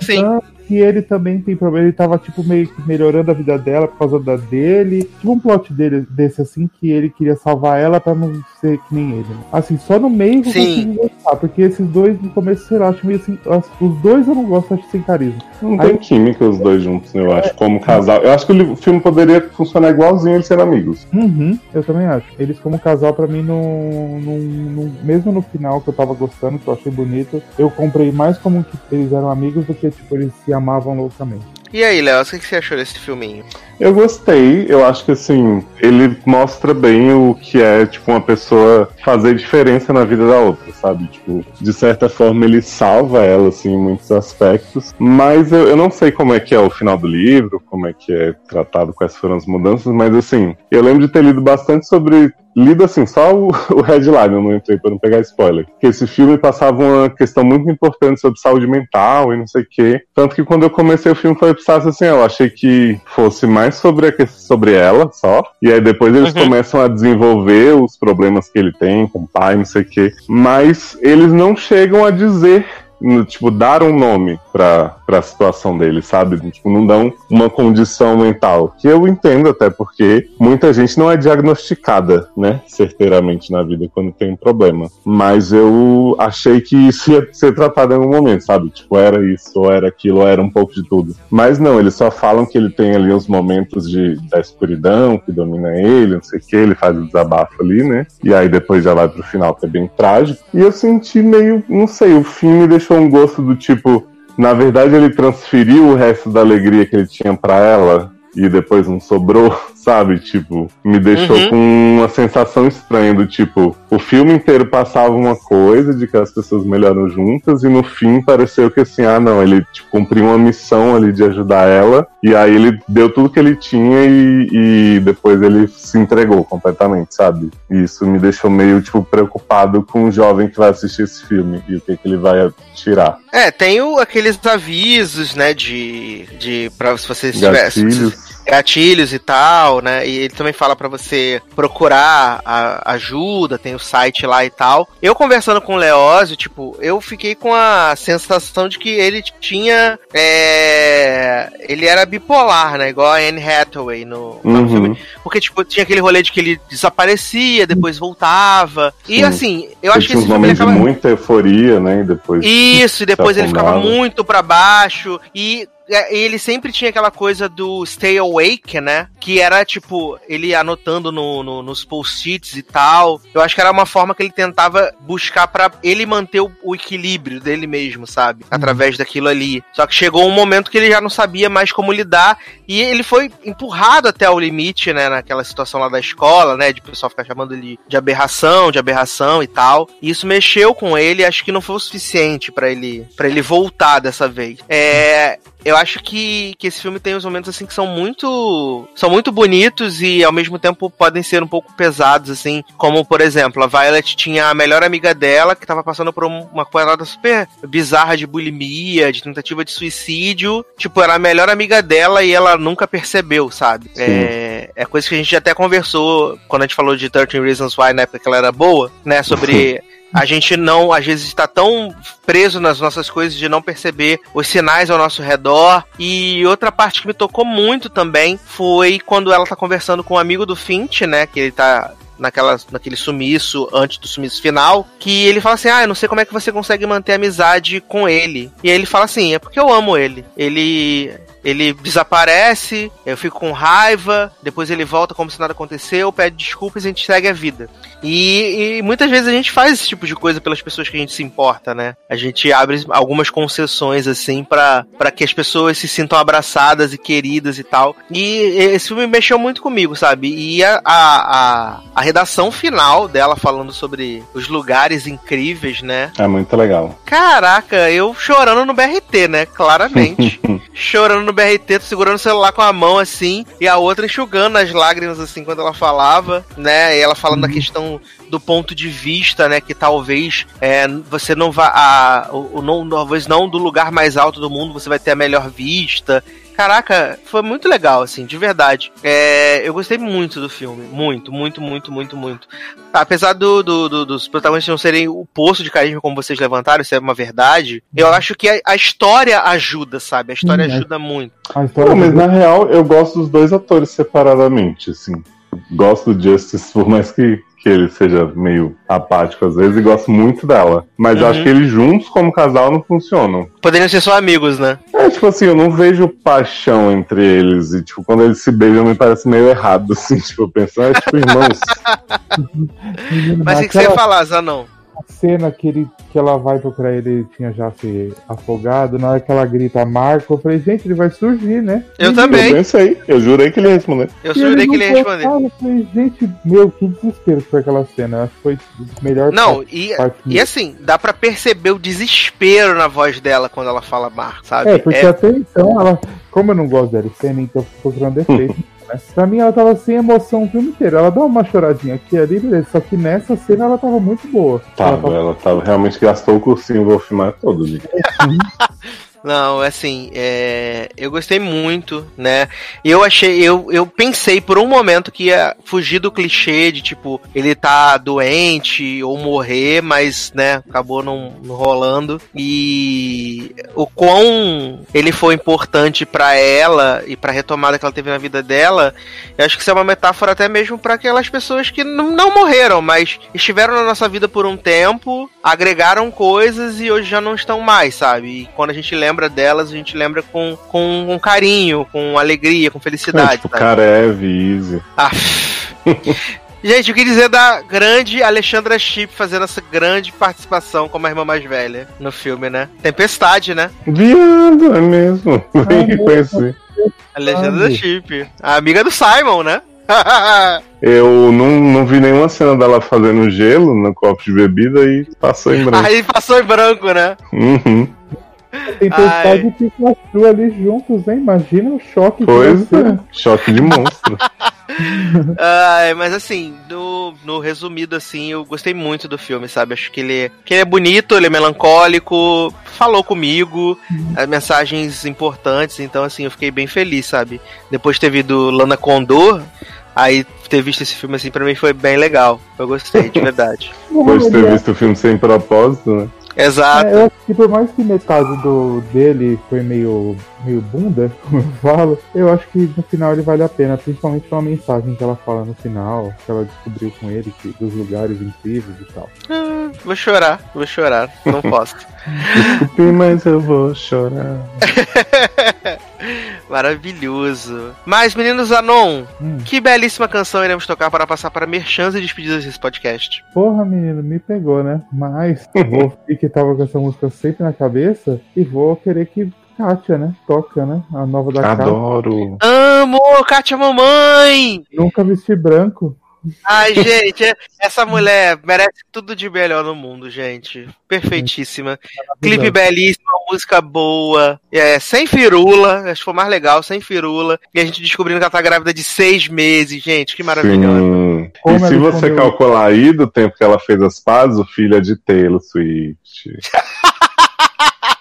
Sim. Que ele também tem problema. Ele tava, tipo, meio que melhorando a vida dela por causa da dele. Tipo um plot dele desse assim, que ele queria salvar ela pra não ser que nem ele. Assim, só no meio que eu consigo gostar. Porque esses dois, no começo, sei lá, acho meio assim. as- Os dois eu não gosto, acho sem carisma. Não Aí- tem química os dois juntos, eu acho, como casal. Eu acho que o filme poderia funcionar igualzinho eles serem amigos. Uhum, eu também acho. Eles, como casal, pra mim, não, não, não- Mesmo no final, que eu tava gostando, que eu achei bonito, eu comprei mais como que eles eram amigos do que, tipo, eles se amavam loucamente. E aí, Léo, o que você achou desse filminho? Eu gostei, eu acho que assim, ele mostra bem o que é, tipo, uma pessoa fazer diferença na vida da outra, sabe? Tipo, de certa forma ele salva ela, assim, em muitos aspectos, mas eu, eu não sei como é que é o final do livro, como é que é tratado, quais foram as mudanças, mas assim, eu lembro de ter lido bastante sobre. Lido assim, só o, [LAUGHS] o headline, eu não entrei pra não pegar spoiler. Que esse filme passava uma questão muito importante sobre saúde mental e não sei o quê. Tanto que quando eu comecei o filme foi preciso assim, eu achei que fosse mais sobre, a, sobre ela só. E aí depois eles Uhum. começam a desenvolver os problemas que ele tem com o pai, não sei o quê. Mas eles não chegam a dizer. no- Tipo, dar um nome pra, pra situação dele, sabe? Tipo, não dão uma condição mental. Que eu entendo até porque muita gente não é diagnosticada, né? Certeiramente na vida quando tem um problema. Mas eu achei que isso ia ser tratado em algum momento, sabe? Tipo, era isso, ou era aquilo, ou era um pouco de tudo. Mas não, eles só falam que ele tem ali os momentos de, da escuridão que domina ele, não sei o que, ele faz o desabafo ali, né? E aí depois já vai pro final, que é bem trágico. E eu senti meio, não sei, o fim me deixou um gosto do tipo. Na verdade, ele transferiu o resto da alegria que ele tinha pra ela e depois não sobrou, sabe? Tipo, me deixou Uhum. com uma sensação estranha do tipo, o filme inteiro passava uma coisa de que as pessoas melhoram juntas e no fim pareceu que assim, ah não, ele tipo, cumpriu uma missão ali de ajudar ela e aí ele deu tudo que ele tinha e, e depois ele se entregou completamente, sabe? E isso me deixou meio, tipo, preocupado com o jovem que vai assistir esse filme e o que, que ele vai tirar. É, tem o, aqueles avisos, né, de, de pra se você tivesse Gatilhos. e tal, né? E ele também fala pra você procurar a- ajuda, tem o site lá e tal. Eu conversando com o Leózio, tipo, eu fiquei com a sensação de que ele tinha. é, ele era bipolar, né? Igual a Anne Hathaway no, Uhum. filme. Porque, tipo, tinha aquele rolê de que ele desaparecia, depois voltava. E Sim. assim, eu acho que esse filme acaba. muita euforia, né? E depois. Isso, e depois ele ficava muito pra baixo. E ele sempre tinha aquela coisa do stay awake, né? Que era tipo, ele anotando no, no- nos post-its e tal. Eu acho que era uma forma que ele tentava buscar pra ele manter o, o equilíbrio dele mesmo, sabe? Através daquilo ali. Só que chegou um momento que ele já não sabia mais como lidar. E ele foi empurrado até o limite, né? Naquela situação lá da escola, né? De pessoal ficar chamando ele de aberração, de aberração e tal. E isso mexeu com ele, acho que não foi o suficiente pra ele para ele voltar dessa vez. É, eu acho que, que esse filme tem uns momentos assim que são muito são muito bonitos e ao mesmo tempo podem ser um pouco pesados assim, como por exemplo, a Violet tinha a melhor amiga dela que tava passando por um- uma coisa super bizarra de bulimia, de tentativa de suicídio, tipo, era a melhor amiga dela e ela nunca percebeu, sabe? Sim. É, é coisa que a gente até conversou quando a gente falou de 13 Reasons Why na época que ela era boa, né, sobre [LAUGHS] a gente não, às vezes, está tão preso nas nossas coisas de não perceber os sinais ao nosso redor. E outra parte que me tocou muito também foi quando ela tá conversando com um amigo do Finch, né? Que ele tá naquela, naquele sumiço, antes do sumiço final, que ele fala assim, ah, eu não sei como é que você consegue manter amizade com ele. E aí ele fala assim, é porque eu amo ele. Ele ele desaparece, eu fico com raiva, depois ele volta como se nada aconteceu, pede desculpas e a gente segue a vida. E, e muitas vezes a gente faz esse tipo de coisa pelas pessoas que a gente se importa, né? A gente abre algumas concessões assim pra que as pessoas se sintam abraçadas e queridas e tal. E esse filme mexeu muito comigo, sabe? E a, a, a, a redação final dela falando sobre os lugares incríveis, né? É muito legal. Caraca, eu chorando no BRT, né? Claramente. [LAUGHS] chorando no BRT, segurando o celular com a mão assim, e a outra enxugando as lágrimas assim quando ela falava, né? E ela falando da questão do ponto de vista, né? Que talvez é, você não vá. A, o, o não, talvez não do lugar mais alto do mundo você vai ter a melhor vista. Caraca, foi muito legal, assim, de verdade. É, eu gostei muito do filme. Muito, muito, muito, muito, muito. Apesar do, do- do- dos protagonistas não serem o poço de carisma como vocês levantaram, isso é uma verdade. Eu acho que a, a história ajuda, sabe? A história Sim, é. ajuda muito. A história Não, mas na real, eu gosto dos dois atores separadamente, assim. Gosto do Justice, por mais que, que ele seja meio apático às vezes, e gosto muito dela. Mas Uhum. acho que eles juntos, como casal, não funcionam. Poderiam ser só amigos, né? É, tipo assim, eu não vejo paixão entre eles. E, tipo, quando eles se beijam, me parece meio errado, assim. [LAUGHS] Tipo, eu penso, ah, é tipo irmãos. Mas o que que você ia falar, Zanão? Cena que, ele, que ela vai procurar ele, ele tinha já se afogado, na hora que ela grita Marco, eu falei, gente, ele vai surgir, né? Eu E também. Eu pensei, eu jurei que ele ia responder. Eu E jurei ele que ele ia responder. Eu falei, gente, meu, que desespero que foi aquela cena. Eu Acho que foi o melhor Não, e, parte e assim, dá pra perceber o desespero na voz dela quando ela fala Marco, sabe? É, porque até então ela. Como eu não gosto dela cena, então eu fico procurando [LAUGHS] defeito. Né? Pra mim ela tava sem emoção o filme inteiro. Ela dá uma choradinha aqui ali, beleza. Só que nessa cena ela tava muito boa. Ela Tava, ela tava, realmente gastou o cursinho Wolfmar todo, ali. [LAUGHS] Não, assim, é, eu gostei muito, né? Eu achei, eu, eu pensei por um momento que ia fugir do clichê de tipo, ele tá doente ou morrer, mas, né, acabou não, não rolando. E o quão ele foi importante pra ela e pra retomada que ela teve na vida dela, eu acho que isso é uma metáfora até mesmo pra aquelas pessoas que não, morreram, mas estiveram na nossa vida por um tempo, agregaram coisas e hoje já não estão mais, sabe? E quando a gente lembra delas, a gente lembra com, com, com carinho, com alegria, com É, felicidade. tipo, sabe? Karev, Easy. Ah. Gente, eu queria dizer da grande Alexandra Chip fazendo essa grande participação como a irmã mais velha no filme, né? Tempestade, né? Viado, é mesmo. [LAUGHS] Nem mesmo. conheci. Alexandra? Chip. A amiga do Simon, né? [LAUGHS] Eu não, não vi nenhuma cena dela fazendo gelo no copo de bebida e passou em branco. Aí passou em branco, né? Uhum. Tempestade Ai. e Pikachu ali juntos, hein? Imagina o choque que Pois é, choque de monstro. [LAUGHS] [LAUGHS] Ai, mas assim, no, no resumido, assim, eu gostei muito do filme, sabe? Acho que ele, que ele é bonito, ele é melancólico, falou comigo, as mensagens importantes, então assim, eu fiquei bem feliz, sabe? Depois de ter visto Lana Condor, aí ter visto esse filme assim, pra mim foi bem legal. Eu gostei, de [LAUGHS] verdade. Depois de ter visto o filme sem propósito, né? Exato. É, eu acho que por mais que metade do dele foi meio, meio bunda, [LAUGHS] como eu falo, eu acho que no final ele vale a pena, principalmente pela mensagem que ela fala no final, que ela descobriu com ele, que, dos lugares incríveis e tal. Ah, vou chorar, vou chorar, não posso. [LAUGHS] Desculpe, mas eu vou chorar. [LAUGHS] Maravilhoso. Mas, meninos Anon, Hum. que belíssima canção iremos tocar para passar para merchans e despedidas desse podcast. Porra, menino, me pegou, né? Mas vou e que tava com essa música sempre na cabeça e vou querer que Kátia, né? Toca, né? A nova da Kátia. Adoro. Amo, Kátia Mamãe! Nunca vesti branco. Ai, gente, essa mulher merece tudo de melhor no mundo, gente. Perfeitíssima. Clipe belíssimo, música boa. É, sem firula, acho que foi mais legal, sem firula. E a gente descobrindo que ela tá grávida de seis meses, gente, que maravilhoso. E se você calcular aí do tempo que ela fez as pazes, o filho é de Taylor Swift. [LAUGHS]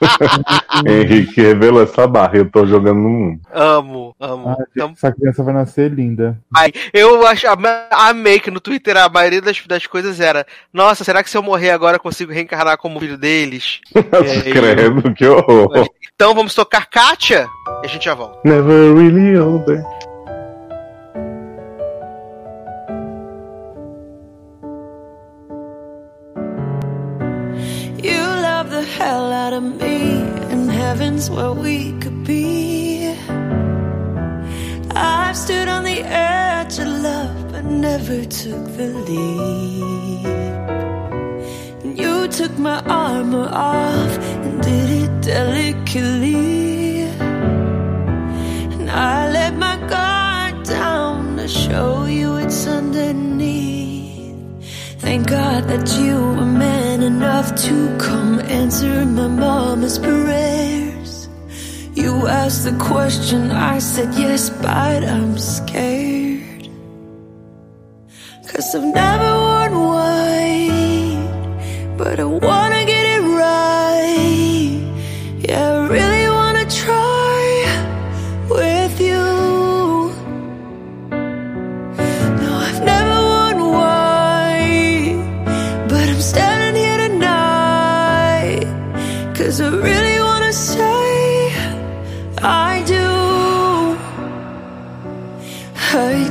[LAUGHS] Henrique revelou essa barra, eu tô jogando no mundo. Amo, amo. Ah, Então, essa criança vai nascer linda. ai, eu acho, amei que no Twitter a maioria das, das coisas era: Nossa, será que se eu morrer agora eu consigo reencarnar como filho deles? [LAUGHS] É, Credo, que horror. Então vamos tocar Kátia e a gente já volta. Never really older. Out of me, and heaven's where we could be. I've stood on the edge of love, but never took the leap. And you took my armor off and did it delicately. And I let my guard down to show you it's underneath. Thank God that you were man enough to come answer my mama's prayers. You asked the question, I said yes, but I'm scared. Cause I've never worn white, but I wanna get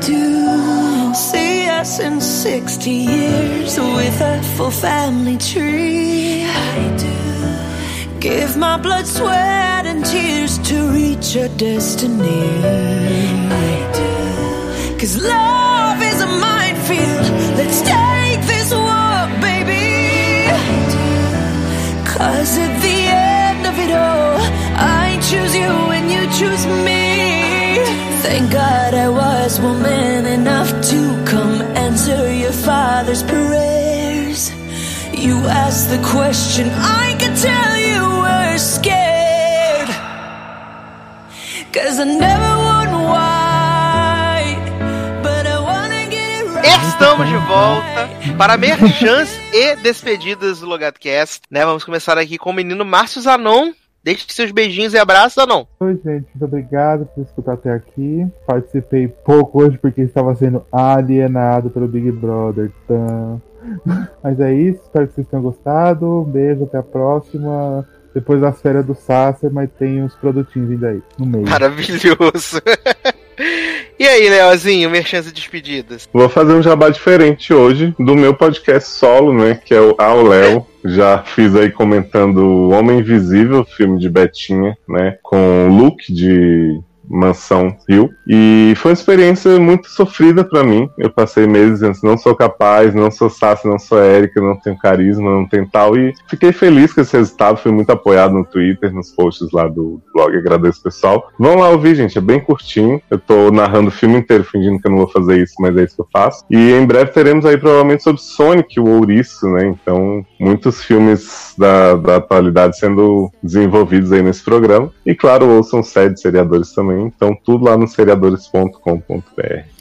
I do. See us in 60 years with a full family tree. I do. Give my blood, sweat, and tears to reach our destiny. I do. Cause love is a minefield. Let's take this walk, baby. Cause at the end of it all, I choose you and you choose me. Thank God I was woman enough to come answer your father's prayers. You asked the question, I could tell you were scared. Cause I never want white, but I wanna get it right. Estamos de volta para merchans e despedidas do LogadoCast, né? Vamos começar aqui com o menino Márcio Zanon. Deixe seus beijinhos e abraços, Zanon. Oi, gente, muito obrigado por escutar até aqui. Participei pouco hoje porque estava sendo alienado pelo Big Brother. [LAUGHS] Mas é isso, espero que vocês tenham gostado. Um beijo, até a próxima. Depois das férias do Sasser, mas tem uns produtinhos vindo aí no meio. Maravilhoso. [LAUGHS] e aí, Leozinho, merchans e despedidas? Vou fazer um jabá diferente hoje do meu podcast solo, né? Que é o Ao Léo. Já fiz aí comentando O Homem Invisível, filme de Betinha, né? Com o look de Mansão Rio. E foi uma experiência muito sofrida pra mim. Eu passei meses dizendo não sou capaz, não sou Sassi, não sou Érica, não tenho carisma, não tenho tal. E fiquei feliz com esse resultado, fui muito apoiado no Twitter, nos posts lá do blog, agradeço pessoal. Vão lá ouvir, gente, é bem curtinho. Eu tô narrando o filme inteiro, fingindo que eu não vou fazer isso, mas é isso que eu faço. E em breve teremos aí provavelmente sobre Sonic, o ouriço, né? Então, muitos filmes da, da atualidade sendo desenvolvidos aí nesse programa. E claro, ouçam sede seriadores também. Então, tudo lá no seriadores.com.br.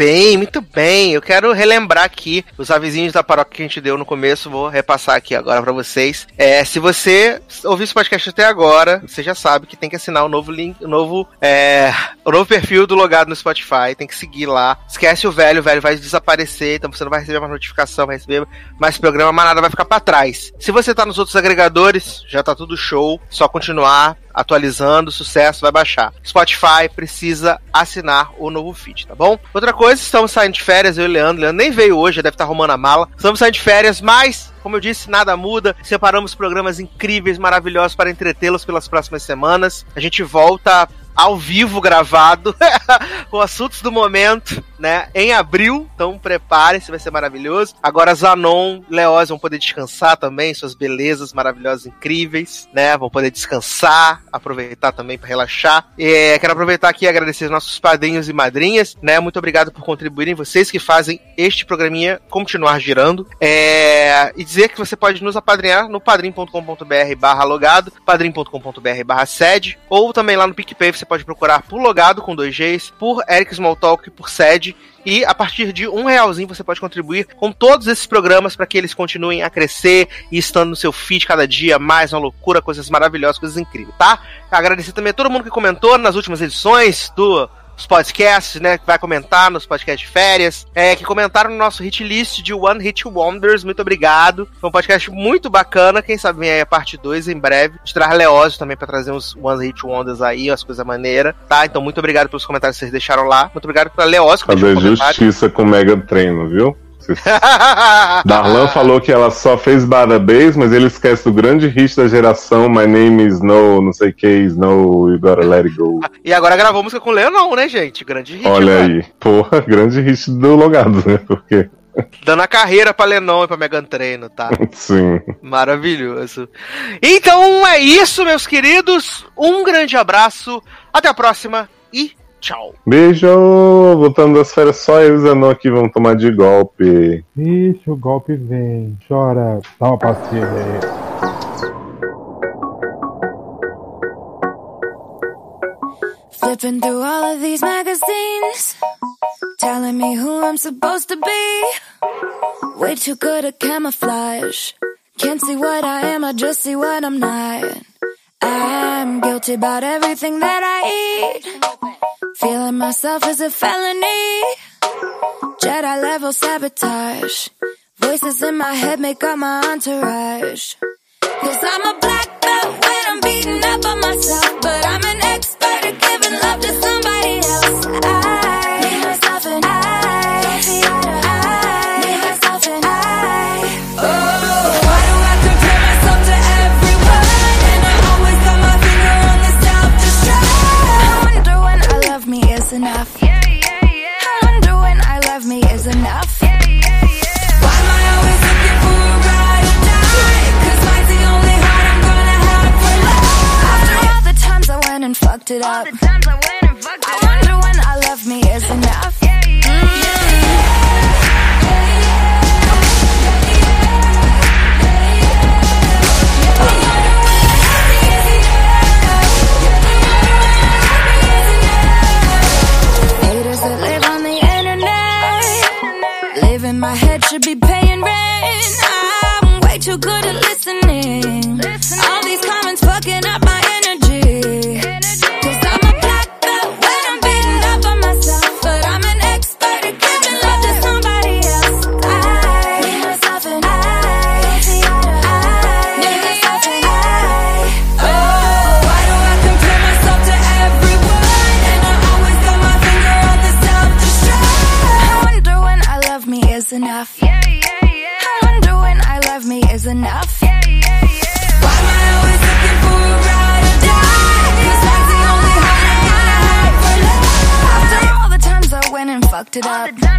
Bem, muito bem. Eu quero relembrar aqui os avisinhos da paróquia que a gente deu no começo. Vou repassar aqui agora para vocês. É, se você ouviu esse podcast até agora, você já sabe que tem que assinar o novo link, o novo, é, o novo perfil do logado no Spotify. Tem que seguir lá. Esquece o velho, o velho vai desaparecer, então você não vai receber mais notificação, vai receber mais programa, mas nada vai ficar para trás. Se você tá nos outros agregadores, já tá tudo show. Só continuar atualizando, sucesso, vai baixar. Spotify precisa assinar o novo feed, tá bom? Outra coisa, estamos saindo de férias, eu e o Leandro. Leandro nem veio hoje, deve estar arrumando a mala. Estamos saindo de férias, mas como eu disse, nada muda. Separamos programas incríveis, maravilhosos para entretê-los pelas próximas semanas. A gente volta ao vivo gravado, [LAUGHS] com assuntos do momento, né? Em abril, então prepare-se, vai ser maravilhoso. Agora Zanon, Leoz vão poder descansar também, suas belezas maravilhosas, incríveis, né? Vão poder descansar, aproveitar também para relaxar. E, quero aproveitar aqui e agradecer aos nossos padrinhos e madrinhas, né? Muito obrigado por contribuírem, vocês que fazem este programinha continuar girando. É... E dizer que você pode nos apadrinhar no padrim.com.br barra logado, padrim.com.br barra sede, ou também lá no PicPay você pode procurar por logado com dois Gs, por Eric Smalltalk, por sede. E a partir de um realzinho você pode contribuir com todos esses programas para que eles continuem a crescer e estando no seu feed cada dia mais uma loucura, coisas maravilhosas, coisas incríveis, tá? Agradecer também a todo mundo que comentou nas últimas edições do os podcasts, né, que vai comentar nos podcasts de férias, é, que comentaram no nosso hit list de One Hit Wonders, muito obrigado. Foi um podcast muito bacana, quem sabe vem aí a parte 2 em breve. De traz Leózio também para trazer uns One Hit Wonders aí, umas coisas maneiras, tá? Então muito obrigado pelos comentários que vocês deixaram lá. Muito obrigado pra Leózio que Fazer deixou um justiça com o Mega Treino, viu? [LAUGHS] Darlan falou que ela só fez Badabase, mas ele esquece o grande hit da geração My Name is No, não sei o que, Snow, You Gotta Let It Go. [LAUGHS] E agora gravou música com o Leonão, né, gente? Grande hit. Olha agora. aí, porra, [LAUGHS] grande hit do Logado, né? Porque, Dando a carreira pra Lenon e pra Megan Treino, tá? sim. Maravilhoso. Então é isso, meus queridos. Um grande abraço. Até a próxima e tchau. Beijo! Voltando das férias, só eu e o Zanon aqui vão tomar de golpe. Ixi, o golpe vem. Chora. Dá uma pastilha aí. Flipping through all of these magazines, telling me who I'm supposed to be. Way too good at camouflage. Can't see what I am, I just see what I'm not. I'm guilty about everything that I eat. Feeling myself is a felony. Jedi level sabotage. Voices in my head make up my entourage. Cause I'm a black belt when I'm beating up on myself. But I'm an expert at giving love to somebody it up. Fucked it up.